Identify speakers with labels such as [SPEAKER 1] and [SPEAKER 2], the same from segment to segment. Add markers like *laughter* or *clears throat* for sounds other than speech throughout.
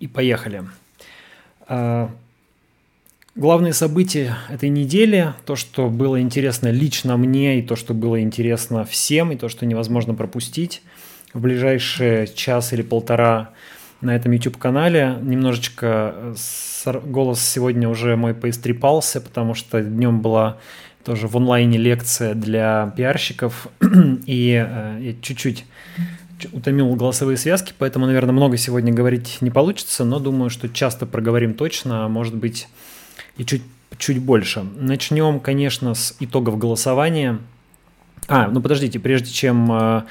[SPEAKER 1] И поехали. А, главные события этой недели, то, что было интересно лично мне, и то, что было интересно всем, и то, что невозможно пропустить в ближайшие час или полтора на этом YouTube-канале. Немножечко э, голос сегодня уже мой поистрепался, потому что днем была тоже в онлайне лекция для пиарщиков, *clears throat* и э, я чуть-чуть утомил голосовые связки, поэтому, наверное, много сегодня говорить не получится, но думаю, что часто проговорим точно, а может быть и чуть, чуть больше. Начнем, конечно, с итогов голосования. А, ну подождите, прежде чем, э,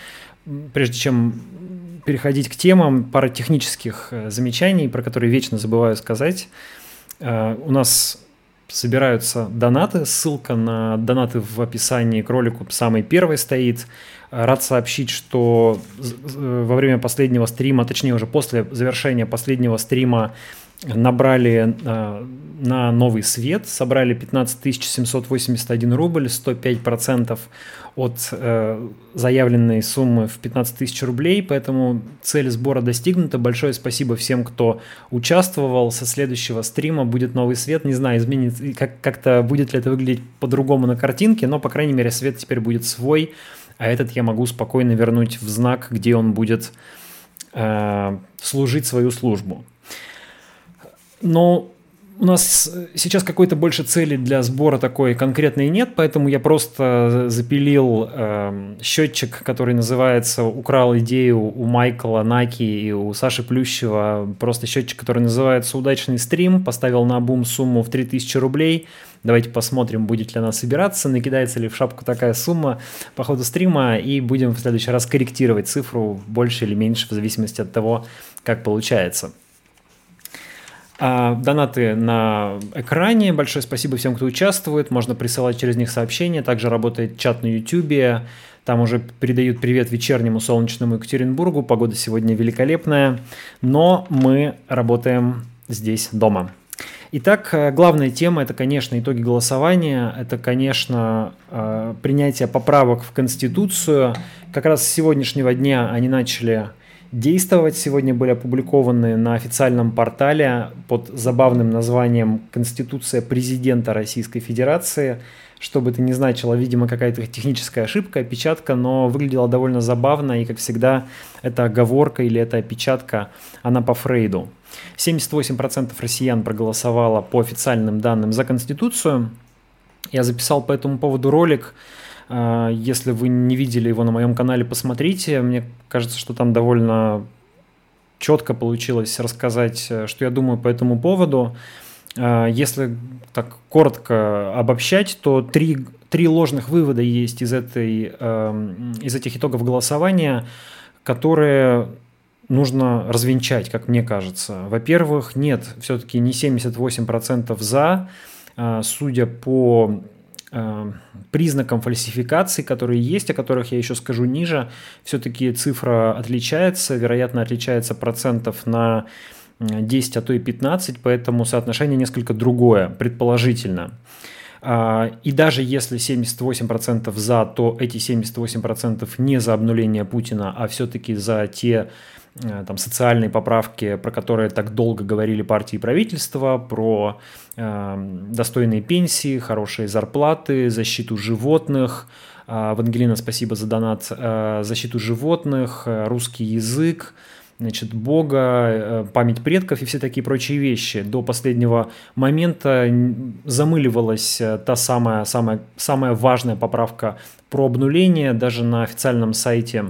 [SPEAKER 1] прежде чем переходить к темам, пара технических э, замечаний, про которые вечно забываю сказать. Э, у нас собираются донаты. Ссылка на донаты в описании к ролику самой первой стоит. Рад сообщить, что во время последнего стрима, точнее уже после завершения последнего стрима, набрали э, на новый свет, собрали 15 781 рубль, 105% от э, заявленной суммы в 15 тысяч рублей, поэтому цель сбора достигнута. Большое спасибо всем, кто участвовал. Со следующего стрима будет новый свет. Не знаю, изменится, как- как-то будет ли это выглядеть по-другому на картинке, но, по крайней мере, свет теперь будет свой, а этот я могу спокойно вернуть в знак, где он будет э, служить свою службу. Но у нас сейчас какой-то больше цели для сбора такой конкретной нет, поэтому я просто запилил э, счетчик, который называется «Украл идею у Майкла Наки и у Саши Плющева». Просто счетчик, который называется «Удачный стрим». Поставил на бум сумму в 3000 рублей. Давайте посмотрим, будет ли она собираться, накидается ли в шапку такая сумма по ходу стрима, и будем в следующий раз корректировать цифру больше или меньше в зависимости от того, как получается. А, донаты на экране. Большое спасибо всем, кто участвует. Можно присылать через них сообщения. Также работает чат на YouTube. Там уже передают привет вечернему солнечному Екатеринбургу. Погода сегодня великолепная. Но мы работаем здесь дома. Итак, э, главная тема – это, конечно, итоги голосования, это, конечно, э, принятие поправок в Конституцию. Как раз с сегодняшнего дня они начали действовать. Сегодня были опубликованы на официальном портале под забавным названием «Конституция президента Российской Федерации». Что бы это ни значило, видимо, какая-то техническая ошибка, опечатка, но выглядела довольно забавно, и, как всегда, эта оговорка или эта опечатка, она по Фрейду. 78% россиян проголосовало по официальным данным за Конституцию. Я записал по этому поводу ролик, а, если вы не видели его на моем канале, посмотрите. Мне кажется, что там довольно четко получилось рассказать, э, что я думаю по этому поводу. А, если так коротко обобщать, то три, три ложных вывода есть из, этой, эм, из этих итогов голосования, которые нужно развенчать, как мне кажется. Во-первых, нет, все-таки не 78% за, а, судя по Э, признакам фальсификации, которые есть, о которых я еще скажу ниже, все-таки цифра отличается, вероятно, отличается процентов на 10, а то и 15, поэтому соотношение несколько другое, предположительно. А, и даже если 78% за, то эти 78% не за обнуление Путина, а все-таки за те Э, там, социальные поправки, про которые так долго говорили партии и правительства, про э, достойные пенсии, хорошие зарплаты, защиту животных. Э, Вангелина, спасибо за донат. Э, защиту животных, э, русский язык, значит, Бога, э, память предков и все такие прочие вещи. До последнего момента замыливалась та самая, самая, самая важная поправка про обнуление. Даже на официальном сайте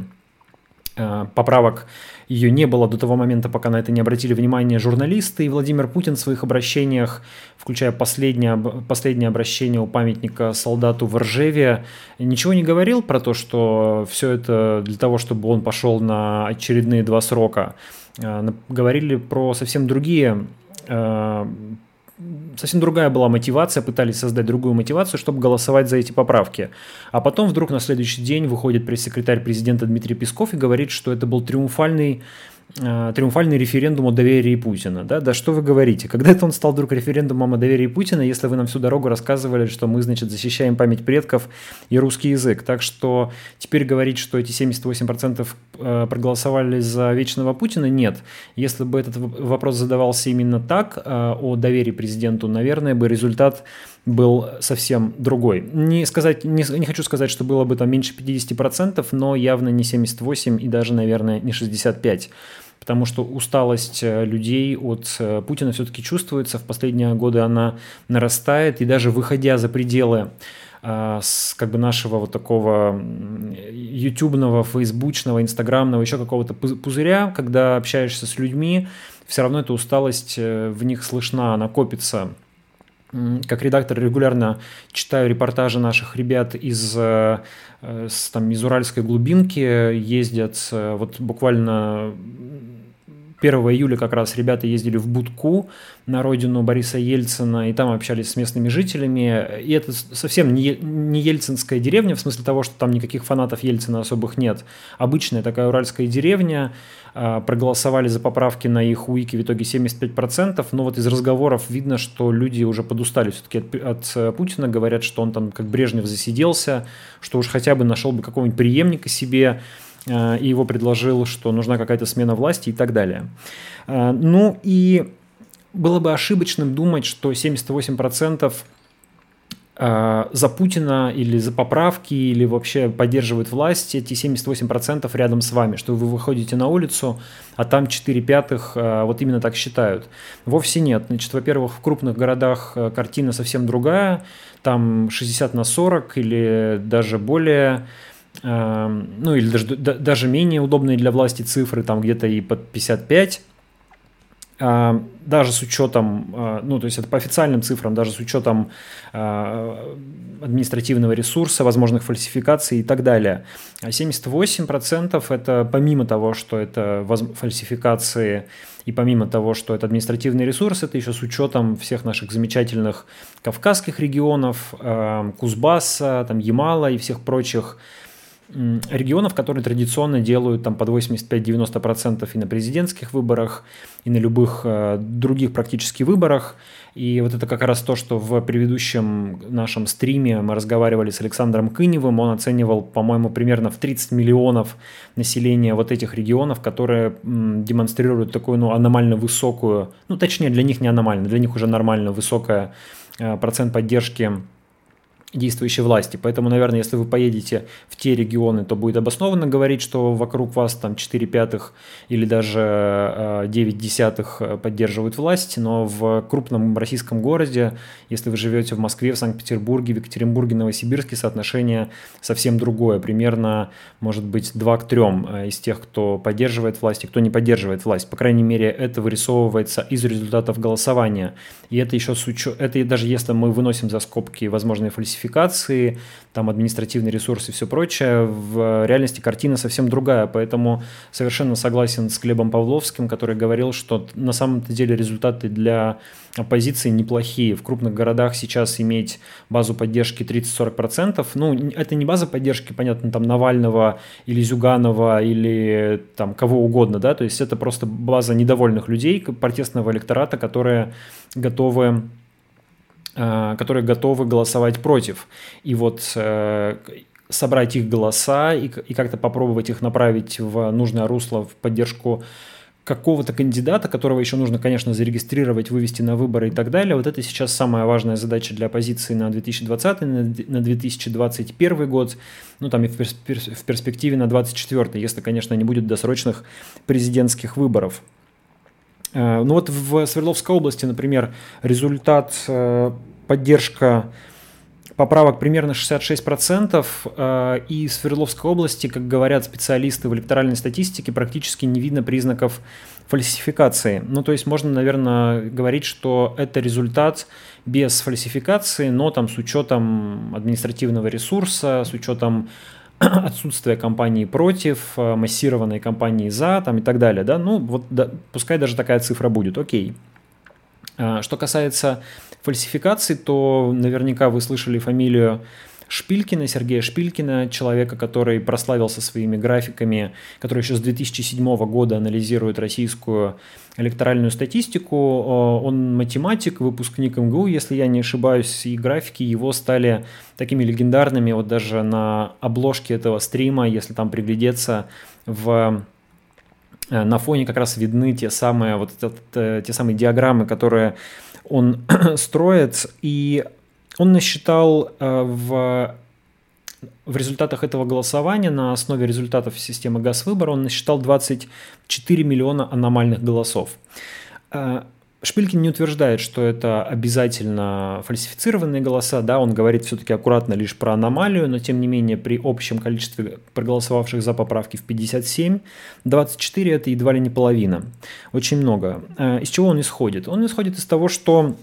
[SPEAKER 1] поправок ее не было до того момента, пока на это не обратили внимание журналисты. И Владимир Путин в своих обращениях, включая последнее, последнее обращение у памятника солдату в Ржеве, ничего не говорил про то, что все это для того, чтобы он пошел на очередные два срока. Э, говорили про совсем другие э, совсем другая была мотивация, пытались создать другую мотивацию, чтобы голосовать за эти поправки. А потом вдруг на следующий день выходит пресс-секретарь президента Дмитрий Песков и говорит, что это был триумфальный триумфальный референдум о доверии Путина. Да? да что вы говорите? Когда это он стал вдруг референдумом о доверии Путина, если вы нам всю дорогу рассказывали, что мы, значит, защищаем память предков и русский язык. Так что теперь говорить, что эти 78% э, проголосовали за вечного Путина, нет. Если бы этот вопрос задавался именно так, э, о доверии президенту, наверное, бы результат был совсем другой. Не, сказать, не, не хочу сказать, что было бы там меньше 50%, но явно не 78 и даже, наверное, не 65 потому что усталость э, людей от э, Путина все-таки чувствуется. В последние годы она нарастает, и даже выходя за пределы э, с как бы нашего вот такого ютубного, фейсбучного, инстаграмного, еще какого-то пузыря, когда общаешься с людьми, все равно эта усталость в них слышна, она копится как редактор регулярно читаю репортажи наших ребят из, э, там, из Уральской глубинки, ездят вот буквально 1 июля как раз ребята ездили в Будку на родину Бориса Ельцина, и там общались с местными жителями. И это совсем не, не ельцинская деревня, в смысле того, что там никаких фанатов Ельцина особых нет. Обычная такая уральская деревня, проголосовали за поправки на их уики в итоге 75%, но вот из разговоров видно, что люди уже подустали все-таки от, от э, Путина, говорят, что он там как Брежнев засиделся, что уж хотя бы нашел бы какого-нибудь преемника себе, Э, и его предложил, что нужна какая-то смена власти и так далее. Э, ну и было бы ошибочным думать, что 78% э, за Путина или за поправки, или вообще поддерживают власть, эти 78% рядом с вами, что вы выходите на улицу, а там 4 пятых вот именно так считают. Вовсе нет. Значит, во-первых, в крупных городах картина совсем другая, там 60 на 40 или даже более ну или даже, даже менее удобные для власти цифры, там где-то и под 55, эм, даже с учетом, э, ну то есть это по официальным цифрам, даже с учетом э, административного ресурса, возможных фальсификаций и так далее. 78% это помимо того, что это фальсификации и помимо того, что это административный ресурс, это еще с учетом всех наших замечательных кавказских регионов, Кузбасса, там Ямала и всех прочих регионов, которые традиционно делают там под 85-90% и на президентских выборах, и на любых э, других практически выборах. И вот это как раз то, что в предыдущем нашем стриме мы разговаривали с Александром Кыневым. Он оценивал, по-моему, примерно в 30 миллионов населения вот этих регионов, которые м, демонстрируют такую ну, аномально высокую, ну точнее для них не аномально, для них уже нормально высокая э, процент поддержки действующей власти. Поэтому, наверное, если вы поедете в те регионы, то будет обоснованно говорить, что вокруг вас там 4 пятых или даже 9 э, десятых э, поддерживают власть, но в крупном российском городе, если вы живете в Москве, в Санкт-Петербурге, в Екатеринбурге, Новосибирске, соотношение совсем другое. Примерно, может быть, 2 к 3 э, из тех, кто поддерживает власть и кто не поддерживает власть. По крайней мере, это вырисовывается из результатов голосования. И это еще с учетом, это даже если мы выносим за скобки возможные фальсификации, спецификации, там административный ресурс и все прочее, в реальности картина совсем другая, поэтому совершенно согласен с Глебом Павловским, который говорил, что на самом-то деле результаты для оппозиции неплохие. В крупных городах сейчас иметь базу поддержки 30-40%, ну, это не база поддержки, понятно, там Навального или Зюганова или там кого угодно, да, то есть это просто база недовольных людей, протестного электората, которые готовы которые готовы голосовать против. И вот э, собрать их голоса и как-то попробовать их направить в нужное русло в поддержку какого-то кандидата, которого еще нужно, конечно, зарегистрировать, вывести на выборы и так далее. Вот это сейчас самая важная задача для оппозиции на 2020, на 2021 год, ну там и в перспективе на 2024, если, конечно, не будет досрочных президентских выборов. Э, ну вот в Свердловской области, например, результат э, поддержка поправок примерно 66%, э, и в Свердловской области, как говорят специалисты в электоральной статистике, практически не видно признаков фальсификации. Ну, то есть можно, наверное, говорить, что это результат без фальсификации, но там с учетом административного ресурса, с учетом *clears throat* отсутствие кампании против, э, массированной кампании за там, и так далее. Да? Ну, вот да, пускай даже такая цифра будет, окей. А, что касается фальсификаций, то наверняка вы слышали фамилию Шпилькина, Сергея Шпилькина, человека, который прославился своими графиками, который еще с 2007 года анализирует российскую электоральную статистику. Он математик, выпускник МГУ, если я не ошибаюсь, и графики его стали такими легендарными. Вот даже на обложке этого стрима, если там приглядеться в э, на фоне как раз видны те самые, вот это, те самые диаграммы, которые он *clears throat* строит, и он насчитал э, в, в результатах этого голосования на основе результатов системы ГАЗ-выбора он насчитал 24 миллиона аномальных голосов. Э, Шпилькин не утверждает, что это обязательно фальсифицированные голоса, да, он говорит все-таки аккуратно лишь про аномалию, но тем не менее при общем количестве проголосовавших за поправки в 57, 24 это едва ли не половина, очень много. Э, из чего он исходит? Он исходит из того, что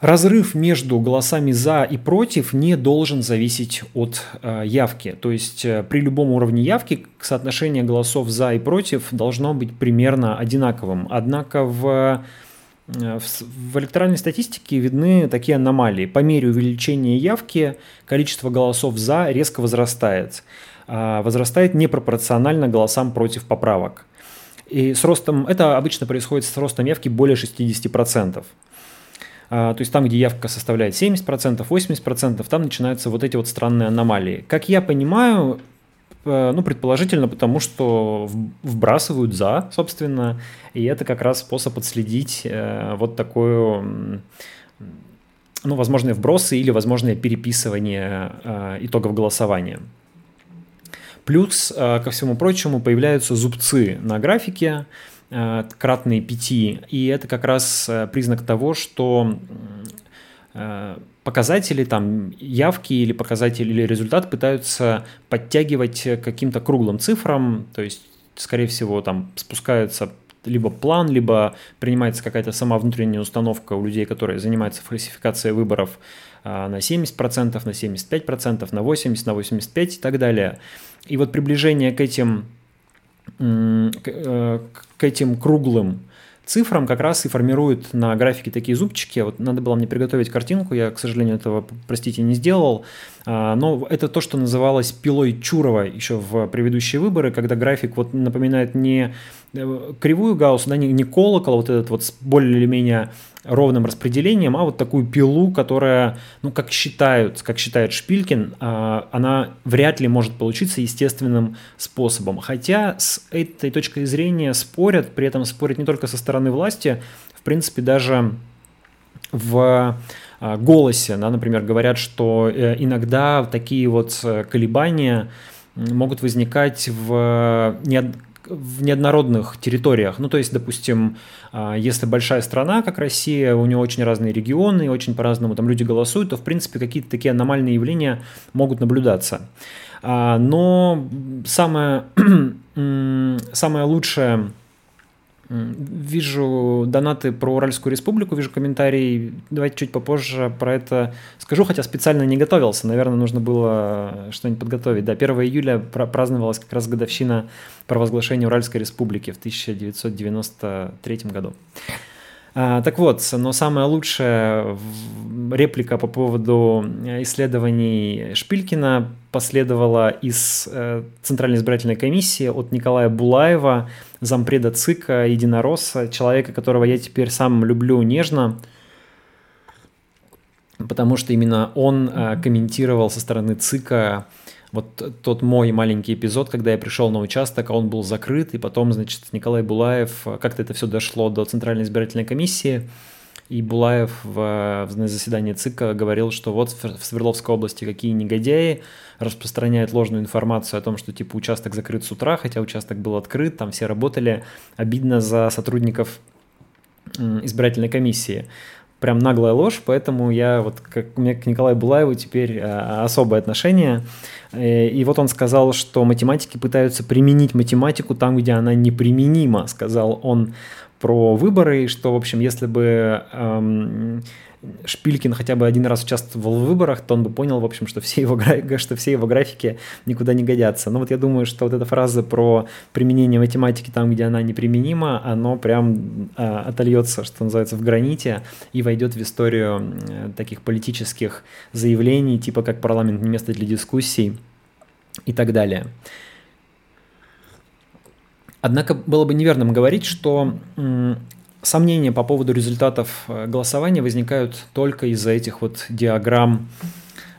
[SPEAKER 1] Разрыв между голосами за и против не должен зависеть от э, явки. То есть э, при любом уровне явки соотношение голосов за и против должно быть примерно одинаковым. Однако в, э, в, в электоральной статистике видны такие аномалии. По мере увеличения явки количество голосов за резко возрастает. Э, возрастает непропорционально голосам против поправок. И с ростом, это обычно происходит с ростом явки более 60%. А, то есть там, где явка составляет 70%, 80%, там начинаются вот эти вот странные аномалии. Как я понимаю, э, ну, предположительно, потому что вбрасывают за, собственно, и это как раз способ отследить э, вот такую ну, возможные вбросы или возможное переписывание э, итогов голосования. Плюс, ко всему прочему, появляются зубцы на графике, кратные 5. И это как раз э, признак того, что э, показатели, там, явки или показатели или результат пытаются подтягивать к каким-то круглым цифрам, то есть, скорее всего, там спускаются либо план, либо принимается какая-то сама внутренняя установка у людей, которые занимаются фальсификацией выборов на 70%, на 75%, на 80%, на 85% и так далее. И вот приближение к этим Э, к этим круглым цифрам как раз и формируют на графике такие зубчики. Вот надо было мне приготовить картинку, я, к сожалению, этого, простите, не сделал. А, но это то, что называлось пилой Чурова еще в предыдущие выборы, когда график вот напоминает не э, кривую Гаусса, да, не, не колокол, вот этот вот более или менее ровным распределением, а вот такую пилу, которая, ну, как считают, как считает Шпилькин, а, она вряд ли может получиться естественным способом. Хотя с этой точкой зрения спорят, при этом спорят не только со стороны власти, в принципе, даже в а, голосе, да, например, говорят, что э, иногда такие вот э, колебания могут возникать в в неоднородных территориях. Ну, то есть, допустим, а, если большая страна, как Россия, у нее очень разные регионы, очень по-разному там люди голосуют, то, в принципе, какие-то такие аномальные явления могут наблюдаться. А, но самое, *clears throat* самое лучшее Вижу донаты про Уральскую республику, вижу комментарии. Давайте чуть попозже про это скажу, хотя специально не готовился. Наверное, нужно было что-нибудь подготовить. Да, 1 июля праздновалась как раз годовщина провозглашения Уральской республики в 1993 году. А, так вот, но самая лучшая реплика по поводу исследований Шпилькина последовала из э, Центральной избирательной комиссии от Николая Булаева, зампреда ЦИКа, единоросса, человека, которого я теперь сам люблю нежно, потому что именно он э, комментировал со стороны ЦИКа вот тот мой маленький эпизод, когда я пришел на участок, а он был закрыт, и потом, значит, Николай Булаев, как-то это все дошло до Центральной избирательной комиссии, и Булаев в, в заседании ЦИКа говорил, что вот в Свердловской области какие негодяи распространяют ложную информацию о том, что типа участок закрыт с утра, хотя участок был открыт, там все работали. Обидно за сотрудников избирательной комиссии прям наглая ложь, поэтому я вот как у меня к Николаю Булаеву теперь а, особое отношение. Э, и вот он сказал, что математики пытаются применить математику там, где она неприменима, сказал он про выборы, что, в общем, если бы эм, Шпилькин хотя бы один раз участвовал в выборах, то он бы понял, в общем, что все его, что все его графики никуда не годятся. Но вот я думаю, что вот эта фраза про применение математики там, где она неприменима, оно прям э, отольется, что называется, в граните и войдет в историю э, таких политических заявлений, типа как парламент не место для дискуссий и так далее. Однако было бы неверным говорить, что сомнения по поводу результатов э, голосования возникают только из-за этих вот диаграмм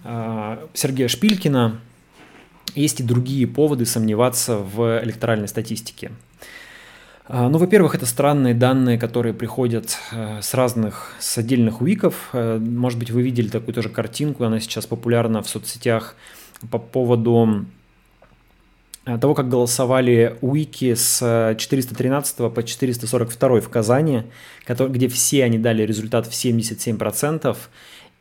[SPEAKER 1] э, Сергея Шпилькина. Есть и другие поводы сомневаться в электоральной статистике. А, ну, во-первых, это странные данные, которые приходят э, с разных, с отдельных уиков. Может быть, вы видели такую тоже картинку, она сейчас популярна в соцсетях по поводу Э, того, как голосовали уики с 413 э, по 442 в Казани, где все они дали результат в 77%,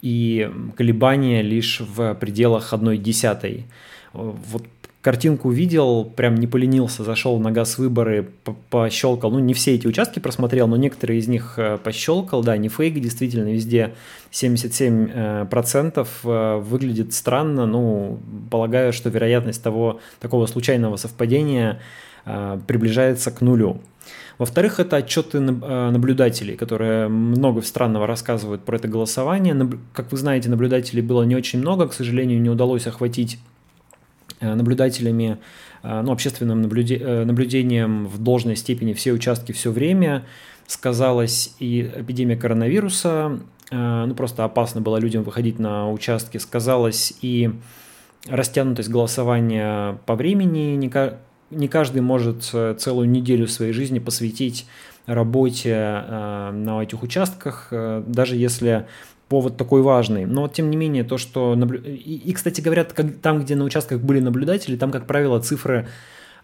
[SPEAKER 1] и колебания лишь в пределах 1 десятой. Вот картинку увидел, прям не поленился, зашел на газ выборы, пощелкал, ну не все эти участки просмотрел, но некоторые из них э, пощелкал, да, не фейк, действительно, везде 77% э, выглядит странно, ну, полагаю, что вероятность того, такого случайного совпадения э, приближается к нулю. Во-вторых, это отчеты наблюдателей, которые много странного рассказывают про это голосование. Как вы знаете, наблюдателей было не очень много, к сожалению, не удалось охватить Э, наблюдателями, э, ну, общественным э, наблюдением в должной степени все участки все время. Сказалась и эпидемия коронавируса, ну, просто опасно было людям выходить на участки. Сказалась и растянутость голосования по времени. Не каждый может целую неделю своей жизни посвятить работе на этих участках, даже если повод такой важный. Но тем не менее, то, что... Наблю... И, и, кстати говоря, там, где на участках были наблюдатели, там, как правило, цифры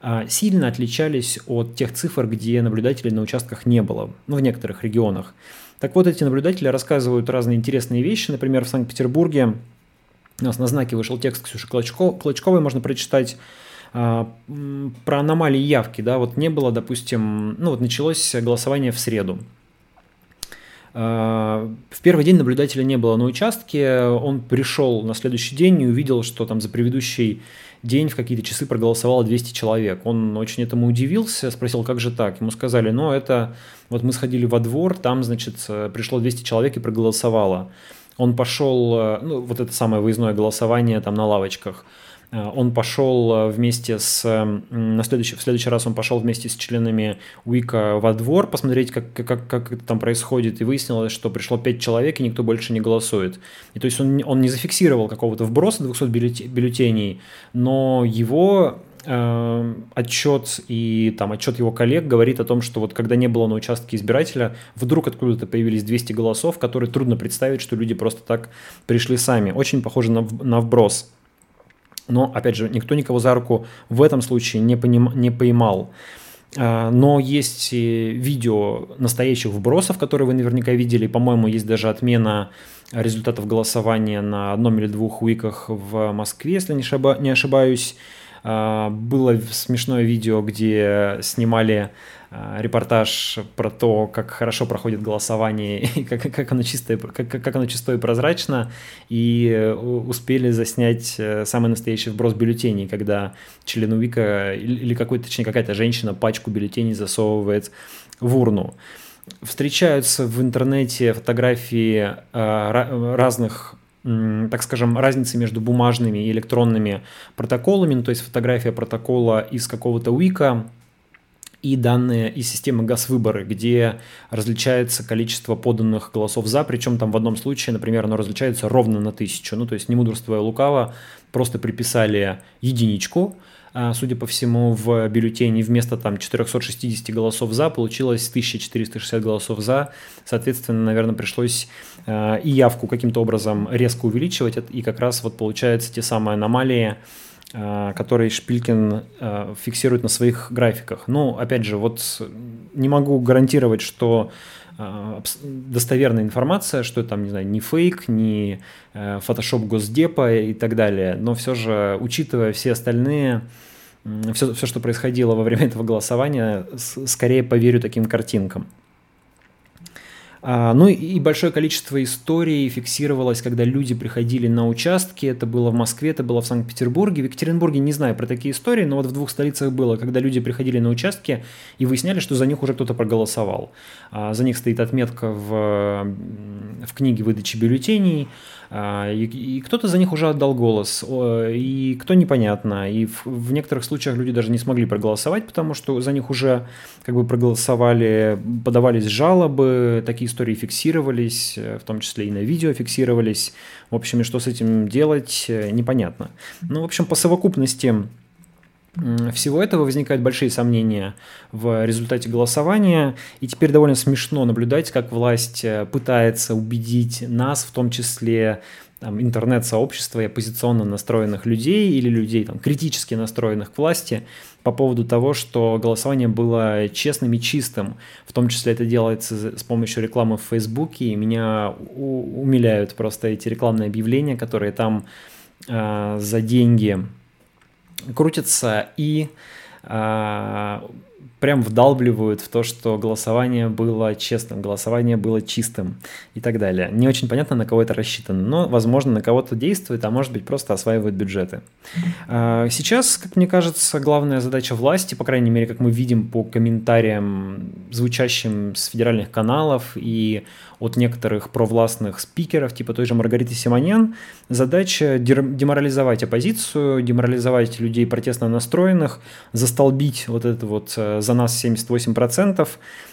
[SPEAKER 1] а, сильно отличались от тех цифр, где наблюдателей на участках не было, ну, в некоторых регионах. Так вот, эти наблюдатели рассказывают разные интересные вещи. Например, в Санкт-Петербурге у нас на знаке вышел текст Ксюши Клочко, Клочковой, можно прочитать а, про аномалии явки, да, вот не было, допустим, ну вот началось голосование в среду, в первый день наблюдателя не было на участке, он пришел на следующий день и увидел, что там за предыдущий день в какие-то часы проголосовало 200 человек. Он очень этому удивился, спросил, как же так? Ему сказали, ну это, вот мы сходили во двор, там, значит, пришло 200 человек и проголосовало. Он пошел, ну вот это самое выездное голосование там на лавочках – Э, он пошел э, вместе с... На следующий, в следующий раз он пошел вместе с членами Уика во двор посмотреть, как, как, как это там происходит, и выяснилось, что пришло 5 человек, и никто больше не голосует. И то есть он, он не зафиксировал какого-то вброса 200 бюллетеней, но его э, отчет и там отчет его коллег говорит о том, что вот когда не было на участке избирателя, вдруг откуда-то появились 200 голосов, которые трудно представить, что люди просто так пришли сами. Очень похоже на, на вброс. Но, опять же, никто никого за руку в этом случае не, поним, не поймал. А, но есть видео настоящих вбросов, которые вы наверняка видели. По-моему, есть даже отмена результатов голосования на одном или двух уиках в Москве, если не ошибаюсь. А, было смешное видео, где снимали репортаж про то, как хорошо проходит голосование, *laughs* и как, как, оно чистое, как, как оно чистое и прозрачно, и э, успели заснять э, самый настоящий вброс бюллетеней, когда член УИКа или какой-то, точнее какая-то женщина пачку бюллетеней засовывает в урну. Встречаются в интернете фотографии э, разных так скажем, разницы между бумажными и электронными протоколами, ну, то есть фотография протокола из какого-то уика, и данные из системы ГАЗ-выборы, где различается количество поданных голосов «за», причем там в одном случае, например, оно различается ровно на тысячу, ну то есть не мудрствуя лукаво, просто приписали единичку, а, судя по всему, в бюллетене вместо там 460 голосов «за» получилось 1460 голосов «за». Соответственно, наверное, пришлось а, и явку каким-то образом резко увеличивать, и как раз вот получаются те самые аномалии, который Шпилькин э, фиксирует на своих графиках. Ну, опять же, вот не могу гарантировать, что э, достоверная информация, что это там, не знаю, не фейк, не фотошоп Госдепа и так далее, но все же, учитывая все остальные, все, все, что происходило во время этого голосования, скорее поверю таким картинкам. А, ну и большое количество историй фиксировалось, когда люди приходили на участки. Это было в Москве, это было в Санкт-Петербурге. В Екатеринбурге не знаю про такие истории, но вот в двух столицах было, когда люди приходили на участки и выясняли, что за них уже кто-то проголосовал. А, за них стоит отметка в, в книге выдачи бюллетеней. А, и, кто-то за них уже отдал голос, и кто непонятно. И в, в некоторых случаях люди даже не смогли проголосовать, потому что за них уже как бы проголосовали, подавались жалобы, такие истории фиксировались, в том числе и на видео фиксировались. В общем, и что с этим делать, непонятно. Ну, в общем, по совокупности всего этого возникают большие сомнения в результате голосования, и теперь довольно смешно наблюдать, как власть э, пытается убедить нас, в том числе там, интернет-сообщество и оппозиционно настроенных людей или людей там, критически настроенных к власти по поводу того, что голосование было честным и чистым. В том числе это делается с помощью рекламы в Фейсбуке, и меня умиляют просто эти рекламные объявления, которые там э, за деньги крутятся и э, прям вдалбливают в то, что голосование было честным, голосование было чистым и так далее. Не очень понятно, на кого это рассчитано, но, возможно, на кого-то действует, а может быть, просто осваивают бюджеты. А, сейчас, как мне кажется, главная задача власти, по крайней мере, как мы видим по комментариям, звучащим с федеральных каналов и от некоторых провластных спикеров, типа той же Маргариты Симоньян, задача деморализовать оппозицию, деморализовать людей протестно настроенных, застолбить вот это вот э, нас 78%,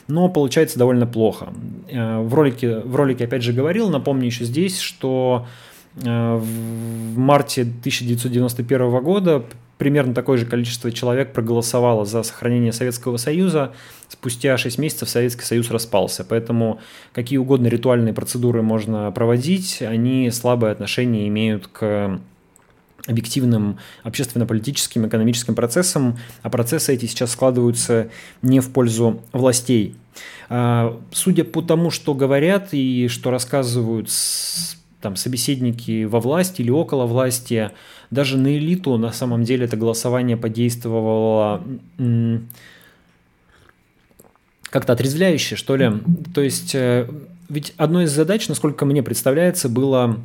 [SPEAKER 1] но получается довольно плохо. Э, в ролике, в ролике опять же говорил, напомню еще здесь, что э, в марте 1991 года примерно такое же количество человек проголосовало за сохранение Советского Союза. Спустя 6 месяцев Советский Союз распался. Поэтому какие угодно ритуальные процедуры можно проводить, они слабое отношение имеют к объективным общественно-политическим, экономическим процессам, а процессы эти сейчас складываются не в пользу властей. А, судя по тому, что говорят и что рассказывают там, собеседники во власти или около власти, даже на элиту на самом деле это голосование подействовало как-то отрезвляюще, что ли. То есть, э, ведь одной из задач, насколько мне представляется, было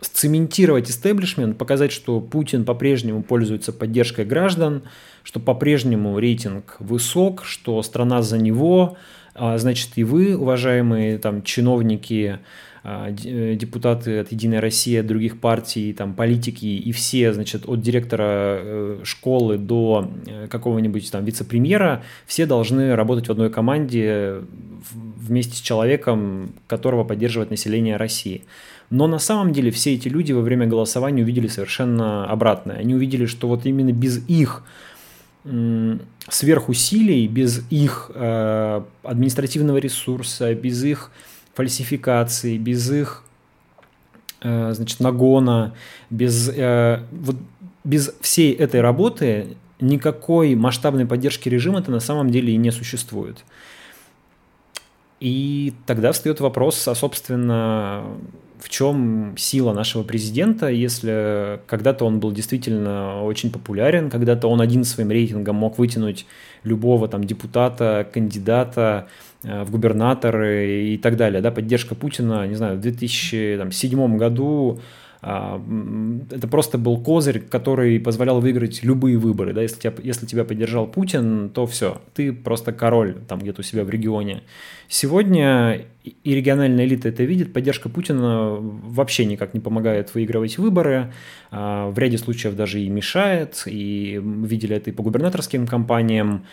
[SPEAKER 1] сцементировать истеблишмент, показать, что Путин по-прежнему пользуется поддержкой граждан, что по-прежнему рейтинг высок, что страна за него, а значит и вы, уважаемые там чиновники, а, э, депутаты от «Единой России», от других партий, там, политики и все, значит, от директора э, школы до э, какого-нибудь там вице-премьера, все должны работать в одной команде вместе с человеком, которого поддерживает население России. Но на самом деле все эти люди во время голосования увидели совершенно обратное. Они увидели, что вот именно без их сверхусилий, без их э, административного ресурса, без их фальсификации, без их э, значит, нагона, без, э, вот, без всей этой работы никакой масштабной поддержки режима-то на самом деле и не существует. И тогда встает вопрос, а, собственно, в чем сила нашего президента, если когда-то он был действительно очень популярен, когда-то он один своим рейтингом мог вытянуть любого там депутата, кандидата, Э, в губернаторы и так далее. Да, поддержка Путина, не знаю, в 2007 году это просто был козырь, который позволял выиграть любые выборы. Да? Если, тебя, если тебя поддержал Путин, то все, ты просто король там где-то у себя в регионе. Сегодня и региональная элита это видит, поддержка Путина вообще никак не помогает выигрывать выборы, а, в ряде случаев даже и мешает, и видели это и по губернаторским кампаниям.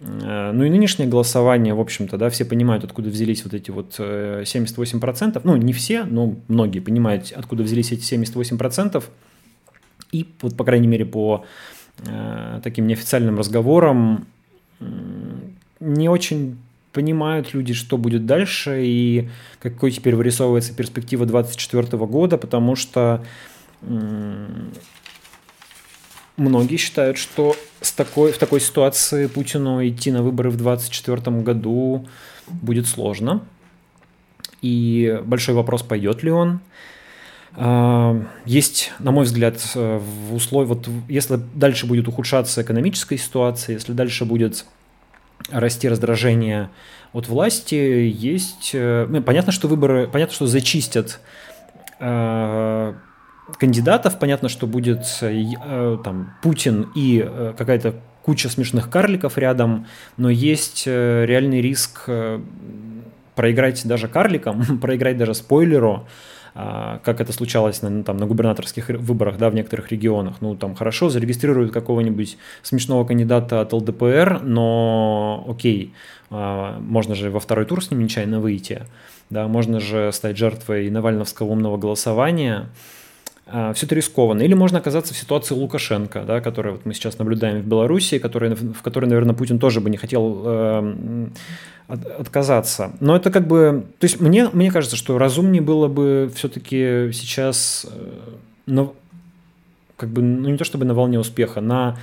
[SPEAKER 1] Э, ну и нынешнее голосование, в общем-то, да, все понимают, откуда взялись вот эти вот 78%. Э, ну, не все, но многие понимают, откуда взялись эти 78%. И вот, по крайней мере, по э, таким неофициальным разговорам не очень понимают люди, что будет дальше и какой теперь вырисовывается перспектива 2024 года, потому что многие считают, что с такой, в такой ситуации Путину идти на выборы в 2024 году будет сложно. И большой вопрос, пойдет ли он. А, есть, на мой взгляд, в условиях, вот если дальше будет ухудшаться экономическая ситуация, если дальше будет расти раздражение от власти, есть... Э, ну, понятно, что выборы... Понятно, что зачистят э, кандидатов, понятно, что будет э, там Путин и э, какая-то куча смешных карликов рядом, но есть э, реальный риск э, проиграть даже карликам, *laughs* проиграть даже спойлеру, а, как это случалось на, там, на губернаторских выборах да, в некоторых регионах. Ну, там хорошо, зарегистрируют какого-нибудь смешного кандидата от ЛДПР, но окей, а, можно же во второй тур с ним нечаянно выйти, да, можно же стать жертвой навальновского умного голосования, все это рискованно. Или можно оказаться в ситуации Лукашенко, да, который вот мы сейчас наблюдаем в Беларуси, который, в которой, наверное, Путин тоже бы не хотел э, отказаться. Но это как бы... То есть мне, мне кажется, что разумнее было бы все-таки сейчас... Э, но, как бы, ну не то чтобы на волне успеха, на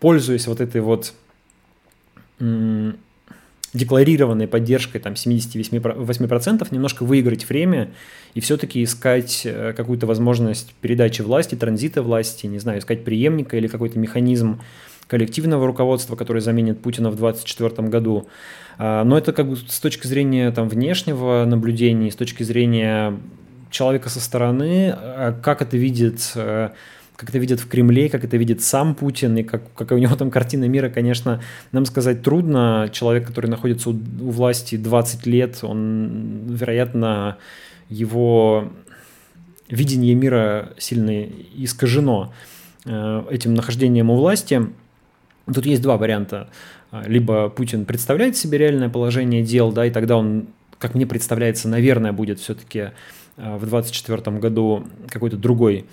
[SPEAKER 1] пользуясь вот этой вот декларированной поддержкой там 78% немножко выиграть время и все-таки искать э, какую-то возможность передачи власти, транзита власти, не знаю, искать преемника или какой-то механизм коллективного руководства, который заменит Путина в 2024 году. А, но это как бы с точки зрения там, внешнего наблюдения, с точки зрения человека со стороны, а как это видит э, как это видят в Кремле, как это видит сам Путин, и как, какая у него там картина мира, конечно, нам сказать трудно. Человек, который находится у, у власти 20 лет, он, вероятно, его видение мира сильно искажено э, этим нахождением у власти. Тут есть два варианта. Либо Путин представляет себе реальное положение дел, да, и тогда он, как мне представляется, наверное, будет все-таки в 2024 году какой-то другой,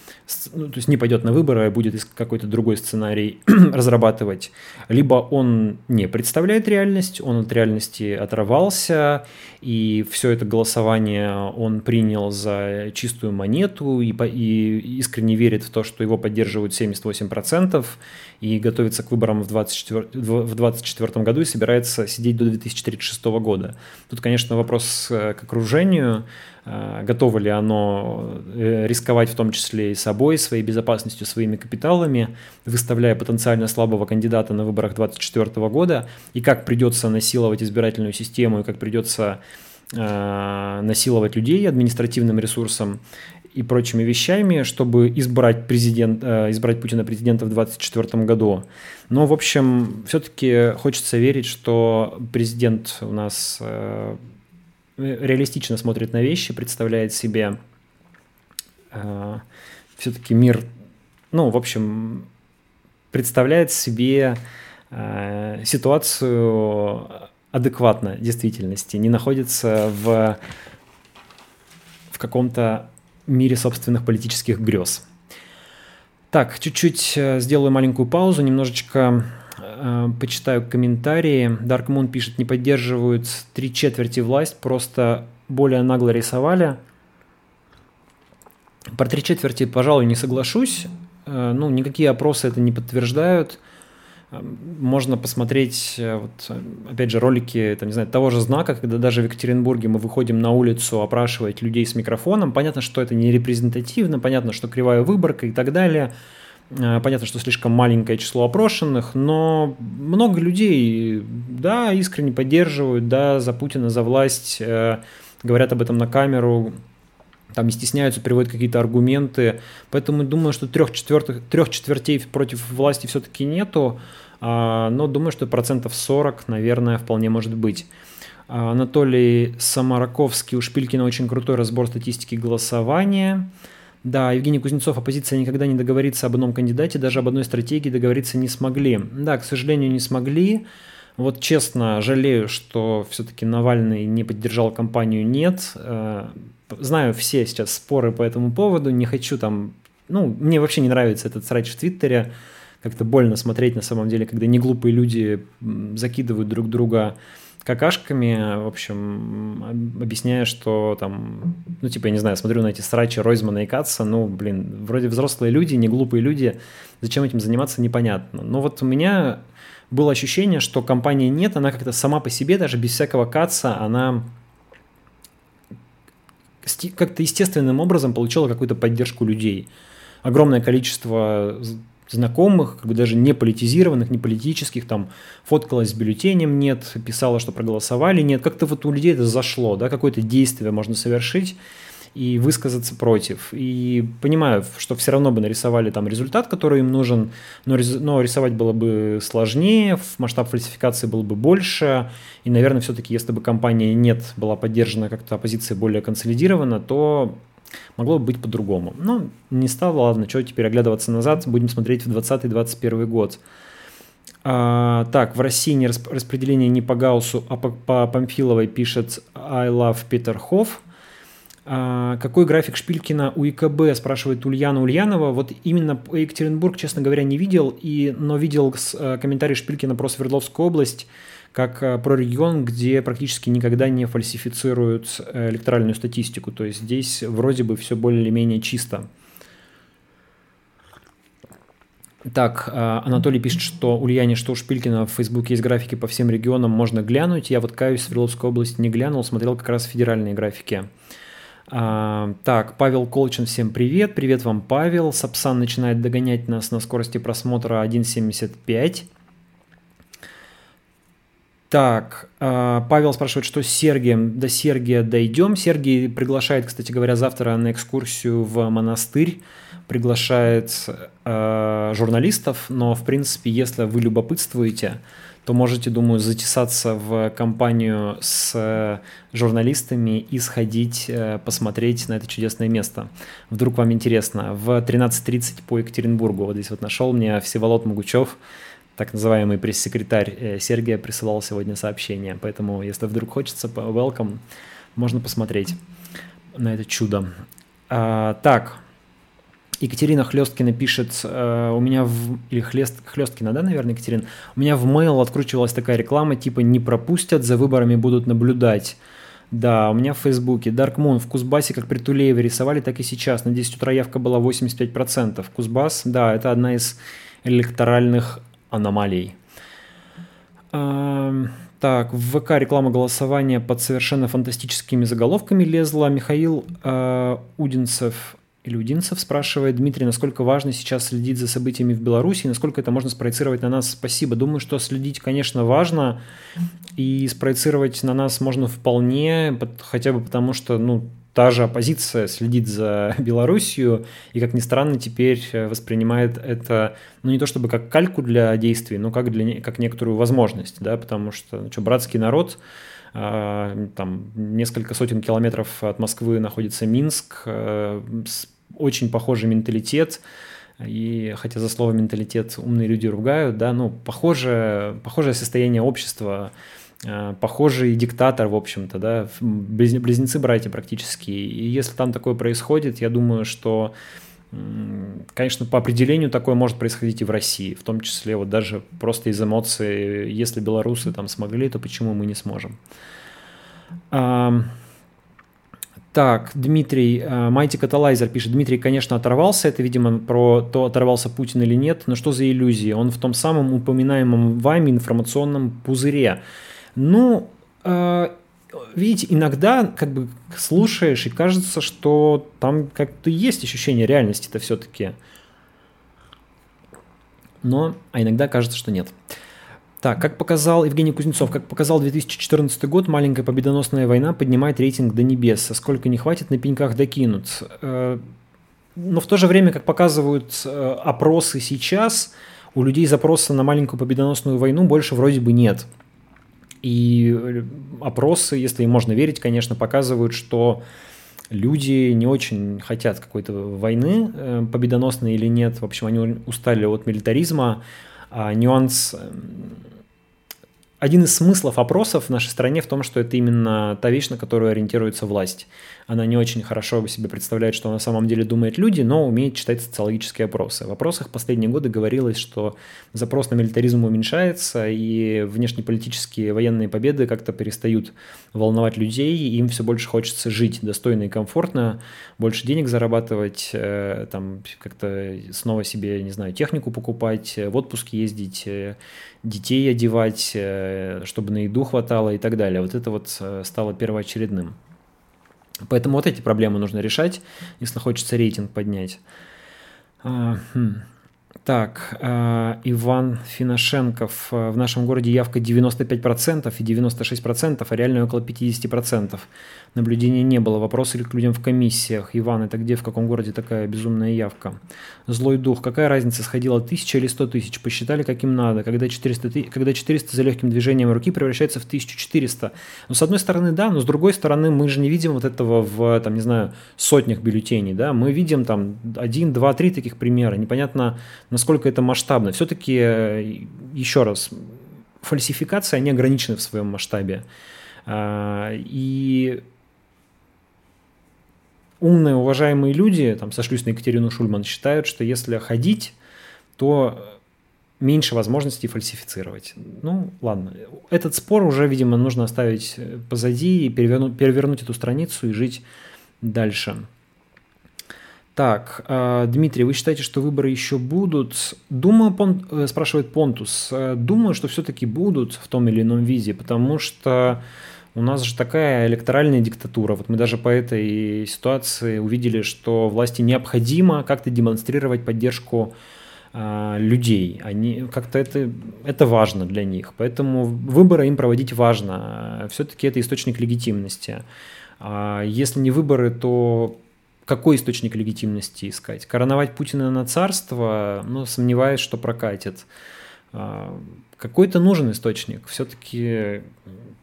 [SPEAKER 1] ну, то есть не пойдет на выборы, а будет какой-то другой сценарий *clears throat* разрабатывать. Либо он не представляет реальность, он от реальности оторвался, и все это голосование он принял за чистую монету и, и искренне верит в то, что его поддерживают 78%, и готовится к выборам в 2024 году и собирается сидеть до 2036 года. Тут, конечно, вопрос э, к окружению, э, готово ли оно э, рисковать в том числе и собой, своей безопасностью, своими капиталами, выставляя потенциально слабого кандидата на выборах 2024 года, и как придется насиловать избирательную систему, и как придется насиловать людей административным ресурсом и прочими вещами, чтобы избрать, президент, э, избрать Путина президента в 2024 году. Но, в общем, все-таки хочется верить, что президент у нас э, реалистично смотрит на вещи, представляет себе э, все-таки мир, ну, в общем, представляет себе ситуацию адекватно действительности, не находится в, в каком-то мире собственных политических грез. Так, чуть-чуть э, сделаю маленькую паузу, немножечко э, почитаю комментарии. Dark Moon пишет, не поддерживают три четверти власть, просто более нагло рисовали. Про три четверти, пожалуй, не соглашусь. Э, ну, никакие опросы это не подтверждают. Можно посмотреть, э, вот, опять же, ролики там, не знаю, того же знака, когда даже в Екатеринбурге мы выходим на улицу опрашивать людей с микрофоном. Понятно, что это не репрезентативно, понятно, что кривая выборка и так далее. Э, понятно, что слишком маленькое число опрошенных, но много людей, да, искренне поддерживают, да, за Путина, за власть, э, говорят об этом на камеру, там не стесняются, приводят какие-то аргументы. Поэтому думаю, что трех, четвертых, трех четвертей против власти все-таки нету, а, но думаю, что процентов 40, наверное, вполне может быть. А, Анатолий Самараковский у Шпилькина очень крутой разбор статистики голосования. Да, Евгений Кузнецов, оппозиция никогда не договорится об одном кандидате, даже об одной стратегии договориться не смогли. Да, к сожалению, не смогли. Вот честно, жалею, что все-таки Навальный не поддержал кампанию «Нет». Э, знаю все сейчас споры по этому поводу, не хочу там... Ну, мне вообще не нравится этот срач в Твиттере. Как-то больно смотреть на самом деле, когда неглупые люди закидывают друг друга какашками, в общем, объясняя, что там, ну, типа, я не знаю, смотрю на эти срачи Ройзмана и Катца, ну, блин, вроде взрослые люди, не глупые люди, зачем этим заниматься, непонятно. Но вот у меня было ощущение, что компания нет, она как-то сама по себе, даже без всякого Катца, она как-то естественным образом получила какую-то поддержку людей. Огромное количество знакомых, как бы даже не политизированных, не политических, там фоткалась с бюллетенем, нет, писала, что проголосовали, нет. Как-то вот у людей это зашло, да, какое-то действие можно совершить и высказаться против. И понимаю, что все равно бы нарисовали там результат, который им нужен, но, но рисовать было бы сложнее, масштаб фальсификации был бы больше, и, наверное, все-таки, если бы компания нет была поддержана как-то оппозиция более консолидирована, то могло бы быть по-другому. Но не стало, ладно, что теперь оглядываться назад, будем смотреть в 2020-2021 год. А, так, в России не расп- распределение не по Гауссу, а по, по Памфиловой пишет I love Peter Hoff. А, какой график Шпилькина у ИКБ, спрашивает Ульяна Ульянова. Вот именно Екатеринбург, честно говоря, не видел, и, но видел с, э, комментарий Шпилькина про Свердловскую область как э, про регион, где практически никогда не фальсифицируют э, электоральную статистику. То есть здесь вроде бы все более-менее чисто. Так, э, Анатолий пишет, что Ульяне, что у Шпилькина в Фейсбуке есть графики по всем регионам, можно глянуть. Я вот каюсь, Свердловской области не глянул, смотрел как раз федеральные графики. А, так, Павел Колчин, всем привет. Привет вам, Павел. Сапсан начинает догонять нас на скорости просмотра 1.75. Так, а, Павел спрашивает, что с Сергием. До Сергия дойдем. Сергий приглашает, кстати говоря, завтра на экскурсию в монастырь. Приглашает э, журналистов, но, в принципе, если вы любопытствуете, то можете, думаю, затесаться в компанию с журналистами и сходить посмотреть на это чудесное место. Вдруг вам интересно. В 13.30 по Екатеринбургу. Вот здесь вот нашел мне Всеволод Могучев, так называемый пресс-секретарь э, Сергия присылал сегодня сообщение. Поэтому, если вдруг хочется, welcome, можно посмотреть на это чудо. А, так, Екатерина Хлесткина пишет, э, у меня в... Или Хлест... Хлесткина, да, наверное, Екатерина? У меня в mail откручивалась такая реклама, типа «не пропустят, за выборами будут наблюдать». Да, у меня в Фейсбуке. Dark Moon в Кузбассе, как при Тулееве рисовали, так и сейчас. На 10 утра явка была 85%. Кузбасс, да, это одна из электоральных аномалий. Так, в ВК реклама голосования под совершенно фантастическими заголовками лезла. Михаил э, Удинцев или Удинцев спрашивает, Дмитрий, насколько важно сейчас следить за событиями в Беларуси, насколько это можно спроецировать на нас? Спасибо. Думаю, что следить, конечно, важно, и спроецировать на нас можно вполне, хотя бы потому, что, ну, та же оппозиция следит за *laughs* Белоруссию и, как ни странно, теперь э, воспринимает это, ну, не то чтобы как кальку для действий, но как, для, как некоторую возможность, да, потому что, ну, что, братский народ, а, там несколько сотен километров от Москвы находится Минск, э, очень похожий менталитет, и хотя за слово менталитет умные люди ругают, да, ну, похожее, похожее состояние общества, Э, похожий диктатор, в общем-то, да, близнецы-братья практически. И если там такое происходит, я думаю, что, конечно, по определению такое может происходить и в России, в том числе вот даже просто из эмоций, если белорусы там смогли, то почему мы не сможем? Так, Дмитрий, Майти э, Каталайзер пишет, Дмитрий, конечно, оторвался, это, видимо, про то, оторвался Путин или нет, но что за иллюзии? Он в том самом упоминаемом вами информационном пузыре. Ну, э, видите, иногда как бы слушаешь и кажется, что там как-то есть ощущение реальности-то все-таки. Но, а иногда кажется, что нет. Так, как показал Евгений Кузнецов, как показал 2014 год, маленькая победоносная война поднимает рейтинг до небес. А сколько не хватит, на пеньках докинут. Э, но в то же время, как показывают э, опросы сейчас, у людей запроса на маленькую победоносную войну больше вроде бы нет. И э, опросы, если им можно верить, конечно, показывают, что люди не очень хотят какой-то войны, э, победоносной или нет. В общем, они устали от милитаризма. А нюанс эм, один из смыслов опросов в нашей стране в том, что это именно та вещь, на которую ориентируется власть. Она не очень хорошо себе представляет, что на самом деле думают люди, но умеет читать социологические опросы. В опросах последние годы говорилось, что запрос на милитаризм уменьшается, и внешнеполитические военные победы как-то перестают волновать людей, и им все больше хочется жить достойно и комфортно, больше денег зарабатывать, э, там как-то снова себе, не знаю, технику покупать, в отпуск ездить, э, детей одевать, э, чтобы на еду хватало и так далее. Вот это вот э, стало первоочередным. Поэтому вот эти проблемы нужно решать, если хочется рейтинг поднять. А, хм. Так, э, Иван Финошенков. Э, в нашем городе явка 95% и 96%, а реально около 50%. Наблюдения не было. Вопросы к людям в комиссиях. Иван, это где, в каком городе такая безумная явка? Злой дух. Какая разница, сходила тысяча или сто тысяч? Посчитали, каким надо. Когда 400, когда 400 за легким движением руки превращается в 1400. Ну, с одной стороны, да, но с другой стороны, мы же не видим вот этого в, там, не знаю, сотнях бюллетеней, да. Мы видим там один, два, три таких примера. Непонятно, насколько это масштабно. Все-таки, э, еще раз, фальсификации, они ограничены в своем масштабе. А, и умные, уважаемые люди, там, сошлюсь на Екатерину Шульман, считают, что если ходить, то меньше возможностей фальсифицировать. Ну, ладно. Этот спор уже, видимо, нужно оставить позади и перевернуть, перевернуть эту страницу и жить дальше. Так, э, Дмитрий, вы считаете, что выборы еще будут? Думаю, Пон... Э, спрашивает Понтус. Э, думаю, что все-таки будут в том или ином виде, потому что у нас же такая электоральная диктатура. Вот мы даже по этой ситуации увидели, что власти необходимо как-то демонстрировать поддержку э, людей. Они как-то это, это важно для них. Поэтому выборы им проводить важно. Все-таки это источник легитимности. А если не выборы, то какой источник легитимности искать? Короновать Путина на царство, ну, сомневаюсь, что прокатит. А, какой-то нужен источник. Все-таки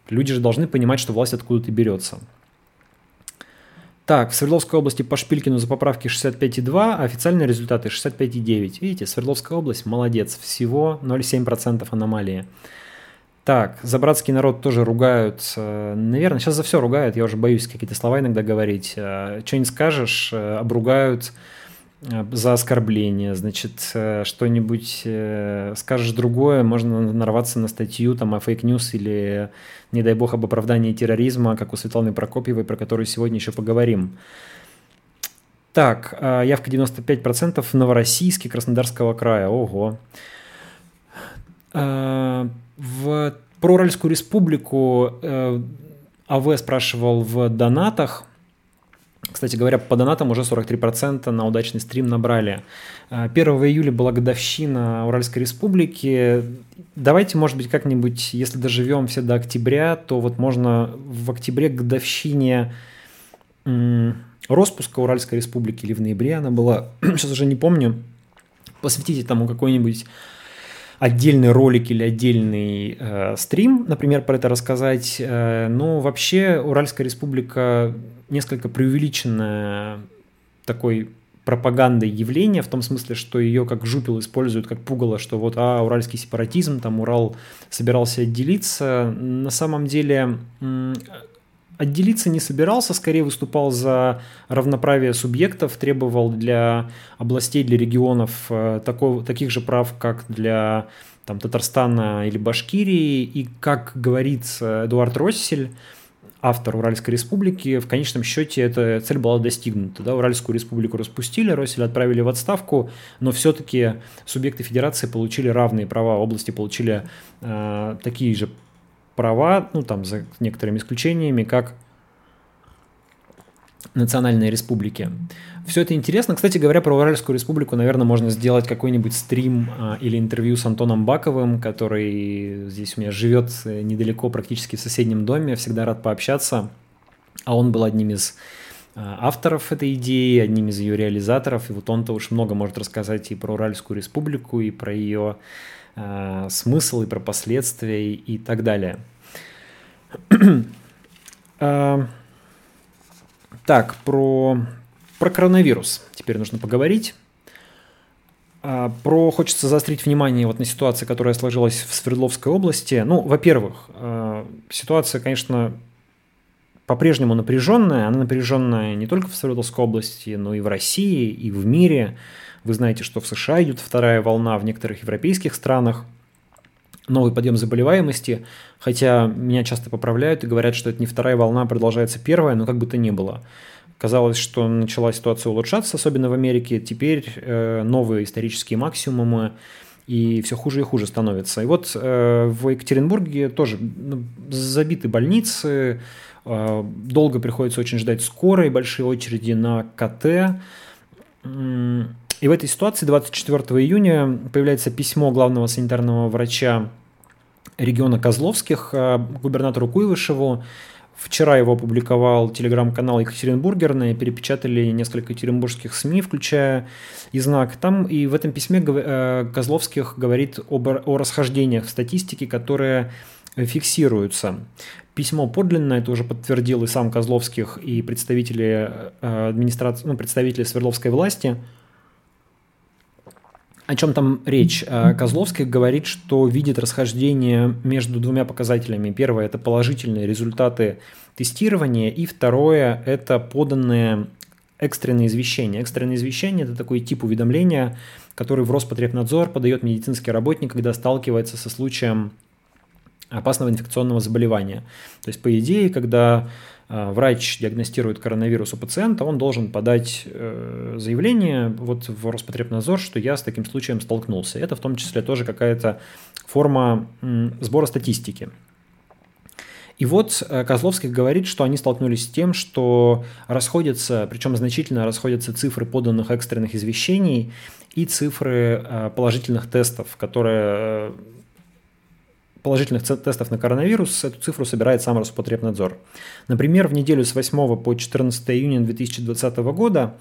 [SPEAKER 1] люди же должны понимать, что власть откуда-то берется. Так, в Свердловской области по Шпилькину за поправки 65,2, а официальные результаты 65,9. Видите, Свердловская область молодец, всего 0,7% аномалии. Так, за братский народ тоже ругают. Наверное, сейчас за все ругают, я уже боюсь какие-то слова иногда говорить. Э, что не скажешь, э, обругают за оскорбление, значит, что-нибудь скажешь другое, можно нарваться на статью там о фейк-ньюс или, не дай бог, об оправдании терроризма, как у Светланы Прокопьевой, про которую сегодня еще поговорим. Так, явка 95% в Новороссийске Краснодарского края. Ого. В про Уральскую республику э, АВ спрашивал в донатах. Кстати говоря, по донатам уже 43% на удачный стрим набрали. 1 э, июля была годовщина Уральской республики. Давайте, может быть, как-нибудь, если доживем все до октября, то вот можно в октябре к годовщине распуска Уральской республики или в ноябре она была, *clears throat* сейчас уже не помню, посвятите тому какой-нибудь отдельный ролик или отдельный э, стрим, например, про это рассказать. Э, но вообще Уральская республика несколько преувеличенная такой пропагандой явления, в том смысле, что ее как жупил используют как пугало, что вот, а, уральский сепаратизм, там Урал собирался отделиться. На самом деле отделиться не собирался, скорее выступал за равноправие субъектов, требовал для областей, для регионов э, такого, таких же прав, как для там, Татарстана или Башкирии. И, как говорит Эдуард Россель, автор Уральской республики, в конечном счете эта цель была достигнута. Да? Уральскую республику распустили, Россель отправили в отставку, но все-таки субъекты федерации получили равные права, области получили э, такие же права, ну там за некоторыми исключениями, как национальные республики. Все это интересно. Кстати говоря, про Уральскую республику, наверное, можно сделать какой-нибудь стрим а, или интервью с Антоном Баковым, который здесь у меня живет э, недалеко, практически в соседнем доме. Всегда рад пообщаться. А он был одним из а, авторов этой идеи, одним из ее реализаторов. И вот он-то уж много может рассказать и про Уральскую республику, и про ее э, смысл, и про последствия, и так далее. А, *clears throat* так, про, про коронавирус теперь нужно поговорить. А, про хочется заострить внимание вот на ситуации, которая сложилась в Свердловской области. Ну, во-первых, ситуация, конечно, по-прежнему напряженная. Она напряженная не только в Свердловской области, но и в России, и в мире. Вы знаете, что в США идет вторая волна, в некоторых европейских странах новый подъем заболеваемости, хотя меня часто поправляют и говорят, что это не вторая волна, а продолжается первая, но как бы то ни было. Казалось, что начала ситуация улучшаться, особенно в Америке. Теперь э, новые исторические максимумы, и все хуже и хуже становится. И вот э, в Екатеринбурге тоже ну, забиты больницы, э, долго приходится очень ждать скорой, большие очереди на КТ. И в этой ситуации 24 июня появляется письмо главного санитарного врача региона Козловских губернатору Куйвышеву, Вчера его опубликовал телеграм-канал Екатеринбургерная, перепечатали несколько екатеринбургских СМИ, включая и знак. Там и в этом письме э, Козловских говорит об, о расхождениях в статистике, которые фиксируются. Письмо подлинное, это уже подтвердил и сам Козловских, и представители э, администрации, ну, представители Свердловской власти – о чем там речь? Э, Козловский говорит, что видит расхождение между двумя показателями. Первое – это положительные результаты тестирования, и второе – это поданные экстренные извещения. Экстренные извещения – это такой тип уведомления, который в Роспотребнадзор подает медицинский работник, когда сталкивается со случаем опасного инфекционного заболевания. То есть, по идее, когда а, врач диагностирует коронавирус у пациента, он должен подать э, заявление вот в Роспотребнадзор, что я с таким случаем столкнулся. Это в том числе тоже какая-то форма сбора статистики. И вот э, Козловский говорит, что они столкнулись с тем, что расходятся, причем значительно расходятся цифры поданных экстренных извещений и цифры э, положительных тестов, которые положительных тестов на коронавирус эту цифру собирает сам Роспотребнадзор. Например, в неделю с 8 по 14 июня 2020 года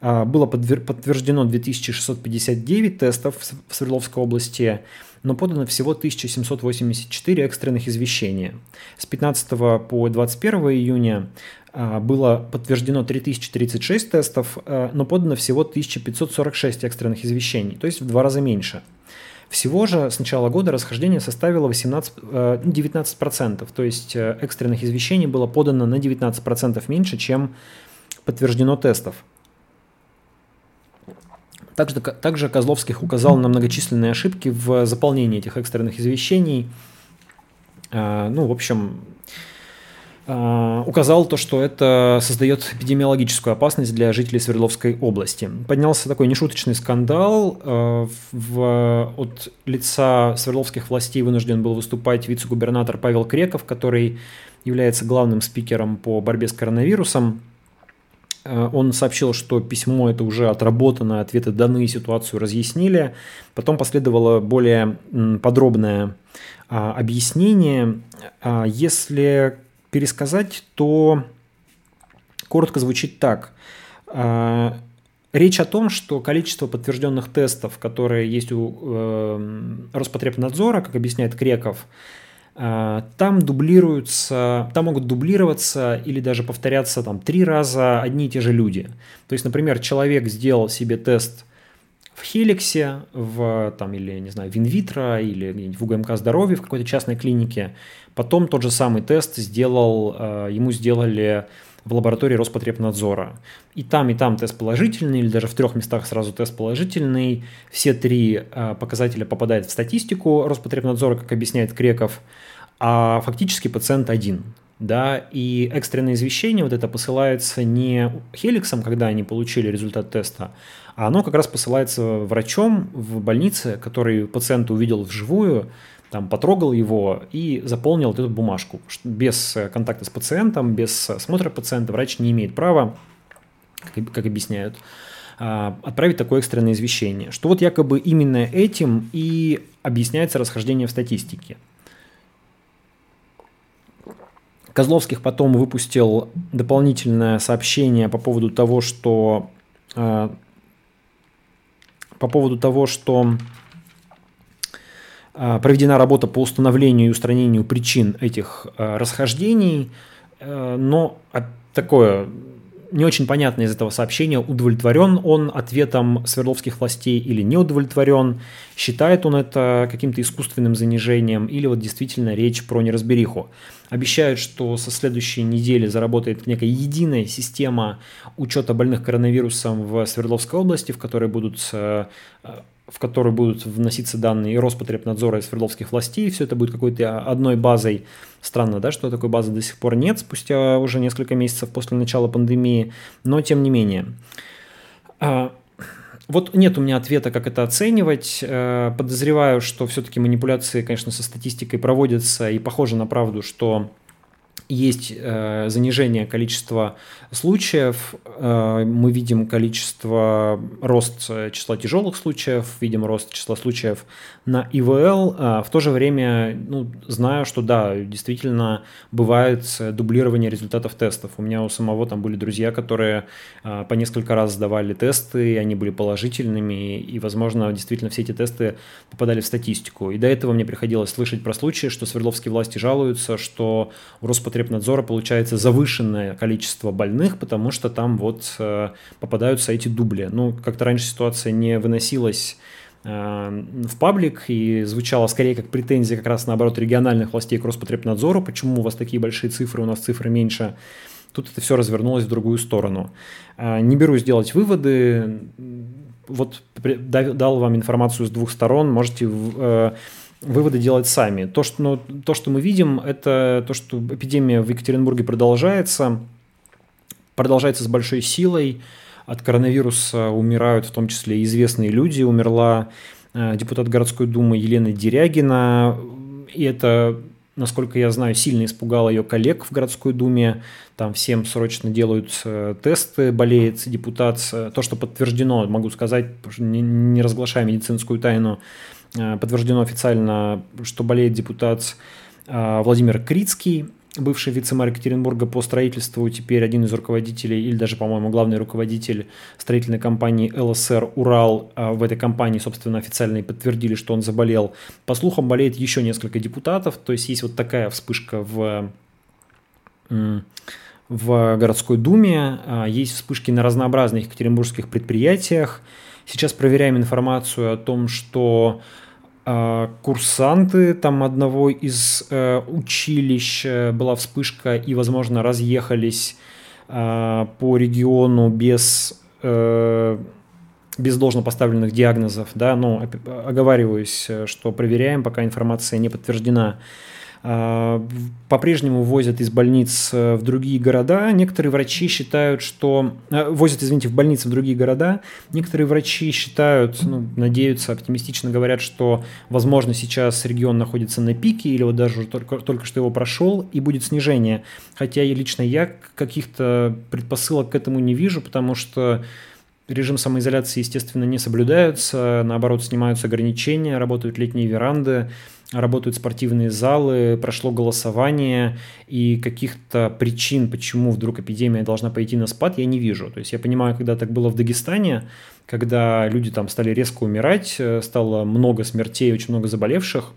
[SPEAKER 1] а, было подтверждено 2659 тестов в Свердловской области, но подано всего 1784 экстренных извещения. С 15 по 21 июня а, было подтверждено 3036 тестов, а, но подано всего 1546 экстренных извещений, то есть в два раза меньше – всего же с начала года расхождение составило 18, 19%, э, то есть э, экстренных извещений было подано на 19% меньше, чем подтверждено тестов. Также, также Козловских указал на многочисленные ошибки в заполнении этих экстренных извещений. Э, ну, в общем, указал то, что это создает эпидемиологическую опасность для жителей Свердловской области. Поднялся такой нешуточный скандал. А, в, от лица свердловских властей вынужден был выступать вице-губернатор Павел Креков, который является главным спикером по борьбе с коронавирусом. А, он сообщил, что письмо это уже отработано, ответы даны, ситуацию разъяснили. Потом последовало более подробное объяснение. Если пересказать, то коротко звучит так. А, речь о том, что количество подтвержденных тестов, которые есть у э, Роспотребнадзора, как объясняет Креков, э, там дублируются, там могут дублироваться или даже повторяться там три раза одни и те же люди. То есть, например, человек сделал себе тест в Хеликсе, в, там, или, не знаю, в Инвитро, или в УГМК здоровья, в какой-то частной клинике. Потом тот же самый тест сделал, э, ему сделали в лаборатории Роспотребнадзора. И там, и там тест положительный, или даже в трех местах сразу тест положительный. Все три э, показателя попадают в статистику Роспотребнадзора, как объясняет Креков, а фактически пациент один да, и экстренное извещение вот это посылается не Хеликсом, когда они получили результат теста, а оно как раз посылается врачом в больнице, который пациент увидел вживую, там потрогал его и заполнил эту бумажку. Без контакта с пациентом, без осмотра пациента врач не имеет права, как, как объясняют, а, отправить такое экстренное извещение. Что вот якобы именно этим и объясняется расхождение в статистике. Козловских потом выпустил дополнительное сообщение по поводу того, что э, по поводу того, что э, проведена работа по установлению и устранению причин этих э, расхождений, э, но такое не очень понятно из этого сообщения, удовлетворен он ответом Свердловских властей или не удовлетворен, считает он это каким-то искусственным занижением или вот действительно речь про неразбериху. Обещают, что со следующей недели заработает некая единая система учета больных коронавирусом в Свердловской области, в которой будут э, в которую будут вноситься данные Роспотребнадзора, и Свердловских властей. Все это будет какой-то одной базой. Странно, да, что такой базы до сих пор нет, спустя уже несколько месяцев после начала пандемии, но тем не менее. А, вот нет у меня ответа, как это оценивать. Э, подозреваю, что все-таки манипуляции, конечно, со статистикой проводятся, и похоже на правду, что есть э, занижение количества случаев, э, мы видим количество, рост числа тяжелых случаев, видим рост числа случаев на ИВЛ. А в то же время ну, знаю, что да, действительно бывает дублирование результатов тестов. У меня у самого там были друзья, которые э, по несколько раз сдавали тесты, и они были положительными, и, возможно, действительно все эти тесты попадали в статистику. И до этого мне приходилось слышать про случаи, что свердловские власти жалуются, что у Роспотребнадзора Роспотребнадзора получается завышенное количество больных, потому что там вот э, попадаются эти дубли. Ну, как-то раньше ситуация не выносилась э, в паблик и звучало скорее как претензия как раз наоборот региональных властей к Роспотребнадзору, почему у вас такие большие цифры, у нас цифры меньше. Тут это все развернулось в другую сторону. Э, не берусь делать выводы, вот дал вам информацию с двух сторон, можете выводы делать сами. То что, ну, то, что мы видим, это то, что эпидемия в Екатеринбурге продолжается, продолжается с большой силой. От коронавируса умирают в том числе известные люди. Умерла э, депутат городской думы Елена Дерягина. И это, насколько я знаю, сильно испугало ее коллег в городской думе. Там всем срочно делают э, тесты, болеет депутат. То, что подтверждено, могу сказать, не, не разглашая медицинскую тайну, Э, подтверждено официально, что болеет депутат э, Владимир Крицкий, бывший вице-мэр Екатеринбурга по строительству, теперь один из руководителей, или даже, по-моему, главный руководитель строительной компании ЛСР «Урал». Э, в этой компании, собственно, официально и подтвердили, что он заболел. По слухам, болеет еще несколько депутатов, то есть есть вот такая вспышка в в городской думе, есть вспышки на разнообразных екатеринбургских предприятиях. Сейчас проверяем информацию о том, что а, курсанты там одного из э, училищ э, была вспышка и, возможно, разъехались э, по региону без, э, без должно поставленных диагнозов, да, но оговариваюсь, что проверяем, пока информация не подтверждена. А, по-прежнему возят из больниц э, в другие города. Некоторые врачи считают, что... Э, возят, извините, в больницы в другие города. Некоторые врачи считают, ну, надеются, оптимистично говорят, что, возможно, сейчас регион находится на пике или вот даже только, только что его прошел и будет снижение. Хотя и лично я каких-то предпосылок к этому не вижу, потому что Режим самоизоляции, естественно, не соблюдается, наоборот, снимаются ограничения, работают летние веранды, работают спортивные залы, прошло голосование, и каких-то причин, почему вдруг эпидемия должна пойти на спад, я не вижу. То есть я понимаю, когда так было в Дагестане, когда люди там стали резко умирать, э, стало много смертей, очень много заболевших,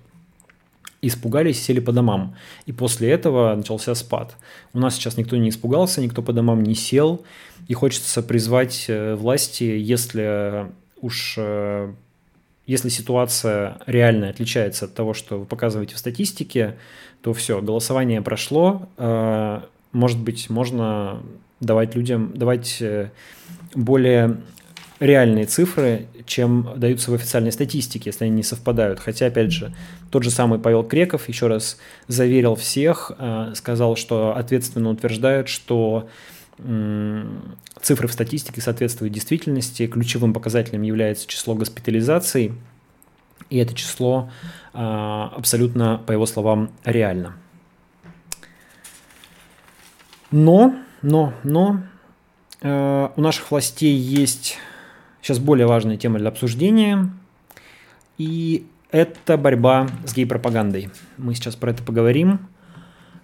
[SPEAKER 1] испугались, сели по домам. И после этого начался спад. У нас сейчас никто не испугался, никто по домам не сел. И хочется призвать э, власти, если уж э, если ситуация реально отличается от того, что вы показываете в статистике, то все, голосование прошло. Э, может быть, можно давать людям, давать э, более реальные цифры, чем даются в официальной статистике, если они не совпадают. Хотя, опять же, тот же самый Павел Креков еще раз заверил всех, э, сказал, что ответственно утверждает, что цифры в статистике соответствуют действительности. Ключевым показателем является число госпитализаций, и это число а, абсолютно, по его словам, реально. Но, но, но э, у наших властей есть сейчас более важная тема для обсуждения, и это борьба с гей-пропагандой. Мы сейчас про это поговорим.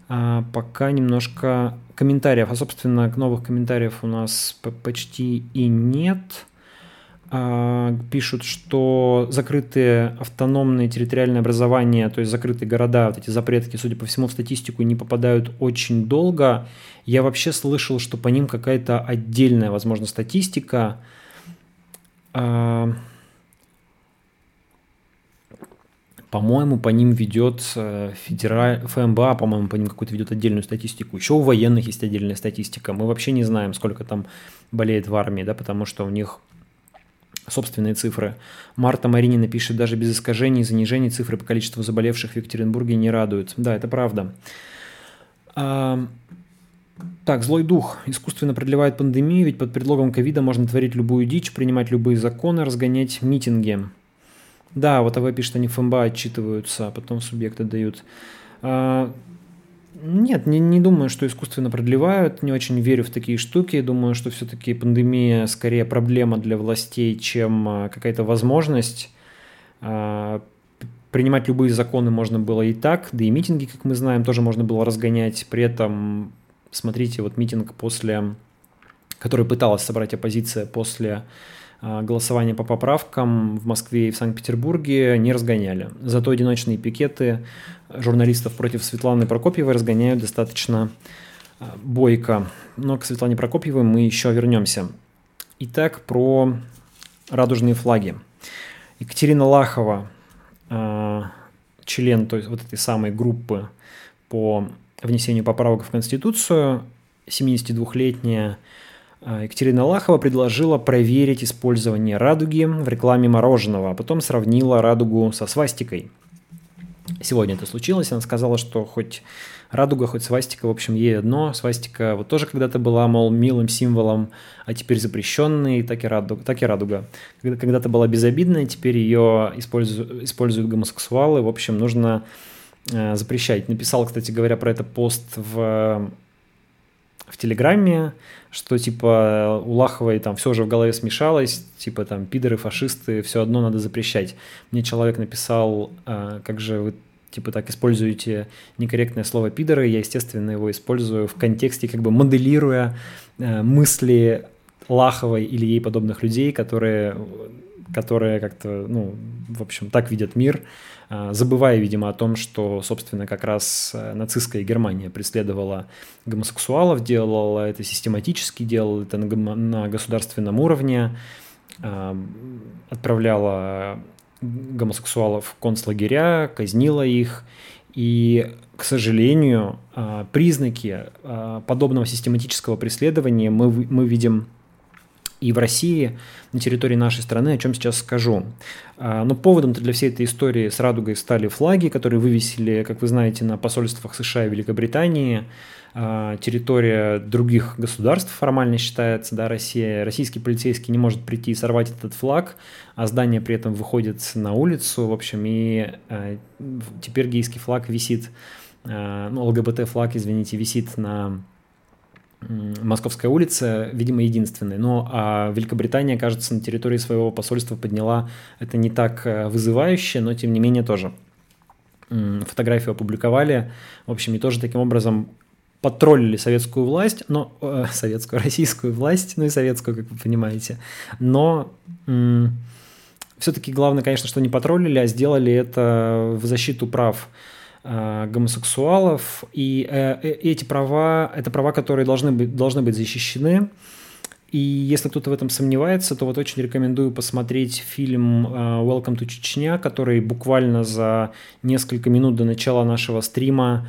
[SPEAKER 1] А пока немножко комментариев, а собственно новых комментариев у нас почти и нет. А, пишут, что закрытые автономные территориальные образования, то есть закрытые города, вот эти запретки, судя по всему, в статистику не попадают очень долго. Я вообще слышал, что по ним какая-то отдельная, возможно, статистика. А, По-моему, по ним ведет э, федераль... ФМБА, по-моему, по ним какую-то ведет отдельную статистику. Еще у военных есть отдельная статистика. Мы вообще не знаем, сколько там болеет в армии, да, потому что у них собственные цифры. Марта Маринина пишет, даже без искажений и занижений цифры по количеству заболевших в Екатеринбурге не радуют. Да, это правда. А, так, злой дух искусственно продлевает пандемию, ведь под предлогом ковида можно творить любую дичь, принимать любые законы, разгонять митинги. Да, вот АВ пишет, они ФМБА отчитываются, а потом субъекты дают. А, Нет, не, не думаю, что искусственно продлевают, не очень верю в такие штуки. Думаю, что все-таки пандемия скорее проблема для властей, чем а, какая-то возможность. А, принимать любые законы можно было и так, да и митинги, как мы знаем, тоже можно было разгонять. При этом, смотрите, вот митинг после, который пыталась собрать оппозиция после а, голосования по поправкам в Москве и в Санкт-Петербурге не разгоняли. Зато одиночные пикеты журналистов против Светланы Прокопьевой разгоняют достаточно а, бойко. Но к Светлане Прокопьевой мы еще вернемся. Итак, про радужные флаги. Екатерина Лахова, а, член то есть вот этой самой группы по внесению поправок в Конституцию, 72-летняя а, Екатерина Лахова предложила проверить использование радуги в рекламе мороженого, а потом сравнила радугу со свастикой. Сегодня это случилось, она сказала, что хоть радуга, хоть свастика, в общем, ей одно. Свастика вот тоже когда-то была, мол, милым символом, а теперь запрещенный, так и радуга. Так и радуга. Когда-то была безобидная, теперь ее используют, используют гомосексуалы. В общем, нужно э, запрещать. Написал, кстати говоря, про это пост в в Телеграме, что типа у Лаховой там все уже в голове смешалось, типа там пидоры, фашисты, все одно надо запрещать. Мне человек написал, а, как же вы типа так используете некорректное слово пидоры, я, естественно, его использую в контексте, как бы моделируя э, мысли Лаховой или ей подобных людей, которые, которые как-то, ну, в общем, так видят мир, а, забывая, видимо, о том, что, собственно, как раз э, нацистская Германия преследовала гомосексуалов, делала это систематически, делала это на, государственном уровне, а, отправляла гомосексуалов в концлагеря, казнила их, и, к сожалению, а, признаки подобного систематического преследования мы, мы видим и в России, на территории нашей страны, о чем сейчас скажу. А, но поводом для всей этой истории с радугой стали флаги, которые вывесили, как вы знаете, на посольствах США и Великобритании. А, территория других государств формально считается, да, Россия. Российский полицейский не может прийти и сорвать этот флаг, а здание при этом выходит на улицу, в общем, и а, теперь гейский флаг висит, ну, ЛГБТ-флаг, извините, висит на Московская улица, видимо, единственная. Но а Великобритания, кажется, на территории своего посольства подняла это не так э, вызывающе, но тем не менее тоже. Фотографию опубликовали. В общем, и тоже таким образом потроллили советскую власть, но э, *laughs* советскую, российскую власть, ну и советскую, как вы понимаете. Но м- все-таки главное, конечно, что не потроллили, а сделали это в защиту прав Э, гомосексуалов, и э, э, эти права, это права, которые должны быть, должны быть защищены. И если кто-то в этом сомневается, то вот очень рекомендую посмотреть фильм Welcome to Чечня, который буквально за несколько минут до начала нашего стрима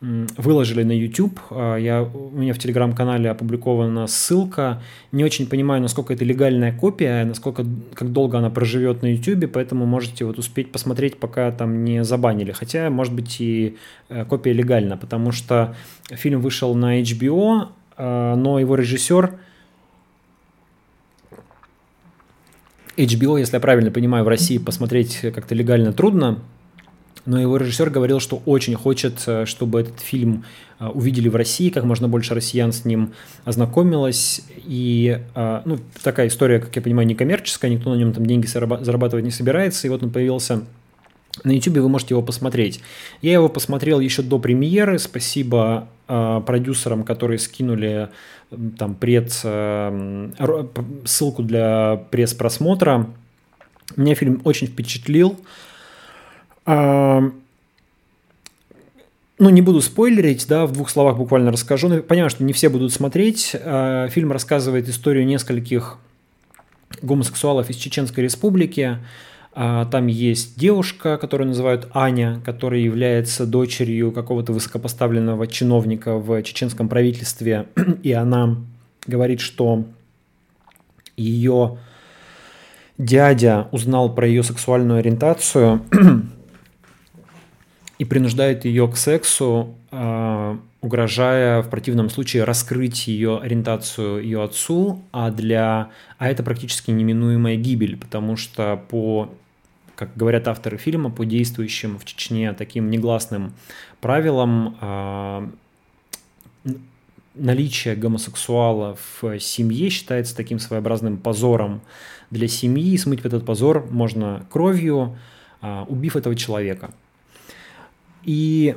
[SPEAKER 1] выложили на YouTube. А, я, у меня в телеграм-канале опубликована ссылка. Не очень понимаю, насколько это легальная копия, насколько, как долго она проживет на YouTube, поэтому можете вот успеть посмотреть, пока там не забанили. Хотя, может быть, и э, копия легальна, потому что фильм вышел на HBO, а, но его режиссер HBO, если я правильно понимаю, в России посмотреть как-то легально трудно, но его режиссер говорил, что очень хочет, э, чтобы этот фильм э, увидели в России, как можно больше россиян с ним ознакомилось. И э, ну, такая история, как я понимаю, не коммерческая, никто на нем там деньги зарабатывать не собирается. И вот он появился на YouTube, вы можете его посмотреть. Я его посмотрел еще до премьеры. Спасибо продюсерам, которые скинули там пред, ссылку для пресс-просмотра. Меня фильм очень впечатлил. Ну, не буду спойлерить, да, в двух словах буквально расскажу. Но понимаю, что не все будут смотреть. А, фильм рассказывает историю нескольких гомосексуалов из Чеченской Республики. А, там есть девушка, которую называют Аня, которая является дочерью какого-то высокопоставленного чиновника в чеченском правительстве. *clears throat* И она говорит, что ее дядя узнал про ее сексуальную ориентацию *clears throat* и принуждает ее к сексу, а, угрожая в противном случае раскрыть ее ориентацию ее отцу, а для а это практически неминуемая гибель, потому что по как говорят авторы фильма, по действующим в Чечне таким негласным правилам а, наличие гомосексуала в семье считается таким своеобразным позором для семьи. Смыть в этот позор можно кровью, а, убив этого человека. И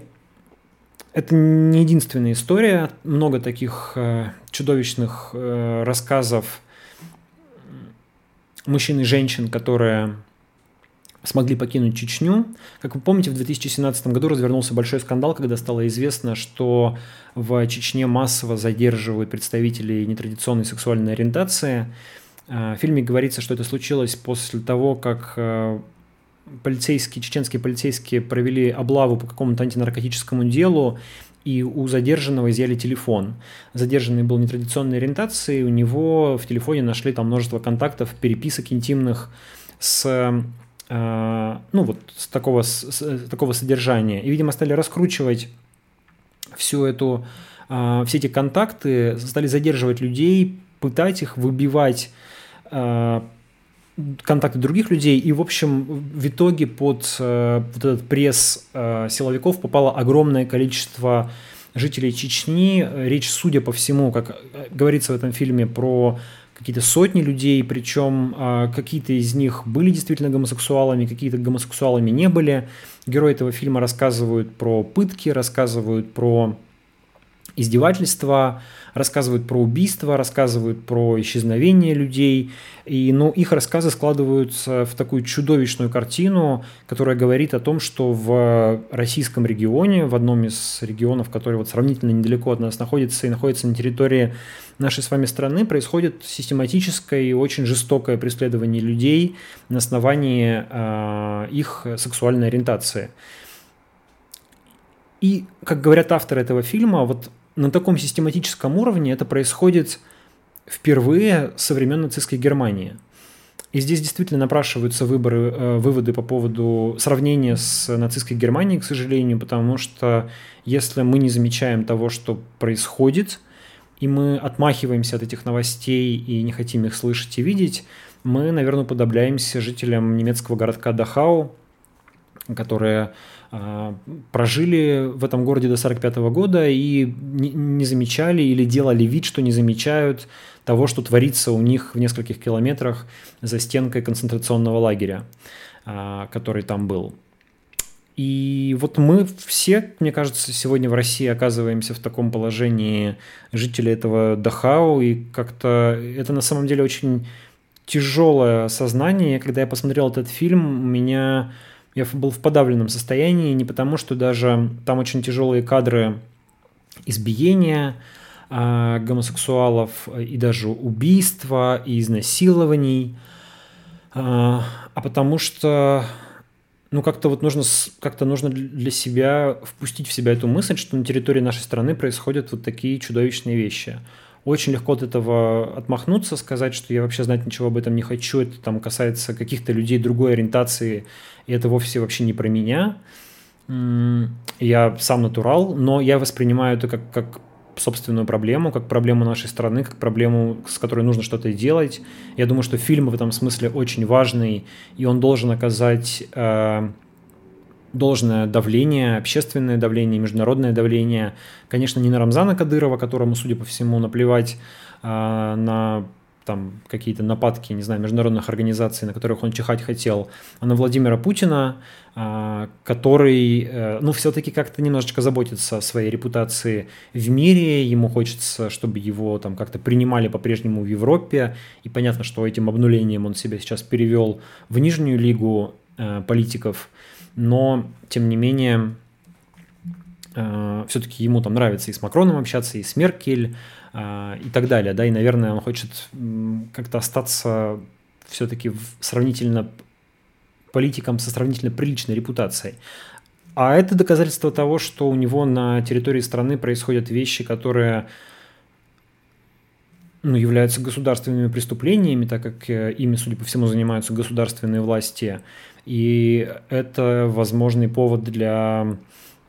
[SPEAKER 1] это не единственная история. Много таких э, чудовищных э, рассказов мужчин и женщин, которые смогли покинуть Чечню. Как вы помните, в 2017 году развернулся большой скандал, когда стало известно, что в Чечне массово задерживают представителей нетрадиционной сексуальной ориентации. Э, в фильме говорится, что это случилось после того, как полицейские, чеченские полицейские провели облаву по какому-то антинаркотическому делу, и у задержанного изъяли телефон. Задержанный был нетрадиционной ориентации, у него в телефоне нашли там множество контактов, переписок интимных с э, ну вот с такого, с, с такого содержания. И, видимо, стали раскручивать всю эту, э, все эти контакты, стали задерживать людей, пытать их, выбивать э, контакты других людей, и, в общем, в итоге под э, вот этот пресс э, силовиков попало огромное количество жителей Чечни. Речь, судя по всему, как э, говорится в этом фильме, про какие-то сотни людей, причем э, какие-то из них были действительно гомосексуалами, какие-то гомосексуалами не были. Герои этого фильма рассказывают про пытки, рассказывают про издевательства, рассказывают про убийства, рассказывают про исчезновение людей. И ну, их рассказы складываются в такую чудовищную картину, которая говорит о том, что в российском регионе, в одном из регионов, который вот сравнительно недалеко от нас находится и находится на территории нашей с вами страны, происходит систематическое и очень жестокое преследование людей на основании э, их сексуальной ориентации. И, как говорят авторы этого фильма, вот на таком систематическом уровне это происходит впервые со времен нацистской Германии. И здесь действительно напрашиваются выборы, э, выводы по поводу сравнения с нацистской Германией, к сожалению, потому что если мы не замечаем того, что происходит, и мы отмахиваемся от этих новостей и не хотим их слышать и видеть, мы, наверное, подобляемся жителям немецкого городка Дахау, которые прожили в этом городе до 45 года и не замечали или делали вид, что не замечают того, что творится у них в нескольких километрах за стенкой концентрационного лагеря, а, который там был. И вот мы все, мне кажется, сегодня в России оказываемся в таком положении жителей этого Дахау, и как-то это на самом деле очень тяжелое сознание. Когда я посмотрел этот фильм, у меня я был в подавленном состоянии, не потому что даже там очень тяжелые кадры избиения э, гомосексуалов и даже убийства и изнасилований, э, а потому что ну как-то вот нужно как-то нужно для себя впустить в себя эту мысль, что на территории нашей страны происходят вот такие чудовищные вещи очень легко от этого отмахнуться, сказать, что я вообще знать ничего об этом не хочу, это там касается каких-то людей другой ориентации, и это вовсе вообще не про меня. Я сам натурал, но я воспринимаю это как, как собственную проблему, как проблему нашей страны, как проблему, с которой нужно что-то делать. Я думаю, что фильм в этом смысле очень важный, и он должен оказать э, должное давление, общественное давление, международное давление. Конечно, не на Рамзана Кадырова, которому, судя по всему, наплевать а, на там какие-то нападки, не знаю, международных организаций, на которых он чихать хотел, а на Владимира Путина, а, который, э, ну, все-таки как-то немножечко заботится о своей репутации в мире, ему хочется, чтобы его там как-то принимали по-прежнему в Европе, и понятно, что этим обнулением он себя сейчас перевел в нижнюю лигу э, политиков, но, тем не менее, э, все-таки ему там нравится и с Макроном общаться, и с Меркель, э, и так далее, да, и, наверное, он хочет как-то остаться все-таки сравнительно политиком со сравнительно приличной репутацией. А это доказательство того, что у него на территории страны происходят вещи, которые ну, являются государственными преступлениями, так как э, ими, судя по всему, занимаются государственные власти. И это возможный повод для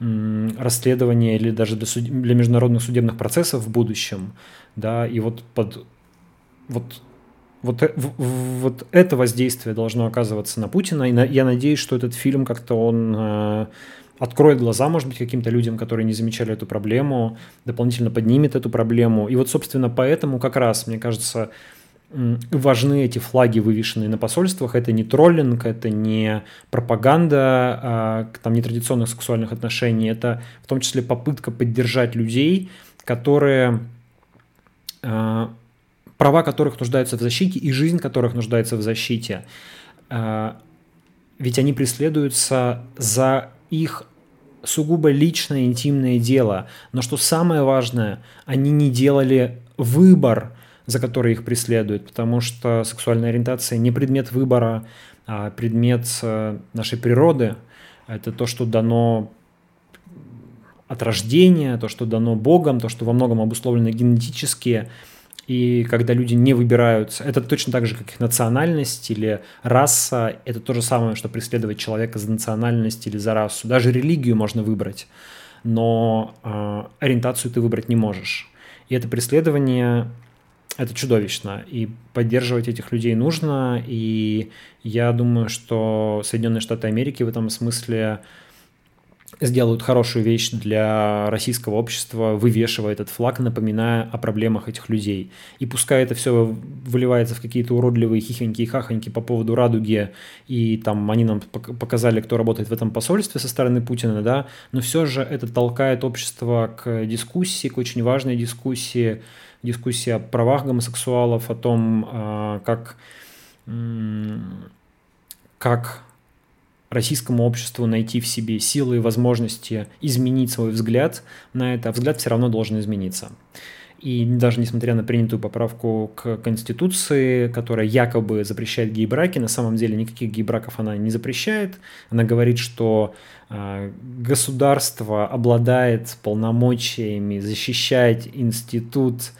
[SPEAKER 1] расследования или даже для, суд... для международных судебных процессов в будущем. Да, и вот под вот вот, э, вот это воздействие должно оказываться на Путина. И я надеюсь, что этот фильм как-то он э, откроет глаза, может быть, каким-то людям, которые не замечали эту проблему, дополнительно поднимет эту проблему. И вот, собственно, поэтому как раз, мне кажется, важны эти флаги, вывешенные на посольствах. Это не троллинг, это не пропаганда а, там, нетрадиционных сексуальных отношений, это в том числе попытка поддержать людей, которые а, права которых нуждаются в защите и жизнь которых нуждается в защите. А, ведь они преследуются за их сугубо личное, интимное дело. Но что самое важное, они не делали выбор, за который их преследуют, потому что сексуальная ориентация не предмет выбора, а предмет э, нашей природы. Это то, что дано от рождения, то, что дано Богом, то, что во многом обусловлено генетически. И когда люди не выбирают, это точно так же, как их национальность или раса, это то же самое, что преследовать человека за национальность или за расу. Даже религию можно выбрать, но э, ориентацию ты выбрать не можешь. И это преследование, это чудовищно. И поддерживать этих людей нужно. И я думаю, что Соединенные Штаты Америки в этом смысле сделают хорошую вещь для российского общества, вывешивая этот флаг, напоминая о проблемах этих людей. И пускай это все выливается в какие-то уродливые хихоньки и хахоньки по поводу радуги, и там они нам показали, кто работает в этом посольстве со стороны Путина, да, но все же это толкает общество к дискуссии, к очень важной дискуссии, дискуссии о правах гомосексуалов, о том, а, как как российскому обществу найти в себе силы и возможности изменить свой взгляд на это, а взгляд все равно должен измениться. И даже несмотря на принятую поправку к Конституции, которая якобы запрещает гей-браки, на самом деле никаких гей-браков она не запрещает. Она говорит, что э, государство обладает полномочиями защищать институт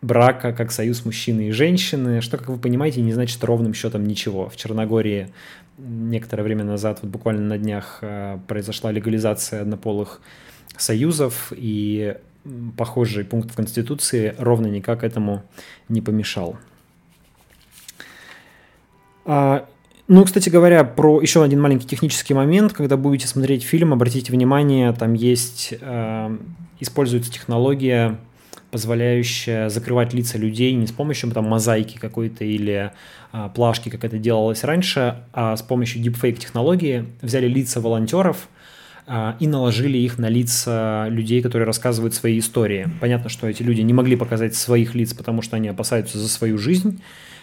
[SPEAKER 1] брака как союз мужчины и женщины, что, как вы понимаете, не значит ровным счетом ничего. В Черногории некоторое время назад, вот буквально на днях, э, произошла легализация однополых союзов, и похожий пункт в Конституции ровно никак этому не помешал. Ну, кстати говоря, про еще один маленький технический момент. Когда будете смотреть фильм, обратите внимание, там есть, э, используется технология позволяющая закрывать лица людей не с помощью там мозаики какой-то или а, плашки, как это делалось раньше, а с помощью deepfake технологии взяли лица волонтеров а, и наложили их на лица людей, которые рассказывают свои истории. Понятно, что эти люди не могли показать своих лиц, потому что они опасаются за свою жизнь,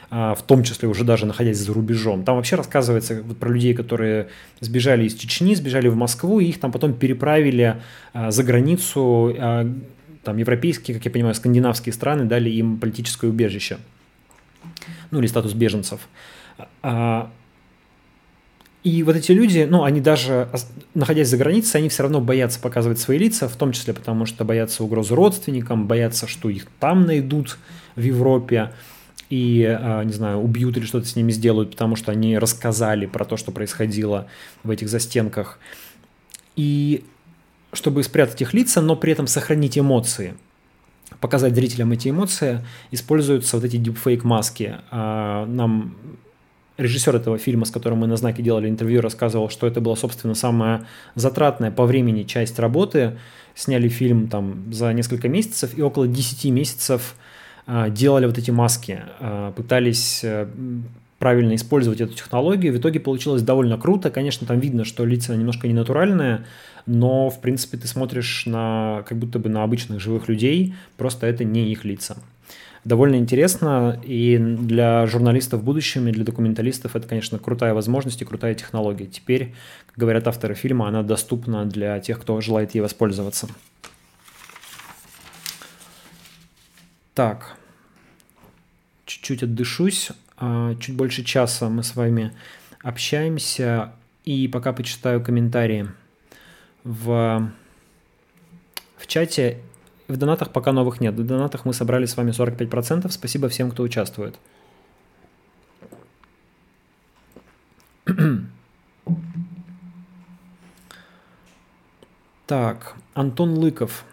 [SPEAKER 1] в том числе уже даже находясь за рубежом. Там вообще рассказывается про людей, которые сбежали из Чечни, сбежали в Москву, и их там потом переправили а, за границу, а, там европейские, как я понимаю, скандинавские страны дали им политическое убежище, ну или статус беженцев. А, и вот эти люди, ну, они даже, находясь за границей, они все равно боятся показывать свои лица, в том числе потому, что боятся угрозы родственникам, боятся, что их там найдут в Европе и, а, не знаю, убьют или что-то с ними сделают, потому что они рассказали про то, что происходило в этих застенках. И чтобы спрятать их лица, но при этом сохранить эмоции. Показать зрителям эти эмоции, используются вот эти deepfake-маски. А, нам режиссер этого фильма, с которым мы на знаке делали интервью, рассказывал, что это была, собственно, самая затратная по времени часть работы. Сняли фильм там за несколько месяцев и около 10 месяцев делали вот эти маски, а, пытались э, правильно использовать эту технологию. В итоге получилось довольно круто. Конечно, там видно, что лица немножко ненатуральные, но, в принципе, ты смотришь на как будто бы на обычных живых людей, просто это не их лица. Довольно интересно, и для журналистов в будущем, и для документалистов это, конечно, крутая возможность и крутая технология. Теперь, как говорят авторы фильма, она доступна для тех, кто желает ей воспользоваться. Так, чуть-чуть отдышусь. А, чуть больше часа мы с вами общаемся. И пока почитаю комментарии в, в чате. В донатах пока новых нет. В донатах мы собрали с вами 45%. Спасибо всем, кто участвует. Так, Антон Лыков.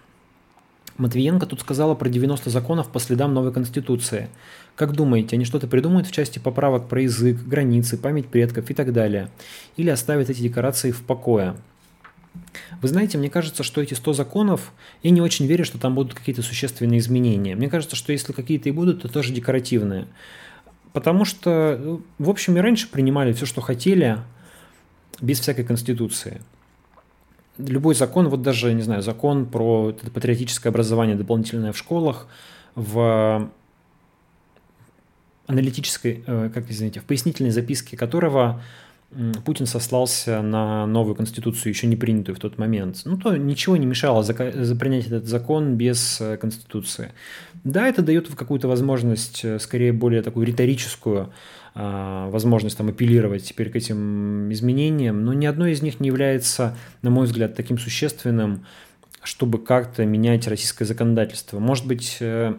[SPEAKER 1] Матвиенко тут сказала про 90 законов по следам новой конституции. Как думаете, они что-то придумают в части поправок про язык, границы, память предков и так далее? Или оставят эти декорации в покое? Вы знаете, мне кажется, что эти 100 законов, я не очень верю, что там будут какие-то существенные изменения. Мне кажется, что если какие-то и будут, то тоже декоративные. Потому что, в общем, и раньше принимали все, что хотели, без всякой конституции. Любой закон, вот даже, не знаю, закон про патриотическое образование дополнительное в школах, в аналитической, э, как извините, в пояснительной записке которого Путин сослался на новую конституцию, еще не принятую в тот момент. Ну, то ничего не мешало принять этот закон без э, конституции. Да, это дает какую-то возможность, э, скорее более такую риторическую, возможность там апеллировать теперь к этим изменениям, но ни одно из них не является, на мой взгляд, таким существенным, чтобы как-то менять российское законодательство. Может быть, э,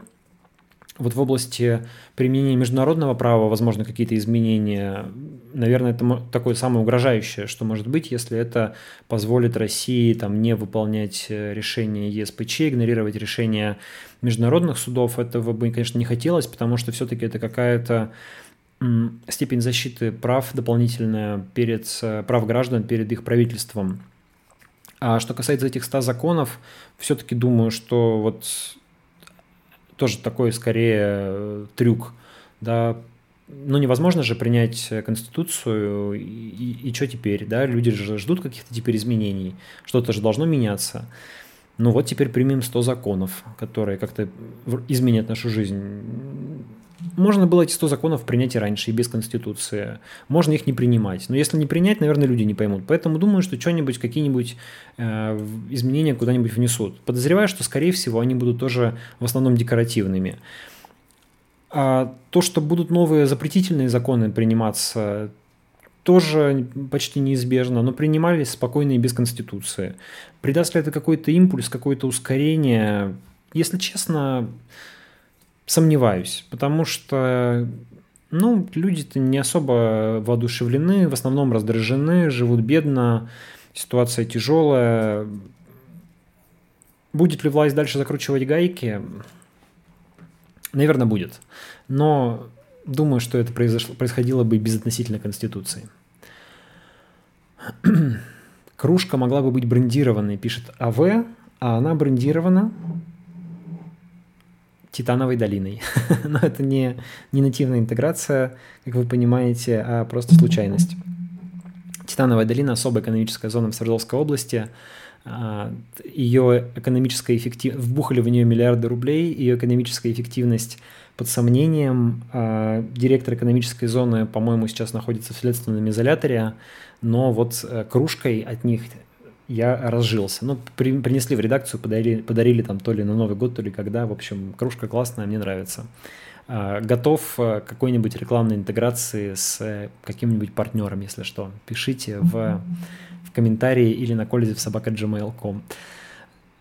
[SPEAKER 1] вот в области применения международного права, возможно, какие-то изменения. Наверное, это такое самое угрожающее, что может быть, если это позволит России там, не выполнять э, решения ЕСПЧ, игнорировать решения международных судов. Этого бы, конечно, не хотелось, потому что все-таки это какая-то степень защиты прав дополнительная перед э, прав граждан перед их правительством. А что касается этих 100 законов, все-таки думаю, что вот тоже такой скорее э, трюк, да, ну невозможно же принять конституцию и, и, и что теперь, да, люди же ждут каких-то теперь изменений, что-то же должно меняться. Ну вот теперь примем 100 законов, которые как-то изменят нашу жизнь. Можно было эти 100 законов принять и раньше, и без Конституции. Можно их не принимать. Но если не принять, наверное, люди не поймут. Поэтому думаю, что что-нибудь, какие-нибудь э, изменения куда-нибудь внесут. Подозреваю, что, скорее всего, они будут тоже в основном декоративными. А то, что будут новые запретительные законы приниматься, тоже почти неизбежно, но принимались спокойно и без Конституции. Придаст ли это какой-то импульс, какое-то ускорение? Если честно, Сомневаюсь, потому что ну, люди-то не особо воодушевлены, в основном раздражены, живут бедно, ситуация тяжелая. Будет ли власть дальше закручивать гайки? Наверное, будет. Но думаю, что это произошло, происходило бы без относительно Конституции. *clears throat* Кружка могла бы быть брендированной, пишет АВ, а она брендирована Титановой долиной. *laughs* Но это не, не нативная интеграция, как вы понимаете, а просто случайность. Титановая долина – особая экономическая зона в Свердловской области. А, ее экономическая эффективность, вбухали в нее миллиарды рублей, ее экономическая эффективность под сомнением. А, директор экономической зоны, по-моему, сейчас находится в следственном изоляторе, но вот э, кружкой от них я разжился. Ну, при, принесли в редакцию, подарили, подарили там то ли на Новый год, то ли когда. В общем, кружка классная, мне нравится. А, готов э, к какой-нибудь рекламной интеграции с э, каким-нибудь партнером, если что. Пишите в, в комментарии или на коллезе в собака.gmail.com.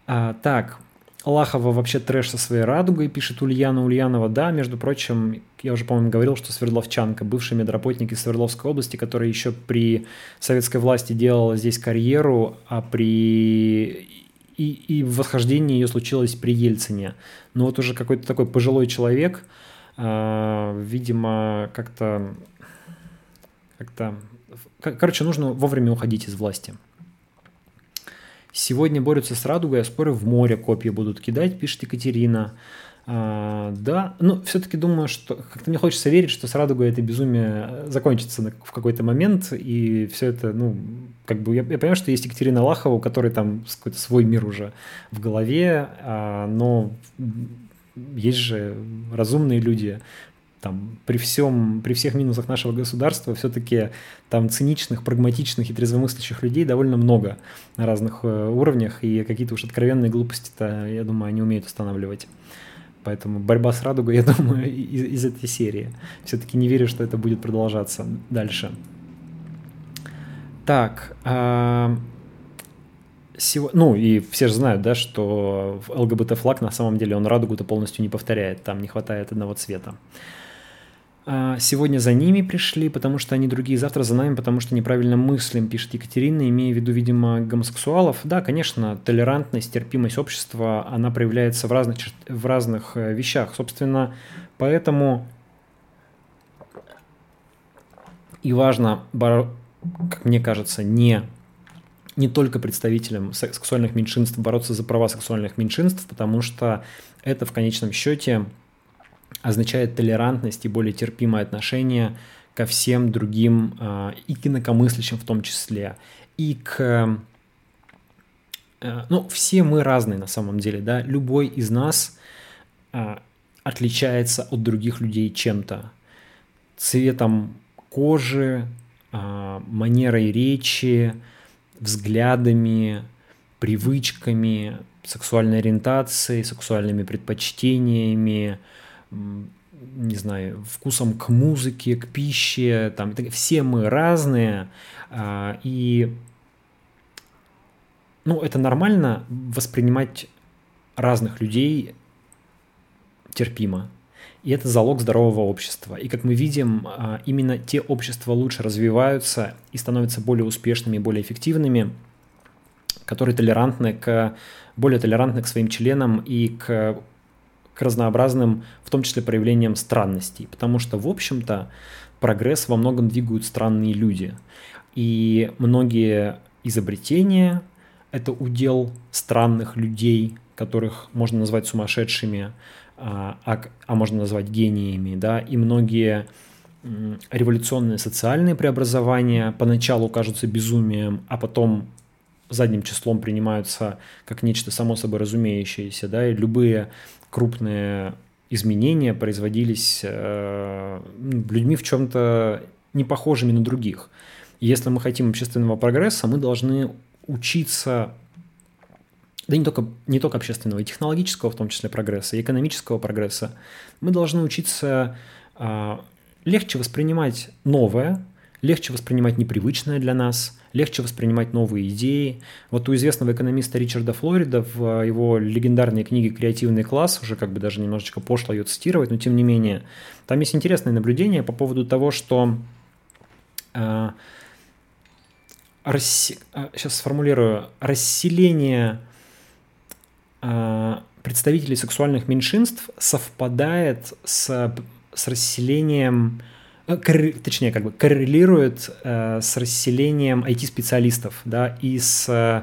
[SPEAKER 1] А, так, Лахова вообще трэш со своей радугой, пишет Ульяна Ульянова. Да, между прочим, я уже, по-моему, говорил, что Свердловчанка, бывший медработник из Свердловской области, который еще при советской власти делала здесь карьеру, а при... И, и восхождение ее случилось при Ельцине. Но вот уже какой-то такой пожилой человек, э, видимо, как-то... как-то... Короче, нужно вовремя уходить из власти. Сегодня борются с радугой, а споры в море копья будут кидать, пишет Екатерина. А, да, ну, все-таки думаю, что как-то мне хочется верить, что с радугой это безумие закончится в какой-то момент, и все это, ну, как бы, я, я понимаю, что есть Екатерина Лахова, у которой там какой-то свой мир уже в голове, а, но есть же разумные люди, там, при всем, при всех минусах нашего государства, все-таки там циничных, прагматичных и трезвомыслящих людей довольно много на разных э, уровнях, и какие-то уж откровенные глупости-то, я думаю, они умеют устанавливать. Поэтому борьба с радугой, *laughs* я думаю, из, из этой серии. Все-таки не верю, что это будет продолжаться дальше. Так, э, сего... ну и все же знают, да, что ЛГБТ-флаг на самом деле он радугу-то полностью не повторяет, там не хватает одного цвета. А, сегодня за ними пришли, потому что они другие, завтра за нами, потому что неправильно мыслим, пишет Екатерина, имея в виду, видимо, гомосексуалов. Да, конечно, толерантность, терпимость общества, она проявляется в разных, в разных э, вещах. Собственно, поэтому и важно, как мне кажется, не, не только представителям сексуальных меньшинств бороться за права сексуальных меньшинств, потому что это в конечном счете означает толерантность и более терпимое отношение ко всем другим э, и к инакомыслящим в том числе, и к... Э, ну, все мы разные на самом деле, да, любой из нас э, отличается от других людей чем-то. Цветом кожи, э, манерой речи, взглядами, привычками, сексуальной ориентацией, сексуальными предпочтениями, не знаю, вкусом к музыке, к пище, там, все мы разные, а, и, ну, это нормально воспринимать разных людей терпимо. И это залог здорового общества. И как мы видим, а, именно те общества лучше развиваются и становятся более успешными, более эффективными, которые толерантны к более толерантны к своим членам и к к разнообразным, в том числе проявлениям странностей, потому что, в общем-то, прогресс во многом двигают странные люди. И многие изобретения – это удел странных людей, которых можно назвать сумасшедшими, а, а, а можно назвать гениями, да, и многие революционные социальные преобразования поначалу кажутся безумием, а потом задним числом принимаются как нечто само собой разумеющееся, да, и любые крупные изменения производились э, людьми в чем-то не похожими на других. Если мы хотим общественного прогресса, мы должны учиться, да не только, не только общественного, и технологического в том числе прогресса, и экономического прогресса, мы должны учиться э, легче воспринимать новое, легче воспринимать непривычное для нас, легче воспринимать новые идеи. Вот у известного экономиста Ричарда Флорида в его легендарной книге «Креативный класс», уже как бы даже немножечко пошло ее цитировать, но тем не менее, там есть интересное наблюдение по поводу того, что э, расс... сейчас сформулирую, расселение э, представителей сексуальных меньшинств совпадает с, с расселением корр... точнее, как бы коррелирует э, с расселением IT-специалистов, да, и с э,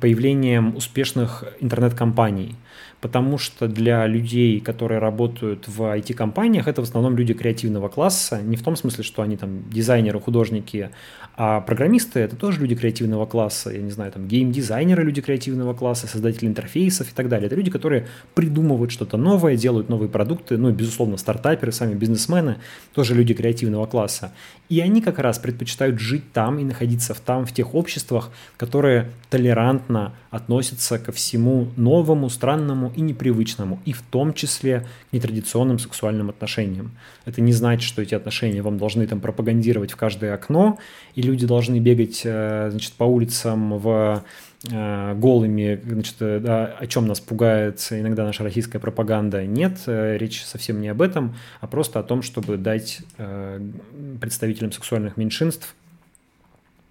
[SPEAKER 1] появлением успешных интернет-компаний потому что для людей, которые работают в IT-компаниях, это в основном люди креативного класса, не в том смысле, что они там дизайнеры, художники, а программисты — это тоже люди креативного класса, я не знаю, там гейм-дизайнеры — люди креативного класса, создатели интерфейсов и так далее. Это люди, которые придумывают что-то новое, делают новые продукты, ну, безусловно, стартаперы, сами бизнесмены, тоже люди креативного класса. И они как раз предпочитают жить там и находиться в там, в тех обществах, которые толерантно относятся ко всему новому, странному и непривычному, и в том числе к нетрадиционным сексуальным отношениям. Это не значит, что эти отношения вам должны там пропагандировать в каждое окно, и люди должны бегать э, значит, по улицам в э, голыми, значит, э, да, о чем нас пугает иногда наша российская пропаганда. Нет, речь совсем не об этом, а просто о том, чтобы дать представителям сексуальных меньшинств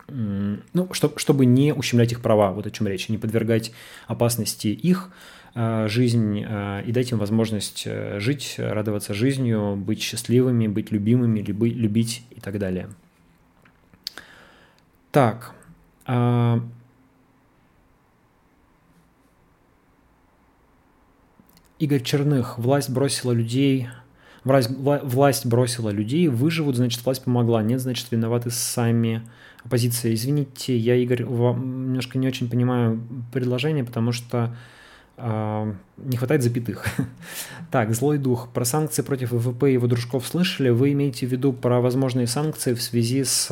[SPEAKER 1] ну, чтобы, чтобы не ущемлять их права, вот о чем речь, не подвергать опасности их жизнь и дать им возможность жить, радоваться жизнью, быть счастливыми, быть любимыми, любить и так далее. Так. А... Игорь Черных. Власть бросила людей... Власть, власть бросила людей, выживут, значит, власть помогла. Нет, значит, виноваты сами. Оппозиция. Извините, я, Игорь, немножко не очень понимаю предложение, потому что э, не хватает запятых. *laughs* так, злой дух. Про санкции против ВВП и его дружков слышали? Вы имеете в виду про возможные санкции в связи с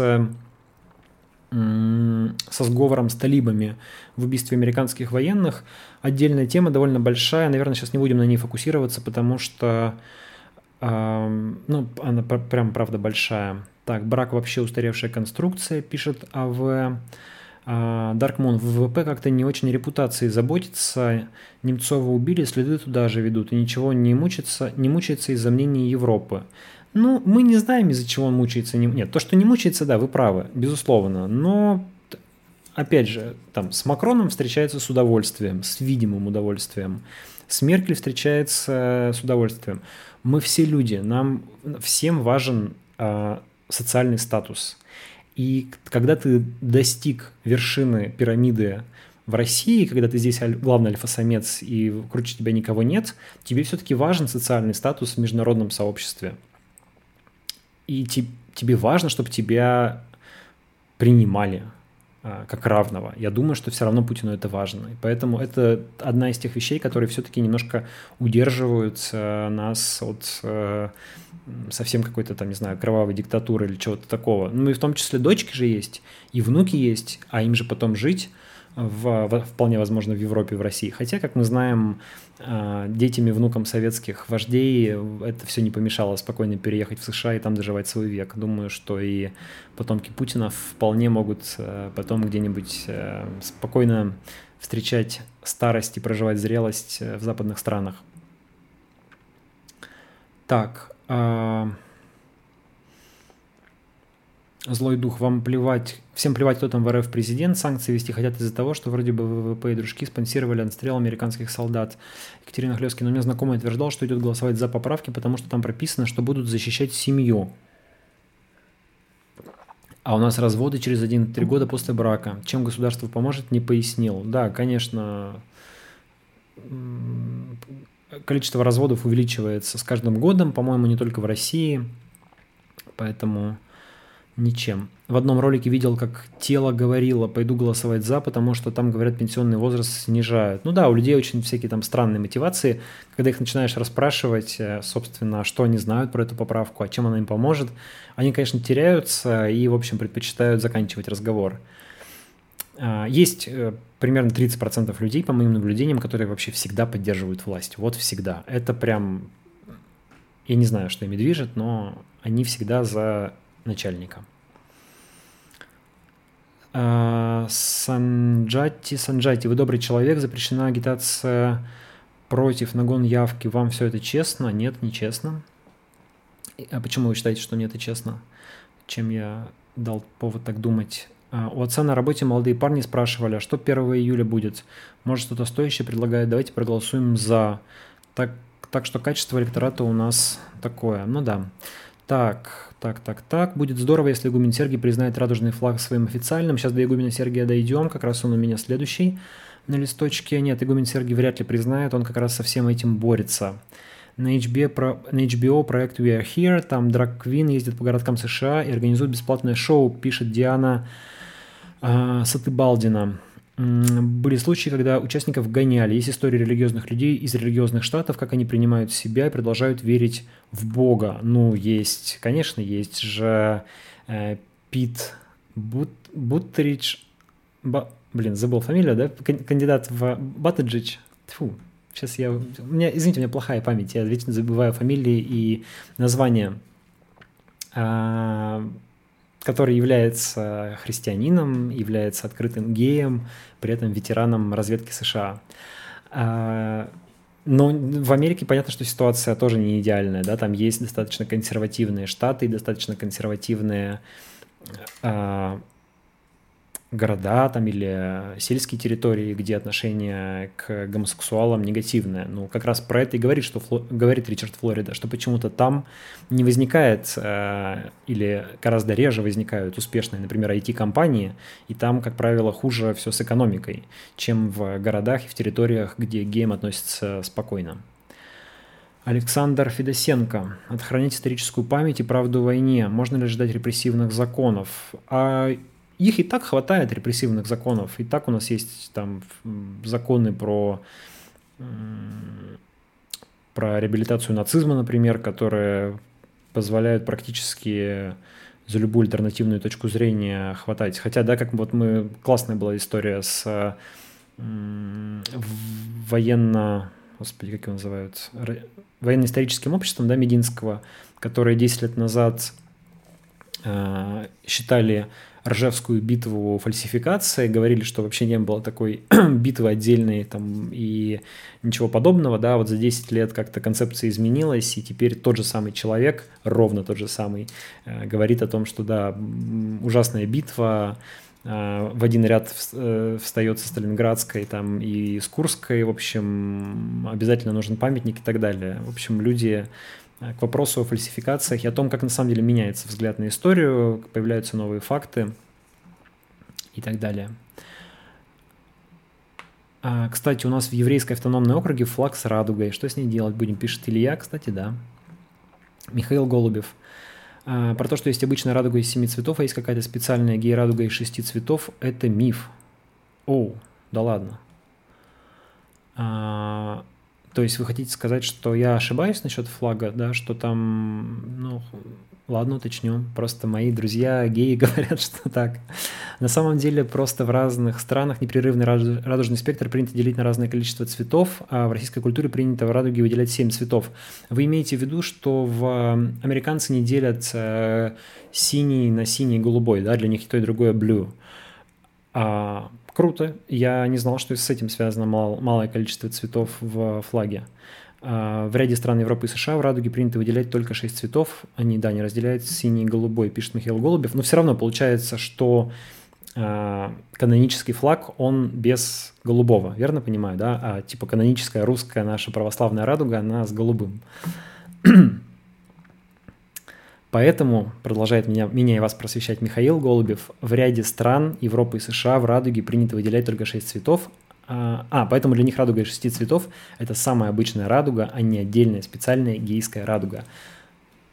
[SPEAKER 1] со сговором с талибами в убийстве американских военных. Отдельная тема, довольно большая. Наверное, сейчас не будем на ней фокусироваться, потому что ну, она прям правда большая. Так, брак вообще устаревшая конструкция, пишет АВ. Даркмон, ВВП как-то не очень репутацией заботится. Немцова убили, следы туда же ведут, и ничего не мучится, не мучается из-за мнений Европы. Ну, мы не знаем, из-за чего он мучается. Нет, то, что не мучается, да, вы правы, безусловно. Но, опять же, там, с Макроном встречается с удовольствием, с видимым удовольствием. С Меркель встречается с удовольствием. Мы все люди, нам всем важен э, социальный статус. И когда ты достиг вершины пирамиды в России, когда ты здесь главный альфа-самец и круче тебя никого нет, тебе все-таки важен социальный статус в международном сообществе и тебе важно, чтобы тебя принимали как равного. Я думаю, что все равно Путину это важно. И поэтому это одна из тех вещей, которые все-таки немножко удерживают а, нас от а, совсем какой-то там, не знаю, кровавой диктатуры или чего-то такого. Ну и в том числе дочки же есть, и внуки есть, а им же потом жить в, в, вполне возможно в Европе, в России. Хотя, как мы знаем, э, детям и внукам советских вождей это все не помешало спокойно переехать в США и там доживать свой век. Думаю, что и потомки Путина вполне могут э, потом где-нибудь э, спокойно встречать старость и проживать зрелость в западных странах. Так, злой дух, вам плевать, всем плевать, кто там в РФ президент, санкции вести хотят из-за того, что вроде бы ВВП и дружки спонсировали отстрел американских солдат. Екатерина Хлескина, у меня знакомый утверждал, что идет голосовать за поправки, потому что там прописано, что будут защищать семью. А у нас разводы через 1-3 года после брака. Чем государство поможет, не пояснил. Да, конечно, количество разводов увеличивается с каждым годом, по-моему, не только в России. Поэтому ничем. В одном ролике видел, как тело говорило, пойду голосовать за, потому что там, говорят, пенсионный возраст снижают. Ну да, у людей очень всякие там странные мотивации. Когда их начинаешь расспрашивать, э, собственно, что они знают про эту поправку, а чем она им поможет, они, конечно, теряются и, в общем, предпочитают заканчивать разговор. А, есть э, примерно 30% людей, по моим наблюдениям, которые вообще всегда поддерживают власть. Вот всегда. Это прям... Я не знаю, что ими движет, но они всегда за начальника. А, Санджати, Санджати, вы добрый человек, запрещена агитация против нагон явки. Вам все это честно? Нет, не честно. А почему вы считаете, что нет и честно? Чем я дал повод так думать? А, у отца на работе молодые парни спрашивали, а что 1 июля будет? Может, что-то стоящее предлагает? Давайте проголосуем за. Так, так что качество электората у нас такое. Ну да. Так, так, так, так. Будет здорово, если игумен Сергий признает радужный флаг своим официальным. Сейчас до игумена Сергия дойдем, как раз он у меня следующий на листочке. Нет, игумен Сергий вряд ли признает, он как раз со всем этим борется. На HBO, про, на HBO проект We Are Here, там Драг Квин ездит по городкам США и организует бесплатное шоу, пишет Диана э, Сатыбалдина. Были случаи, когда участников гоняли. Есть истории религиозных людей из религиозных штатов, как они принимают себя и продолжают верить в Бога. Ну, есть, конечно, есть же э, Пит Бут, Буттеридж, Ба, блин, забыл фамилию, да? Кандидат в Баттеджич. Фу, сейчас я... У меня, извините, у меня плохая память, я вечно забываю фамилии и названия. А, который является христианином, является открытым геем, при этом ветераном разведки США. А, но в Америке понятно, что ситуация тоже не идеальная, да, там есть достаточно консервативные штаты, достаточно консервативные а, города там или сельские территории, где отношение к гомосексуалам негативное. Ну, как раз про это и говорит, что Фло... говорит Ричард Флорида, что почему-то там не возникает э, или гораздо реже возникают успешные, например, IT-компании, и там, как правило, хуже все с экономикой, чем в городах и в территориях, где гейм относится спокойно. Александр Федосенко. Отхранить историческую память и правду о войне. Можно ли ждать репрессивных законов? А их и так хватает репрессивных законов. И так у нас есть там законы про, про реабилитацию нацизма, например, которые позволяют практически за любую альтернативную точку зрения хватать. Хотя, да, как вот мы... Классная была история с военно... Господи, как его называют? Военно-историческим обществом, да, Мединского, которые 10 лет назад э, считали Ржевскую битву фальсификации, говорили, что вообще не было такой *clears throat* битвы отдельной там и ничего подобного, да, вот за 10 лет как-то концепция изменилась, и теперь тот же самый человек, ровно тот же самый, э, говорит о том, что да, ужасная битва, э, в один ряд э, встает со Сталинградской там, и с Курской, в общем, обязательно нужен памятник и так далее. В общем, люди к вопросу о фальсификациях и о том, как на самом деле меняется взгляд на историю, появляются новые факты и так далее. А, кстати, у нас в еврейской автономной округе флаг с радугой. Что с ней делать будем? Пишет Илья, кстати, да. Михаил Голубев. А, про то, что есть обычная радуга из семи цветов, а есть какая-то специальная гей-радуга из шести цветов, это миф. Оу, да ладно. А, то есть вы хотите сказать, что я ошибаюсь насчет флага, да, что там, ну, ладно, уточню. Просто мои друзья геи *laughs* говорят, что так. На самом деле просто в разных странах непрерывный радужный спектр принято делить на разное количество цветов, а в российской культуре принято в радуге выделять 7 цветов. Вы имеете в виду, что в американцы не делят э, синий на синий и голубой, да, для них и то, и другое blue. Круто. Я не знал, что с этим связано мал, малое количество цветов в флаге. А, в ряде стран Европы и США в радуге принято выделять только 6 цветов. Они, да, не разделяют синий и голубой, пишет Михаил Голубев. Но все равно получается, что а, канонический флаг, он без голубого, верно понимаю, да? А типа каноническая русская наша православная радуга, она с голубым. *clears throat* Поэтому, продолжает меня, меня и вас просвещать Михаил Голубев, в ряде стран Европы и США в радуге принято выделять только 6 цветов. А, а поэтому для них радуга из 6 цветов – это самая обычная радуга, а не отдельная специальная гейская радуга.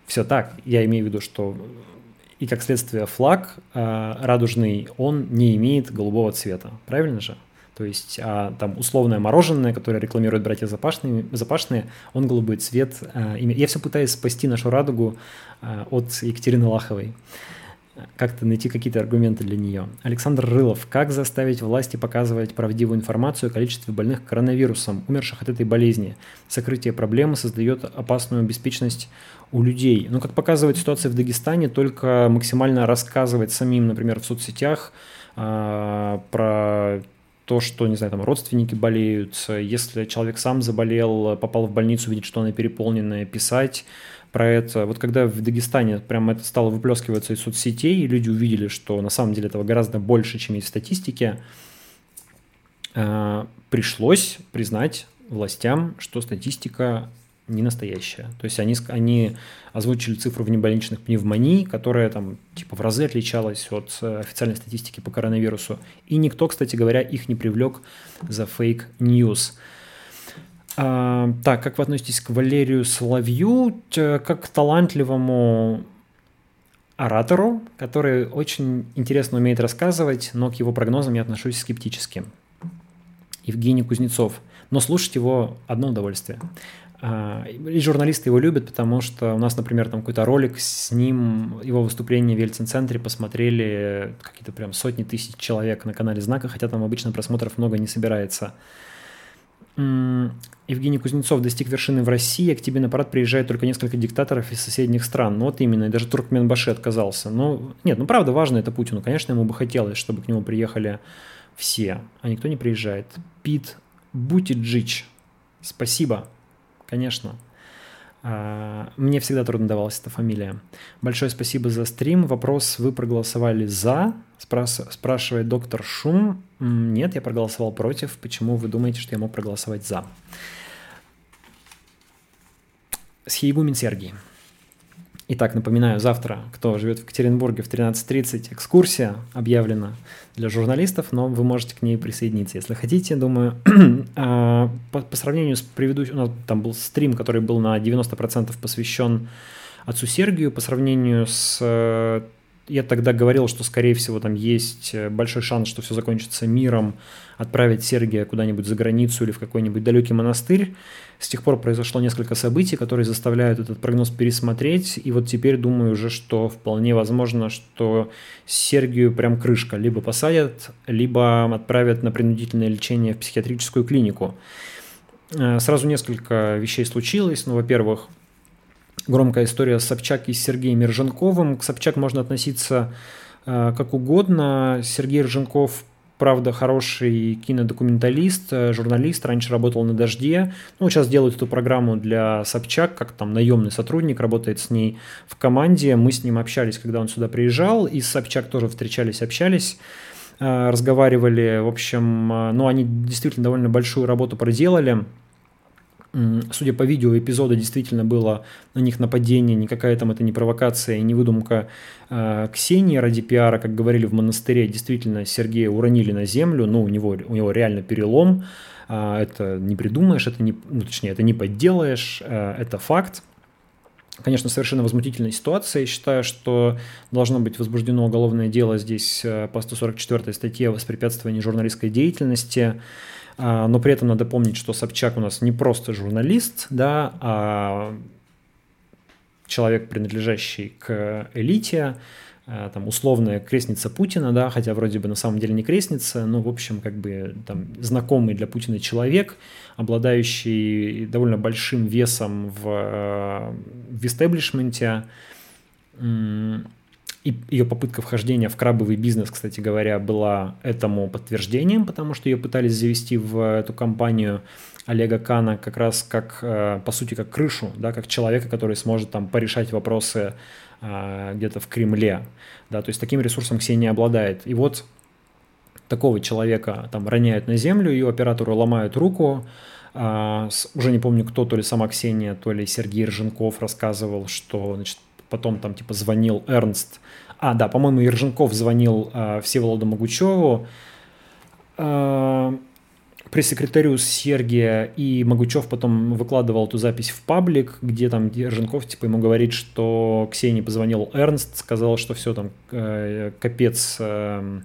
[SPEAKER 1] Все так. Я имею в виду, что и как следствие флаг э, радужный, он не имеет голубого цвета. Правильно же? То есть а, там условное мороженое, которое рекламируют братья Запашные, Запашные он голубой цвет. А, я все пытаюсь спасти нашу радугу а, от Екатерины Лаховой. Как-то найти какие-то аргументы для нее. Александр Рылов. Как заставить власти показывать правдивую информацию о количестве больных коронавирусом, умерших от этой болезни? Сокрытие проблемы создает опасную беспечность у людей. Но, как показывает ситуация в Дагестане, только максимально рассказывать самим, например, в соцсетях, про то, что, не знаю, там родственники болеют, если человек сам заболел, попал в больницу, видит, что она переполненная, писать про это. Вот когда в Дагестане прям это стало выплескиваться из соцсетей, и люди увидели, что на самом деле этого гораздо больше, чем есть в статистике, э, пришлось признать властям, что статистика не настоящая. То есть они, они озвучили цифру внебольничных пневмоний, которая там типа в разы отличалась от э, официальной статистики по коронавирусу. И никто, кстати говоря, их не привлек за фейк-ньюс. А, так, как вы относитесь к Валерию Соловью, как к талантливому оратору, который очень интересно умеет рассказывать, но к его прогнозам я отношусь скептически. Евгений Кузнецов. Но слушать его одно удовольствие. И журналисты его любят, потому что у нас, например, там какой-то ролик с ним, его выступление в Ельцин-центре посмотрели какие-то прям сотни тысяч человек на канале Знака, хотя там обычно просмотров много не собирается. Евгений Кузнецов достиг вершины в России, а к тебе на парад приезжают только несколько диктаторов из соседних стран. Ну вот именно, и даже Туркменбаши отказался. Ну, нет, ну правда важно это Путину. Конечно, ему бы хотелось, чтобы к нему приехали все, а никто не приезжает. Пит Бутиджич, спасибо конечно. А, мне всегда трудно давалась эта фамилия. Большое спасибо за стрим. Вопрос, вы проголосовали за? Спрас... Спрашивает доктор Шум. Нет, я проголосовал против. Почему вы думаете, что я мог проголосовать за? Схиегумен Сергий. Итак, напоминаю, завтра, кто живет в Екатеринбурге в 13.30, экскурсия объявлена для журналистов, но вы можете к ней присоединиться, если хотите. Думаю, *clears throat* а, по, по сравнению с предыдущим, у нас там был стрим, который был на 90% посвящен отцу Сергию, по сравнению с э, я тогда говорил, что, скорее всего, там есть э, большой шанс, что все закончится миром, отправить Сергия куда-нибудь за границу или в какой-нибудь далекий монастырь. С тех пор произошло несколько событий, которые заставляют этот прогноз пересмотреть. И вот теперь думаю уже, что вполне возможно, что Сергию прям крышка. Либо посадят, либо отправят на принудительное лечение в психиатрическую клинику. Э, сразу несколько вещей случилось. Ну, во-первых, громкая история Собчак и Сергеем Мержанковым. К Собчак можно относиться как угодно. Сергей Рженков правда, хороший кинодокументалист, э, журналист, раньше работал на «Дожде», ну, сейчас делает эту программу для Собчак, как там наемный сотрудник, работает с ней в команде, мы с ним общались, когда он сюда приезжал, и с Собчак тоже встречались, общались, э, разговаривали, в общем, э, ну, они действительно довольно большую работу проделали, Судя по видео эпизода, действительно было на них нападение, никакая там это не провокация и не выдумка э, Ксении ради пиара, как говорили в монастыре, действительно Сергея уронили на землю, ну, у него, у него реально перелом, э, это не придумаешь, это не, ну, точнее, это не подделаешь, э, это факт. Конечно, совершенно возмутительная ситуация. Я считаю, что должно быть возбуждено уголовное дело здесь по 144 статье о воспрепятствовании журналистской деятельности. А, но при этом надо помнить, что Собчак у нас не просто журналист, да, а человек, принадлежащий к элите, а, там условная крестница Путина, да, хотя вроде бы на самом деле не крестница, но в общем как бы там знакомый для Путина человек, обладающий довольно большим весом в, в истеблишменте, и ее попытка вхождения в крабовый бизнес, кстати говоря, была этому подтверждением, потому что ее пытались завести в эту компанию Олега Кана как раз как, э, по сути, как крышу, да, как человека, который сможет там порешать вопросы э, где-то в Кремле. Да, то есть таким ресурсом Ксения обладает. И вот такого человека там роняют на землю, ее оператору ломают руку, а, уже не помню кто, то ли сама Ксения, то ли Сергей Рженков рассказывал, что значит, потом там типа звонил Эрнст. А, да, по-моему, Ерженков звонил э, Всеволоду Могучеву, э, пресс-секретарю Сергия, и Могучев потом выкладывал эту запись в паблик, где там Ерженков типа ему говорит, что Ксении позвонил Эрнст, сказал, что все там э, капец э,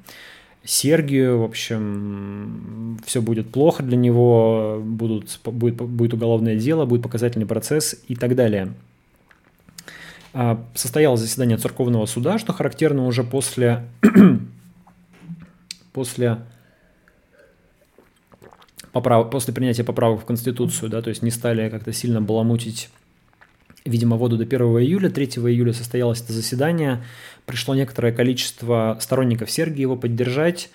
[SPEAKER 1] Сергию, в общем, все будет плохо для него, будут, будет, будет уголовное дело, будет показательный процесс и так далее. А, состоялось заседание церковного суда, что характерно уже после, *clears throat* после, поправ, после принятия поправок в Конституцию, да, то есть не стали как-то сильно баламутить видимо, воду до 1 июля. 3 июля состоялось это заседание. Пришло некоторое количество сторонников Сергия его поддержать.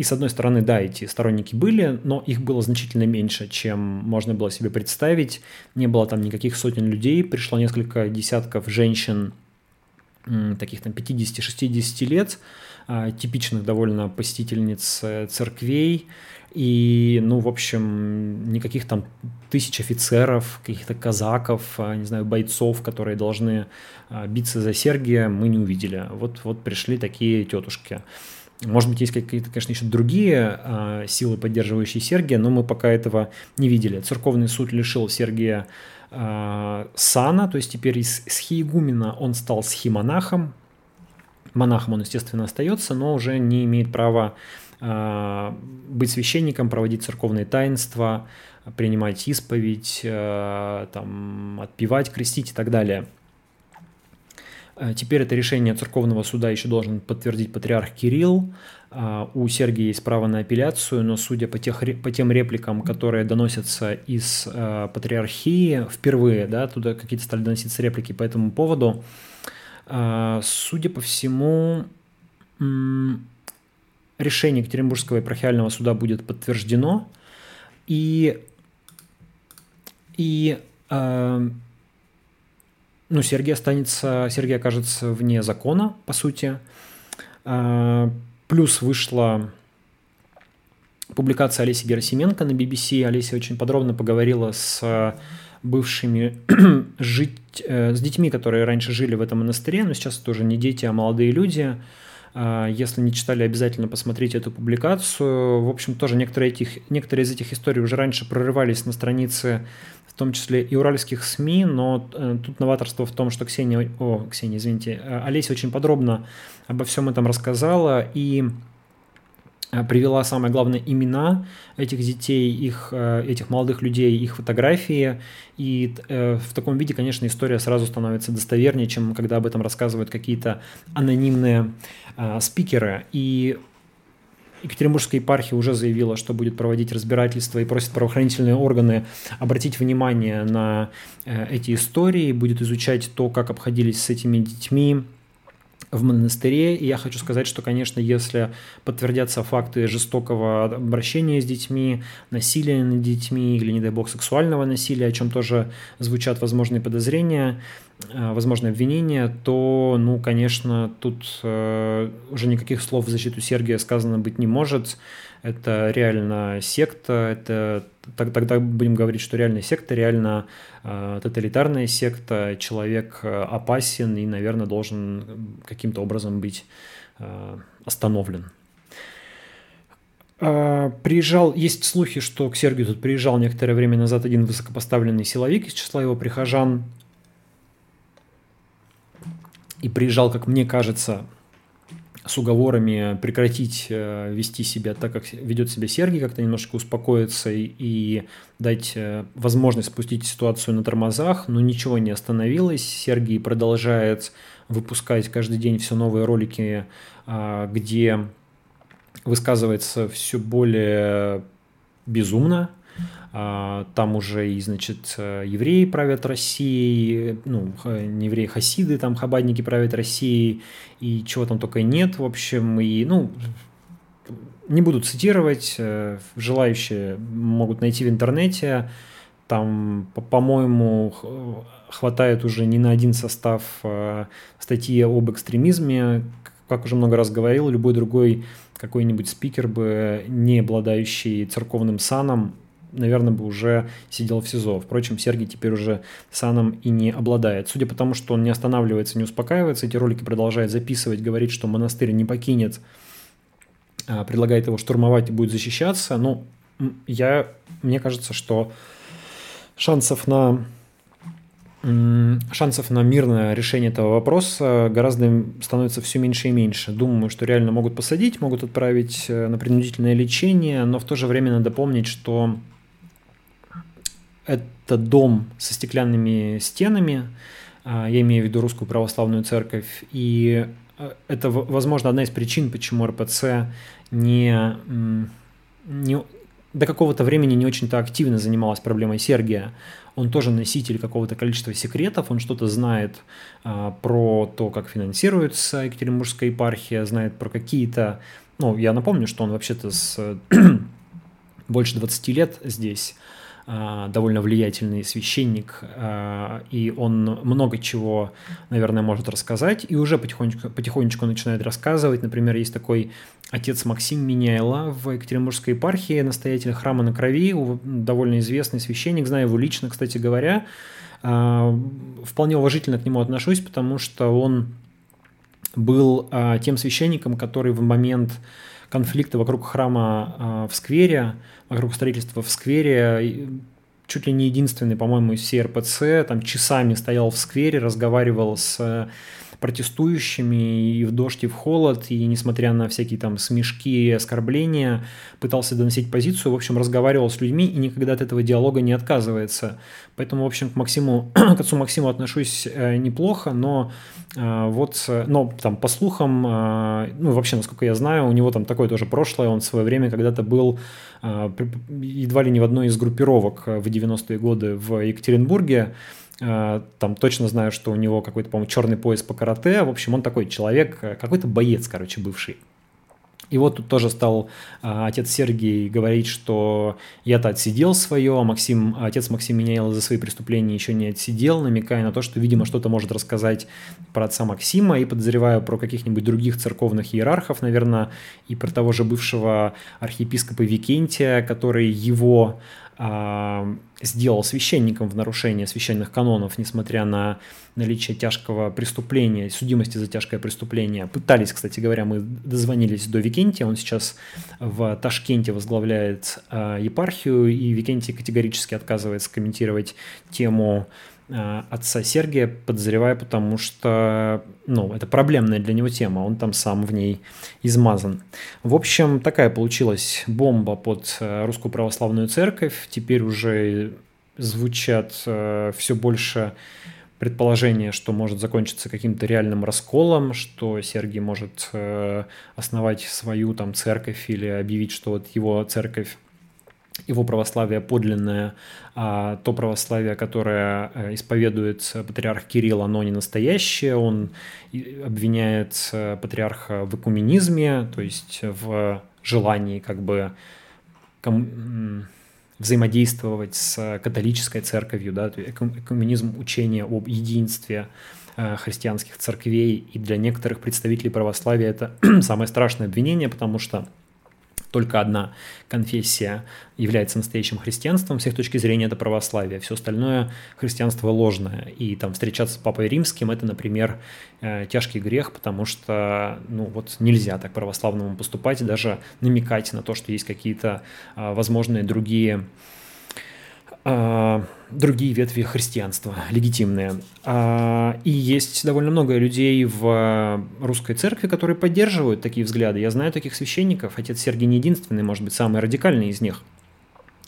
[SPEAKER 1] И с одной стороны, да, эти сторонники были, но их было значительно меньше, чем можно было себе представить. Не было там никаких сотен людей, пришло несколько десятков женщин, таких там 50-60 лет, а, типичных довольно посетительниц э, церквей, и, ну, в общем, никаких там тысяч офицеров, каких-то казаков, а, не знаю, бойцов, которые должны а, биться за Сергия, мы не увидели. Вот, вот пришли такие тетушки. Может быть, есть какие-то, конечно, еще другие э, силы, поддерживающие Сергия, но мы пока этого не видели. Церковный суд лишил Сергия э, сана, то есть теперь из схиегумена он стал схимонахом. Монахом он, естественно, остается, но уже не имеет права э, быть священником, проводить церковные таинства, принимать исповедь, э, там, отпевать, крестить и так далее – теперь это решение церковного суда еще должен подтвердить патриарх Кирилл. Э, у Сергия есть право на апелляцию, но судя по, тех, по тем репликам, которые доносятся из э, патриархии впервые, да, туда какие-то стали доноситься реплики по этому поводу, судя по всему, решение Екатеринбургского епархиального суда будет подтверждено, и, и ну, Сергей останется, Сергей окажется вне закона, по сути. А, плюс вышла публикация Олеси Герасименко на BBC. Олеся очень подробно поговорила с бывшими *clears throat* жить, э, с детьми, которые раньше жили в этом монастыре, но сейчас это уже не дети, а молодые люди. А, если не читали, обязательно посмотрите эту публикацию. В общем, тоже некоторые, этих, некоторые из этих историй уже раньше прорывались на странице в том числе и уральских СМИ, но э, тут новаторство в том, что Ксения, о, Ксения, извините, э, Олеся очень подробно обо всем этом рассказала и э, привела самое главное имена этих детей, их, этих молодых людей, их фотографии. И в таком виде, конечно, история сразу становится достовернее, чем когда об этом рассказывают какие-то анонимные спикеры. И Екатеринбургская епархия уже заявила, что будет проводить разбирательство и просит правоохранительные органы обратить внимание на э, эти истории, будет изучать то, как обходились с этими детьми в монастыре. И я хочу сказать, что, конечно, если подтвердятся факты жестокого обращения с детьми, насилия над детьми или, не дай бог, сексуального насилия, о чем тоже звучат возможные подозрения, э, возможные обвинения, то, ну, конечно, тут э, уже никаких слов в защиту Сергия сказано быть не может. Это реально секта, это тогда будем говорить, что реально секта, реально э, тоталитарная секта, человек опасен и, наверное, должен каким-то образом быть остановлен. Э, приезжал, есть слухи, что к Сергию тут приезжал некоторое время назад один высокопоставленный силовик из числа его прихожан. И приезжал, как мне кажется, с уговорами прекратить э, вести себя так, как ведет себя Сергей, как-то немножко успокоиться и, и дать э, возможность спустить ситуацию на тормозах, но ничего не остановилось. Сергей продолжает выпускать каждый день все новые ролики, э, где высказывается все более безумно, а, там уже и, значит, евреи правят Россией, ну, не евреи, хасиды, там хабадники правят Россией, и чего там только нет, в общем, и, ну, не буду цитировать, э, желающие могут найти в интернете, там, по-моему, хватает уже не на один состав э, статьи об экстремизме, как уже много раз говорил, любой другой какой-нибудь спикер бы, не обладающий церковным саном, наверное, бы уже сидел в СИЗО. Впрочем, Сергей теперь уже саном и не обладает. Судя по тому, что он не останавливается, не успокаивается, эти ролики продолжает записывать, говорит, что монастырь не покинет, а, предлагает его штурмовать и будет защищаться. Ну, я, мне кажется, что шансов на шансов на мирное решение этого вопроса гораздо становится все меньше и меньше. Думаю, что реально могут посадить, могут отправить э, на принудительное лечение, но в то же время надо помнить, что это дом со стеклянными стенами, а, я имею в виду русскую православную церковь, и э, это, возможно, одна из причин, почему РПЦ не, не, до какого-то времени не очень-то активно занималась проблемой Сергия. Он тоже носитель какого-то количества секретов, он что-то знает а, про то, как финансируется Екатеринбургская епархия, знает про какие-то... Ну, я напомню, что он вообще-то с *clears throat* больше 20 лет здесь, довольно влиятельный священник, а, и он много чего, наверное, может рассказать, и уже потихонечку, потихонечку начинает рассказывать. Например, есть такой отец Максим Миняйла в Екатеринбургской епархии, настоятель храма на крови, довольно известный священник, знаю его лично, кстати говоря. А, вполне уважительно к нему отношусь, потому что он был тем священником, который в момент конфликта вокруг храма в сквере вокруг строительства в сквере, чуть ли не единственный, по-моему, из всей РПЦ, там часами стоял в сквере, разговаривал с протестующими и в дождь, и в холод, и несмотря на всякие там смешки и оскорбления, пытался доносить позицию, в общем, разговаривал с людьми и никогда от этого диалога не отказывается. Поэтому, в общем, к Максиму, *clears throat* к отцу Максиму отношусь э, неплохо, но э, вот, но там по слухам, э, ну вообще, насколько я знаю, у него там такое тоже прошлое, он в свое время когда-то был едва ли не в одной из группировок в 90-е годы в Екатеринбурге, Э, там точно знаю, что у него какой-то, по-моему, черный пояс по карате. В общем, он такой человек, э, какой-то боец, короче, бывший. И вот тут тоже стал а, отец Сергий говорить, что я-то отсидел свое, а Максим, отец Максим Меняйло за свои преступления еще не отсидел, намекая на то, что, видимо, что-то может рассказать про отца Максима, и подозреваю про каких-нибудь других церковных иерархов, наверное, и про того же бывшего архиепископа Викентия, который его сделал священником в нарушение священных канонов, несмотря на наличие тяжкого преступления, судимости за тяжкое преступление. Пытались, кстати говоря, мы дозвонились до Викентия, он сейчас в Ташкенте возглавляет э, епархию, и Викентий категорически отказывается комментировать тему отца Сергия, подозреваю, потому что ну, это проблемная для него тема, он там сам в ней измазан. В общем, такая получилась бомба под э, Русскую Православную Церковь. Теперь уже звучат э, все больше предположения, что может закончиться каким-то реальным расколом, что Сергий может основать свою там церковь или объявить, что вот его церковь его православие подлинное, а то православие, которое э, исповедует патриарх Кирилл, оно не настоящее. Он обвиняет патриарха в экуменизме, то есть в желании как бы взаимодействовать с католической церковью, да, экуменизм учения об единстве э, христианских церквей, и для некоторых представителей православия это *clears throat* самое страшное обвинение, потому что только одна конфессия является настоящим христианством, с их точки зрения это православие, все остальное христианство ложное. И там встречаться с Папой Римским это, например, э, тяжкий грех, потому что ну вот нельзя так православному поступать, даже намекать на то, что есть какие-то а, возможные другие другие ветви христианства, легитимные. А, и есть довольно много людей в русской церкви, которые поддерживают такие взгляды. Я знаю таких священников, отец Сергий не единственный, может быть, самый радикальный из них –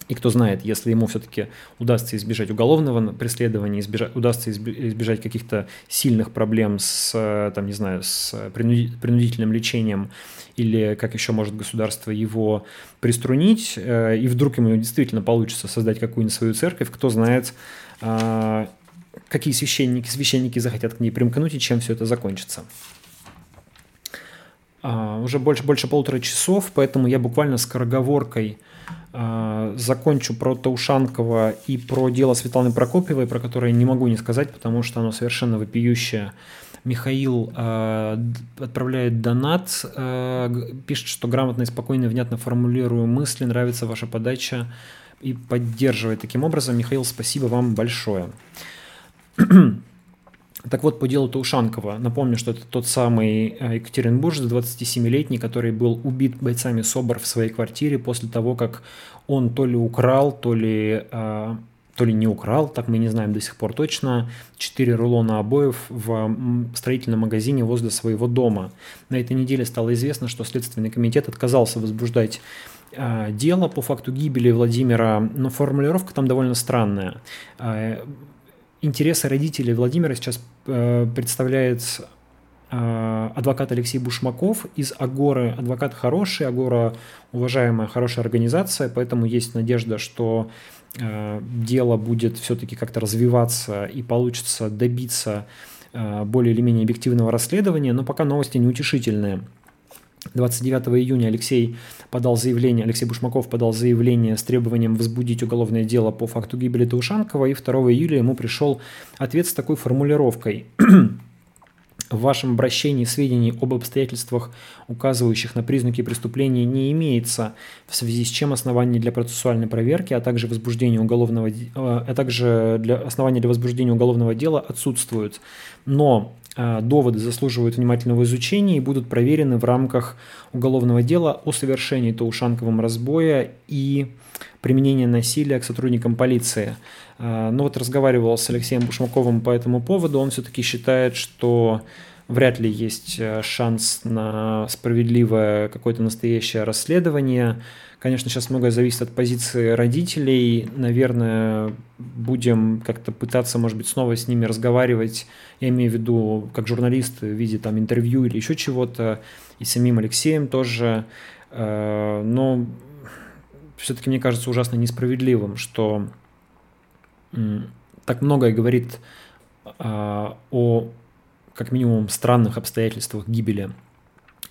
[SPEAKER 1] и кто знает, если ему все-таки удастся избежать уголовного преследования, избежать, удастся избежать каких-то сильных проблем с, там, не знаю, с принудительным лечением, или как еще может государство его приструнить, э, и вдруг ему действительно получится создать какую-нибудь свою церковь, кто знает, а, какие священники, священники захотят к ней примкнуть и чем все это закончится. А, уже больше, больше полутора часов, поэтому я буквально скороговоркой закончу про Таушанкова и про дело Светланы Прокопьевой, про которое не могу не сказать, потому что оно совершенно вопиющее. Михаил э, отправляет донат, э, пишет, что грамотно и спокойно внятно формулирую мысли, нравится ваша подача и поддерживает таким образом. Михаил, спасибо вам большое. *clears throat* Так вот, по делу Таушанкова, напомню, что это тот самый э, Екатеринбуржец, 27-летний, который был убит бойцами СОБР в своей квартире после того, как он то ли украл, то ли, э, то ли не украл, так мы не знаем до сих пор точно, 4 рулона обоев в строительном магазине возле своего дома. На этой неделе стало известно, что Следственный комитет отказался возбуждать э, дело по факту гибели Владимира, но формулировка там довольно странная интересы родителей Владимира сейчас э, представляет э, адвокат Алексей Бушмаков из Агоры. Адвокат хороший, Агора уважаемая, хорошая организация, поэтому есть надежда, что э, дело будет все-таки как-то развиваться и получится добиться э, более или менее объективного расследования, но пока новости неутешительные. 29 июня Алексей подал заявление, Алексей Бушмаков подал заявление с требованием возбудить уголовное дело по факту гибели Таушанкова, и 2 июля ему пришел ответ с такой формулировкой. В вашем обращении сведений об обстоятельствах, указывающих на признаки преступления, не имеется, в связи с чем основания для процессуальной проверки, а также возбуждения уголовного, э, а также для основания для возбуждения уголовного дела отсутствуют. Но доводы заслуживают внимательного изучения и будут проверены в рамках уголовного дела о совершении Таушанковым разбоя и применения насилия к сотрудникам полиции. Э, Но вот разговаривал с Алексеем Бушмаковым по этому поводу, он все-таки считает, что вряд ли есть э, шанс на справедливое какое-то настоящее расследование. Конечно, сейчас многое зависит от позиции родителей. Наверное, будем как-то пытаться, может быть, снова с ними разговаривать. Я имею в виду, как журналист в виде там интервью или еще чего-то. И самим Алексеем тоже. Э, но все-таки мне кажется ужасно несправедливым, что так многое говорит а, о, как минимум, странных обстоятельствах гибели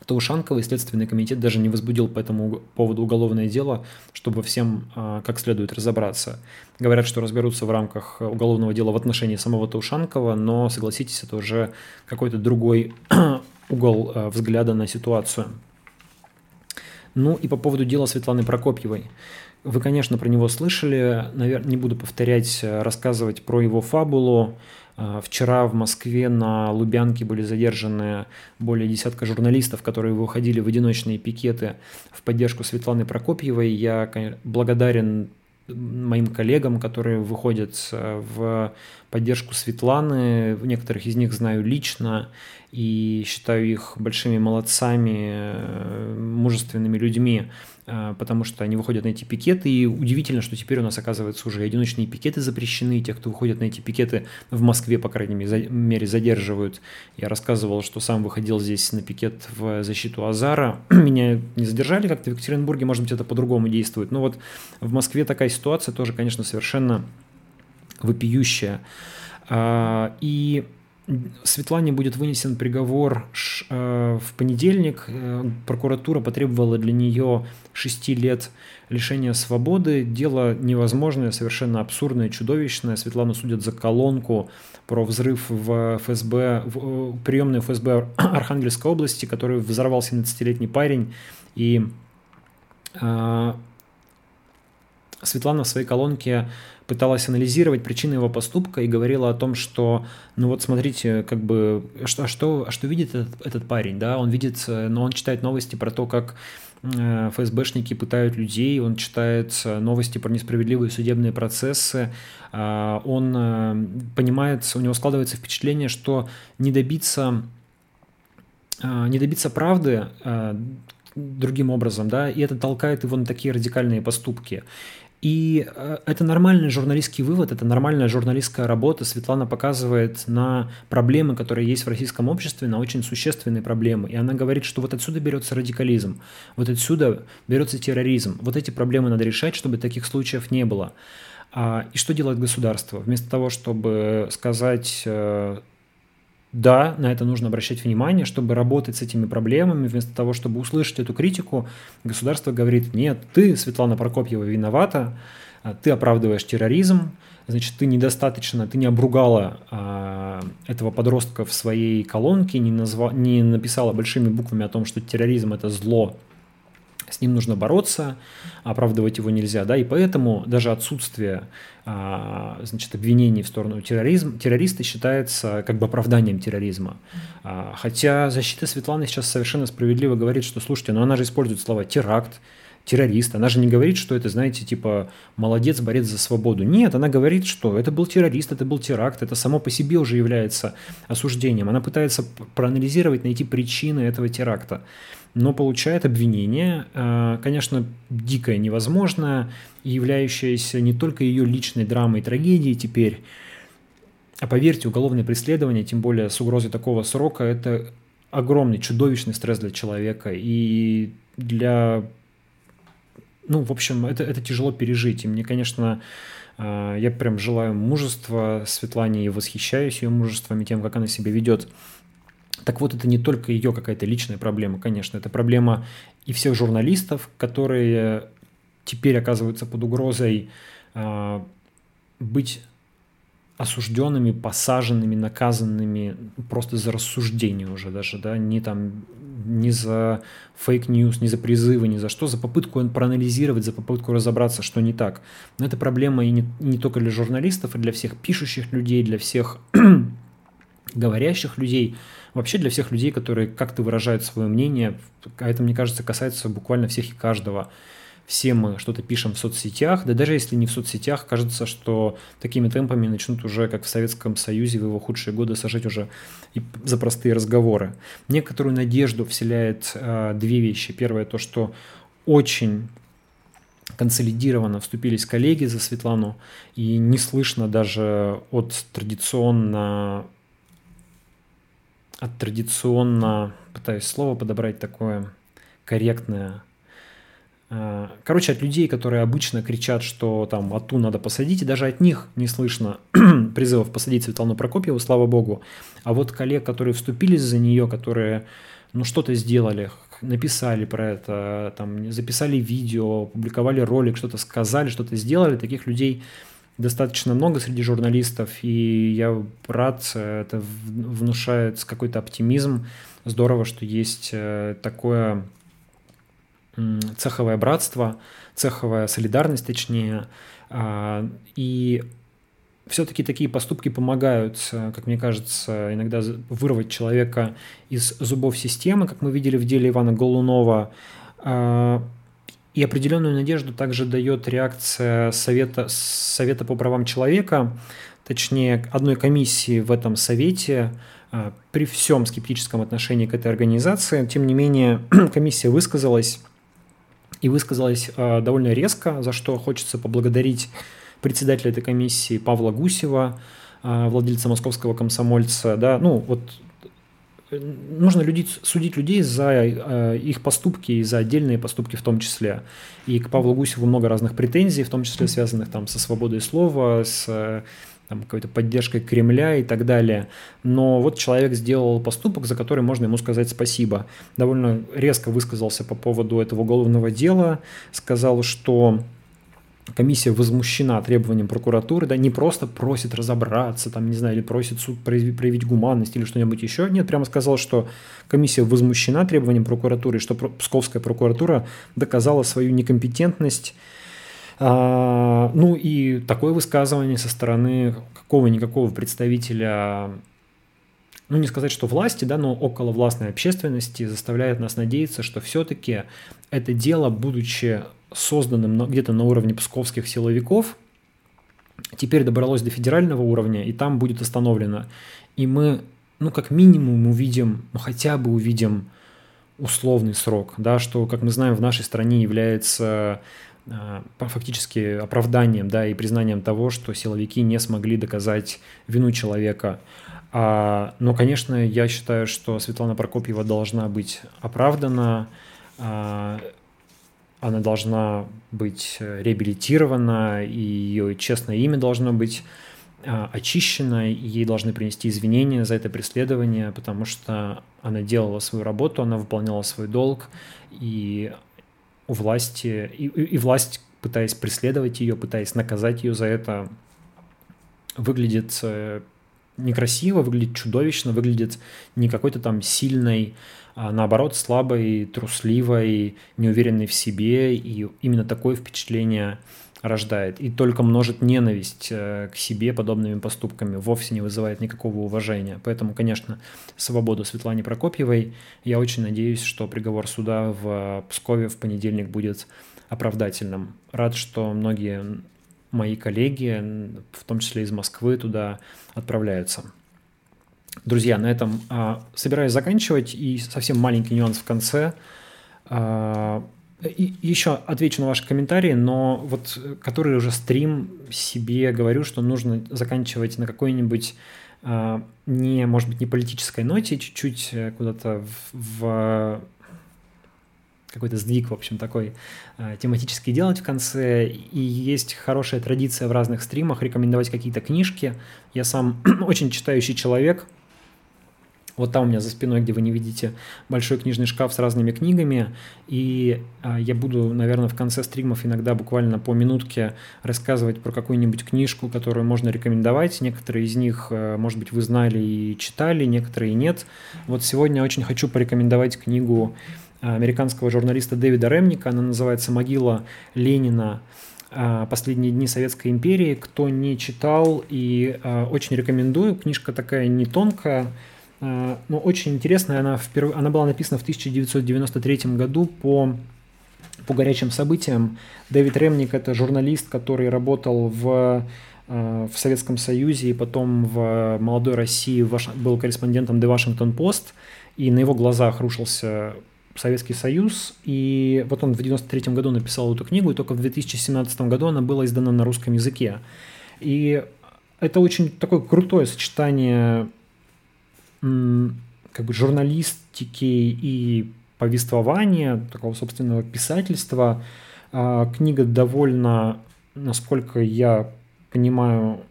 [SPEAKER 1] Таушанкова и Следственный комитет даже не возбудил по этому поводу уголовное дело, чтобы всем а, как следует разобраться. Говорят, что разберутся в рамках уголовного дела в отношении самого Таушанкова, но, согласитесь, это уже какой-то другой *clears throat* угол а, взгляда на ситуацию. Ну и по поводу дела Светланы Прокопьевой. Вы, конечно, про него слышали, наверное, не буду повторять, а, рассказывать про его фабулу. А, вчера в Москве на Лубянке были задержаны более десятка журналистов, которые выходили в одиночные пикеты в поддержку Светланы Прокопьевой. Я благодарен моим коллегам, которые выходят в поддержку Светланы. Некоторых из них знаю лично и считаю их большими молодцами, мужественными людьми. А, потому что они выходят на эти пикеты, и удивительно, что теперь у нас, оказывается, уже одиночные пикеты запрещены, и тех, кто выходит на эти пикеты в Москве, по крайней мере, задерживают. Я рассказывал, что сам выходил здесь на пикет в защиту Азара. *clears throat* Меня не задержали как-то в Екатеринбурге, может быть, это по-другому действует. Но вот в Москве такая ситуация тоже, конечно, совершенно вопиющая. А, и Светлане будет вынесен приговор э, в понедельник. Э, прокуратура потребовала для нее 6 лет лишения свободы. Дело невозможное, совершенно абсурдное, чудовищное. Светлану судят за колонку про взрыв в ФСБ, в э, приемную ФСБ *coughs* Архангельской области, который взорвал 17-летний парень. И Светлана в своей колонке пыталась анализировать причины его поступка и говорила о том, что, ну вот смотрите, как бы, что, что, что видит этот, этот парень, да, он видит, но ну, он читает новости про то, как э, ФСБшники пытают людей, он читает новости про несправедливые судебные процессы, а, он э, понимает, у него складывается впечатление, что не добиться, э, не добиться правды другим образом, да, и это толкает его на такие радикальные поступки. И э, это нормальный журналистский вывод, это нормальная журналистская работа. Светлана показывает на проблемы, которые есть в российском обществе, на очень существенные проблемы. И она говорит, что вот отсюда берется радикализм, вот отсюда берется терроризм. Вот эти проблемы надо решать, чтобы таких случаев не было. А, и что делает государство? Вместо того, чтобы сказать э, да, на это нужно обращать внимание, чтобы работать с этими проблемами, вместо того, чтобы услышать эту критику, государство говорит, нет, ты, Светлана Прокопьева, виновата, а, ты оправдываешь терроризм, значит, ты недостаточно, ты не обругала а, этого подростка в своей колонке, не, назва, не написала большими буквами о том, что терроризм – это зло, с ним нужно бороться, оправдывать его нельзя, да, и поэтому даже отсутствие, а, значит, обвинений в сторону терроризма, террориста считается как бы оправданием терроризма. А, хотя защита Светланы сейчас совершенно справедливо говорит, что, слушайте, но она же использует слова теракт, террорист. Она же не говорит, что это, знаете, типа молодец, борец за свободу. Нет, она говорит, что это был террорист, это был теракт, это само по себе уже является осуждением. Она пытается проанализировать, найти причины этого теракта но получает обвинение, э, конечно, дикое, невозможное, являющееся не только ее личной драмой и трагедией теперь, а поверьте, уголовное преследование, тем более с угрозой такого срока, это огромный, чудовищный стресс для человека. И для... Ну, в общем, это, это тяжело пережить. И мне, конечно, э, я прям желаю мужества. Светлане и восхищаюсь ее мужеством и тем, как она себя ведет так вот, это не только ее какая-то личная проблема, конечно, это проблема и всех журналистов, которые теперь оказываются под угрозой э, быть осужденными, посаженными, наказанными просто за рассуждение уже даже, да, не там, не за фейк-ньюс, не за призывы, не за что, за попытку проанализировать, за попытку разобраться, что не так. Но это проблема и не, не только для журналистов, и для всех пишущих людей, для всех говорящих людей, вообще для всех людей, которые как-то выражают свое мнение, а это, мне кажется, касается буквально всех и каждого. Все мы что-то пишем в соцсетях, да даже если не в соцсетях, кажется, что такими темпами начнут уже, как в Советском Союзе в его худшие годы, сажать уже и за простые разговоры. Некоторую надежду вселяет э, две вещи. Первое, то, что очень консолидированно вступились коллеги за Светлану, и не слышно даже от традиционно от традиционно, пытаюсь слово подобрать такое корректное, а, Короче, от людей, которые обычно кричат, что там Ату надо посадить, и даже от них не слышно *clears throat* призывов посадить Светлану Прокопьеву, слава богу. А вот коллег, которые вступились за нее, которые ну что-то сделали, написали про это, там, записали видео, публиковали ролик, что-то сказали, что-то сделали, таких людей достаточно много среди журналистов, и я рад, это внушает какой-то оптимизм. Здорово, что есть э, такое цеховое братство, цеховая солидарность, точнее, а, и все-таки такие поступки помогают, э, как мне кажется, иногда вырвать человека из зубов системы, как мы видели в деле Ивана Голунова. И определенную надежду также дает реакция Совета, Совета по правам человека, точнее, одной комиссии в этом Совете, а, при всем скептическом отношении к этой организации. Тем не менее, *clears throat* комиссия высказалась и высказалась а, довольно резко, за что хочется поблагодарить председателя этой комиссии Павла Гусева, а, владельца московского комсомольца. Да, ну, вот нужно людей, судить людей за э, их поступки и за отдельные поступки в том числе. И к Павлу Гусеву много разных претензий, в том числе связанных там со свободой слова, с там, какой-то поддержкой Кремля и так далее. Но вот человек сделал поступок, за который можно ему сказать спасибо. Довольно резко высказался по поводу этого уголовного дела, сказал, что комиссия возмущена требованием прокуратуры, да, не просто просит разобраться, там, не знаю, или просит суд проявить гуманность или что-нибудь еще. Нет, прямо сказал, что комиссия возмущена требованием прокуратуры, что Псковская прокуратура доказала свою некомпетентность. А, ну и такое высказывание со стороны какого-никакого представителя ну не сказать, что власти, да, но около властной общественности заставляет нас надеяться, что все-таки это дело, будучи созданным где-то на уровне псковских силовиков, теперь добралось до федерального уровня, и там будет остановлено. И мы, ну, как минимум увидим, ну, хотя бы увидим условный срок, да, что, как мы знаем, в нашей стране является а, фактически оправданием да, и признанием того, что силовики не смогли доказать вину человека. А, но, конечно, я считаю, что Светлана Прокопьева должна быть оправдана, а, она должна быть э, реабилитирована, и ее честное имя должно быть а, очищено, и ей должны принести извинения за это преследование, потому что она делала свою работу, она выполняла свой долг, и у власти, и, и власть, пытаясь преследовать ее, пытаясь наказать ее за это, выглядит э, некрасиво, выглядит чудовищно, выглядит не какой-то там сильной, а наоборот слабой, трусливой, неуверенной в себе, и именно такое впечатление рождает. И только множит ненависть э, к себе подобными поступками, вовсе не вызывает никакого уважения. Поэтому, конечно, свободу Светлане Прокопьевой. Я очень надеюсь, что приговор суда в Пскове в понедельник будет оправдательным. Рад, что многие мои коллеги, в том числе из Москвы, туда отправляются. Друзья, на этом а, собираюсь заканчивать. И совсем маленький нюанс в конце. А, и еще отвечу на ваши комментарии, но вот который уже стрим себе говорю, что нужно заканчивать на какой-нибудь а, не, может быть, не политической ноте, чуть-чуть э, куда-то в, в какой-то сдвиг, в общем, такой э, тематический делать в конце. И есть хорошая традиция в разных стримах рекомендовать какие-то книжки. Я сам *clears throat* очень читающий человек. Вот там у меня за спиной, где вы не видите, большой книжный шкаф с разными книгами. И э, я буду, наверное, в конце стримов иногда буквально по минутке рассказывать про какую-нибудь книжку, которую можно рекомендовать. Некоторые из них, э, может быть, вы знали и читали, некоторые нет. Вот сегодня очень хочу порекомендовать книгу американского журналиста Дэвида Ремника. Она называется «Могила Ленина. А, Последние дни Советской империи». Кто не читал и а, очень рекомендую. Книжка такая не тонкая, а, но очень интересная. Она, вперв... она была написана в 1993 году по по горячим событиям. Дэвид Ремник – это журналист, который работал в, в Советском Союзе и потом в молодой России был корреспондентом The Washington Post, и на его глазах рушился Советский Союз, и вот он в 93 году написал эту книгу, и только в 2017 году она была издана на русском языке. И это очень такое крутое сочетание как бы журналистики и повествования, такого собственного писательства. А, книга довольно, насколько я понимаю,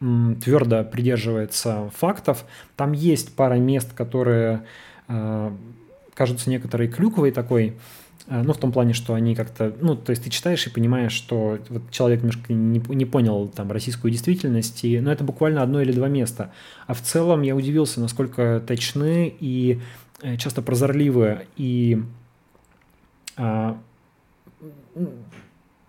[SPEAKER 1] твердо придерживается фактов. Там есть пара мест, которые а, кажутся некоторые клюквой такой, э, ну, в том плане, что они как-то, ну, то есть ты читаешь и понимаешь, что вот человек немножко не, не понял там российскую действительность, но ну, это буквально одно или два места. А в целом я удивился, насколько точны и э, часто прозорливы, и а,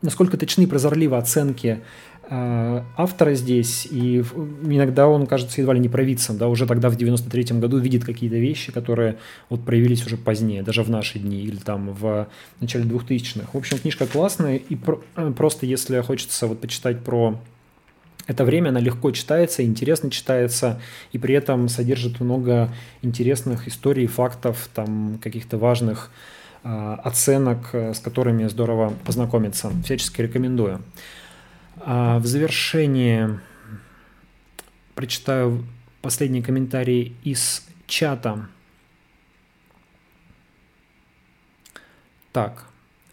[SPEAKER 1] насколько точны и прозорливы оценки автора здесь, и иногда он кажется едва ли не провидцем, да, уже тогда в 93-м году видит какие-то вещи, которые вот проявились уже позднее, даже в наши дни или там в начале 2000-х. В общем, книжка классная, и про, э, просто если хочется вот почитать про это время, она легко читается, интересно читается, и при этом содержит много интересных историй, фактов, там каких-то важных э, оценок, э, с которыми здорово познакомиться. Всячески рекомендую. А в завершение прочитаю последний комментарий из чата. Так,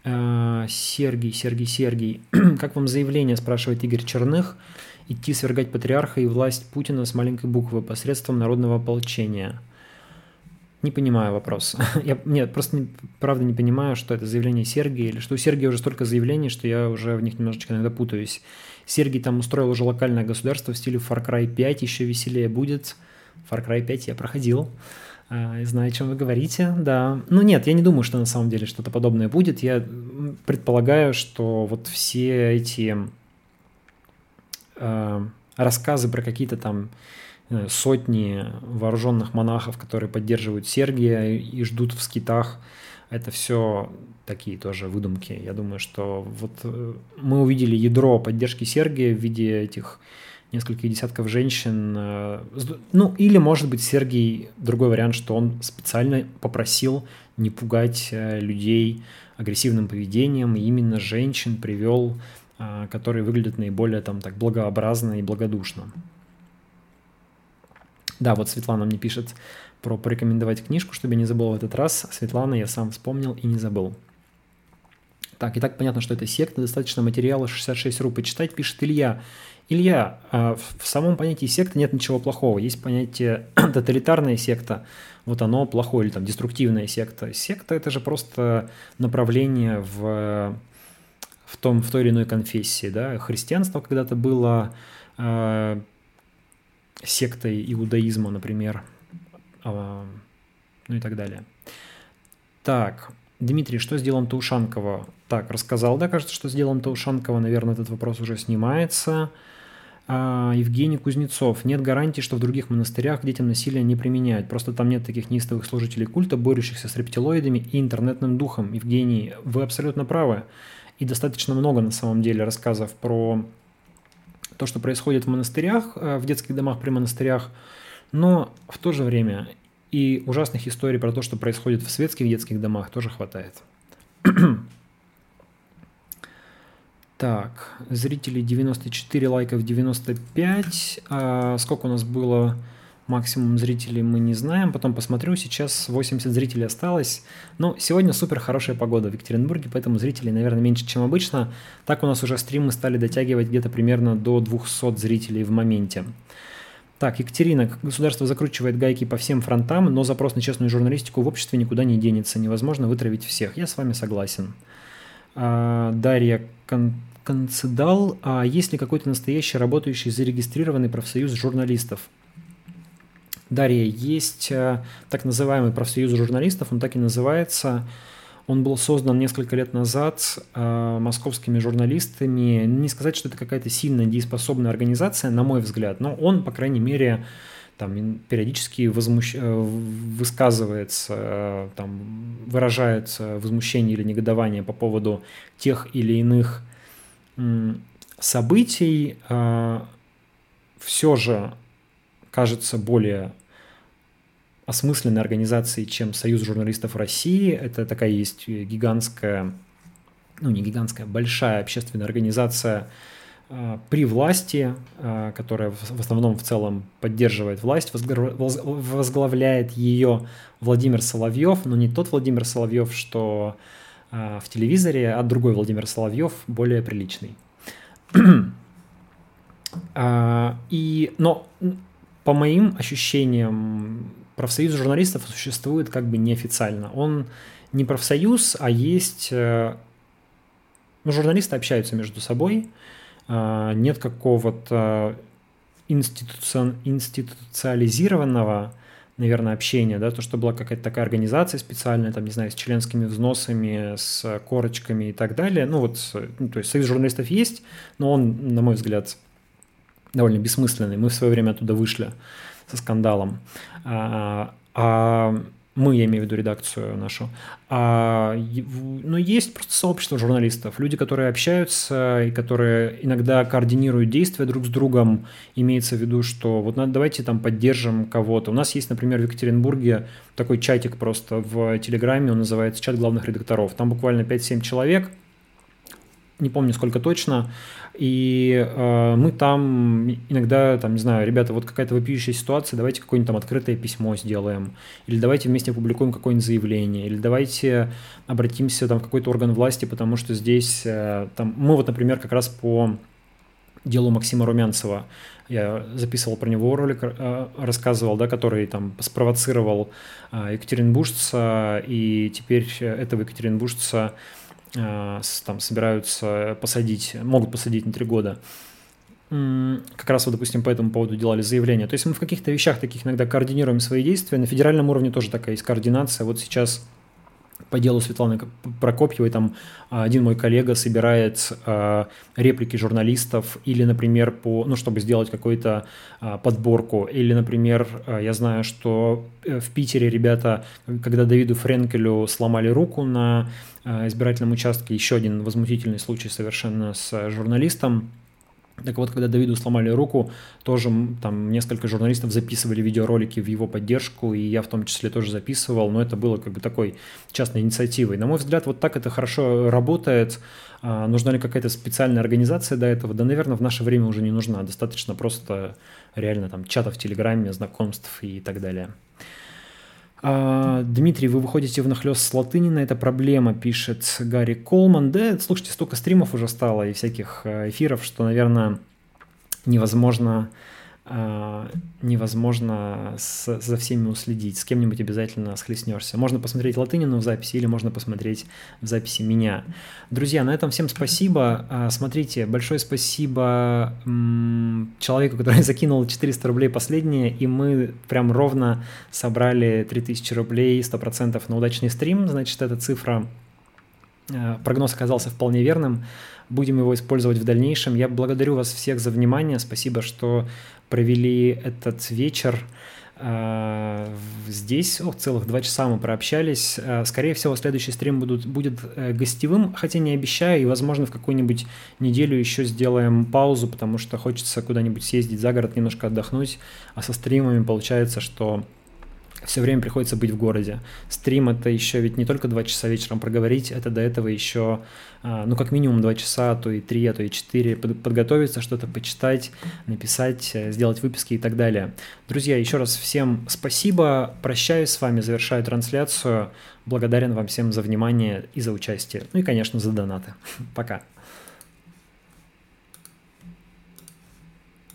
[SPEAKER 1] э, Сергей, Сергей, Сергей. *clears throat* Как вам заявление, спрашивает Игорь Черных идти свергать патриарха и власть Путина с маленькой буквы посредством народного ополчения? Не понимаю вопрос. *laughs* Я нет, просто не, правда не понимаю, что это заявление Сергия, или что у Сергия уже столько заявлений, что я уже в них немножечко иногда путаюсь. Сергий там устроил уже локальное государство в стиле Far Cry 5, еще веселее будет. Far Cry 5 я проходил. А, знаю, о чем вы говорите, да. Ну нет, я не думаю, что на самом деле что-то подобное будет. Я предполагаю, что вот все эти э, рассказы про какие-то там сотни вооруженных монахов, которые поддерживают Сергия и ждут в скитах, это все такие тоже выдумки. Я думаю, что вот э, мы увидели ядро поддержки Сергия в виде этих нескольких десятков женщин. Э, ну, или, может быть, Сергий, другой вариант, что он специально попросил не пугать людей агрессивным поведением, и именно женщин привел которые выглядят наиболее там так благообразно и благодушно. Да, вот Светлана мне пишет про порекомендовать книжку, чтобы я не забыл в этот раз. Светлана, я сам вспомнил и не забыл. Так, и так понятно, что это секта, достаточно материала 66 ру почитать, пишет Илья. Илья, а, в самом понятии секты нет ничего плохого. Есть понятие *clears throat* тоталитарная секта, вот оно плохое, или там деструктивная секта. Секта – это же просто направление в в, том, в той или иной конфессии. Да? Христианство когда-то было э, сектой иудаизма, например, э, ну и так далее. Так, Дмитрий, что с делом Таушанкова? Так, рассказал, да, кажется, что с делом Таушанкова, наверное, этот вопрос уже снимается. А, Евгений Кузнецов. Нет гарантии, что в других монастырях детям насилие не применяют. Просто там нет таких неистовых служителей культа, борющихся с рептилоидами и интернетным духом. Евгений, вы абсолютно правы и достаточно много на самом деле рассказов про то, что происходит в монастырях, э, в детских домах при монастырях, но в то же время и ужасных историй про то, что происходит в светских детских домах, тоже хватает. *clears throat* Так, зрителей 94, лайков 95. А сколько у нас было максимум зрителей мы не знаем. Потом посмотрю, сейчас 80 зрителей осталось. Но сегодня супер хорошая погода в Екатеринбурге, поэтому зрителей, наверное, меньше, чем обычно. Так у нас уже стримы стали дотягивать где-то примерно до 200 зрителей в моменте. Так, Екатерина, государство закручивает гайки по всем фронтам, но запрос на честную журналистику в обществе никуда не денется. Невозможно вытравить всех. Я с вами согласен. А, Дарья Кон Концедал, а есть ли какой-то настоящий работающий зарегистрированный профсоюз журналистов? Дарья, есть э, так называемый профсоюз журналистов, он так и называется. Он был создан несколько лет назад э, московскими журналистами. Не сказать, что это какая-то сильная дееспособная организация, на мой взгляд, но он, по крайней мере, там периодически возмущ... Э, высказывается, там, выражает возмущение или негодование по поводу тех или иных событий. Все же кажется более осмысленной организацией, чем Союз журналистов России. Это такая есть гигантская, ну не гигантская, большая общественная организация э, при власти, э, которая в, основном в целом поддерживает власть, возглавляет ее Владимир Соловьев, но не тот Владимир Соловьев, что э, в телевизоре, а другой Владимир Соловьев, более приличный. *clears throat* И, но по моим ощущениям, профсоюз журналистов существует как бы неофициально. Он не профсоюз, а есть... Э, ну, журналисты общаются между собой, э, нет какого-то институциализированного наверное, общение, да, то, что была какая-то такая организация специальная, там, не знаю, с членскими взносами, с корочками и так далее. Ну, вот, ну, то есть союз журналистов есть, но он, на мой взгляд, довольно бессмысленный. Мы в свое время оттуда вышли со скандалом. А, а мы, я имею в виду редакцию нашу, а, но есть просто сообщество журналистов, люди, которые общаются и которые иногда координируют действия друг с другом, имеется в виду, что вот надо, давайте там поддержим кого-то. У нас есть, например, в Екатеринбурге такой чатик просто в Телеграме, он называется «Чат главных редакторов». Там буквально 5-7 человек, не помню сколько точно, и э, мы там иногда, там, не знаю, ребята, вот какая-то вопиющая ситуация, давайте какое-нибудь там открытое письмо сделаем, или давайте вместе опубликуем какое-нибудь заявление, или давайте обратимся там в какой-то орган власти, потому что здесь, э, там, мы вот, например, как раз по делу Максима Румянцева, я записывал про него ролик, э, рассказывал, да, который там спровоцировал э, екатеринбуржца, и теперь этого екатеринбуржца Э, там собираются посадить, могут посадить на три года. Как раз вот, допустим, по этому поводу делали заявление. То есть мы в каких-то вещах таких иногда координируем свои действия. На федеральном уровне тоже такая есть координация. Вот сейчас по делу Светланы Прокопьевой там один мой коллега собирает э, реплики журналистов или, например, по, ну, чтобы сделать какую-то э, подборку, или, например, э, я знаю, что в Питере ребята, когда Давиду Френкелю сломали руку на Э, избирательном участке еще один возмутительный случай совершенно с журналистом. Так вот, когда Давиду сломали руку, тоже там несколько журналистов записывали видеоролики в его поддержку, и я в том числе тоже записывал, но это было как бы такой частной инициативой. На мой взгляд, вот так это хорошо работает. А, нужна ли какая-то специальная организация до этого? Да, наверное, в наше время уже не нужна. Достаточно просто реально там чатов в Телеграме, знакомств и так далее. А, Дмитрий, вы выходите в нахлест с латынина, это проблема, пишет Гарри Колман. Да, слушайте, столько стримов уже стало и всяких э, эфиров, что, наверное, невозможно невозможно с, за всеми уследить. С кем-нибудь обязательно схлестнешься. Можно посмотреть Латынину в записи или можно посмотреть в записи меня. Друзья, на этом всем спасибо. А, смотрите, большое спасибо человеку, который *laughs* закинул 400 рублей последнее, и мы прям ровно собрали 3000 рублей, 100% на удачный стрим. Значит, эта цифра а, Прогноз оказался вполне верным. Будем его использовать в дальнейшем. Я благодарю вас всех за внимание. Спасибо, что провели этот вечер э, здесь, ох, целых два часа мы прообщались. Э, скорее всего, следующий стрим будут, будет э, гостевым, хотя не обещаю, и, возможно, в какую-нибудь неделю еще сделаем паузу, потому что хочется куда-нибудь съездить за город, немножко отдохнуть, а со стримами получается, что все время приходится быть в городе. Стрим это еще ведь не только два часа вечером проговорить, это до этого еще, а, ну, как минимум два часа, а то и три, а то и четыре, подготовиться, что-то почитать, написать, э, сделать выписки и так далее. Друзья, еще раз всем спасибо, прощаюсь с вами, завершаю трансляцию, благодарен вам всем за внимание и за участие, ну и, конечно, за донаты. *laughs* Пока.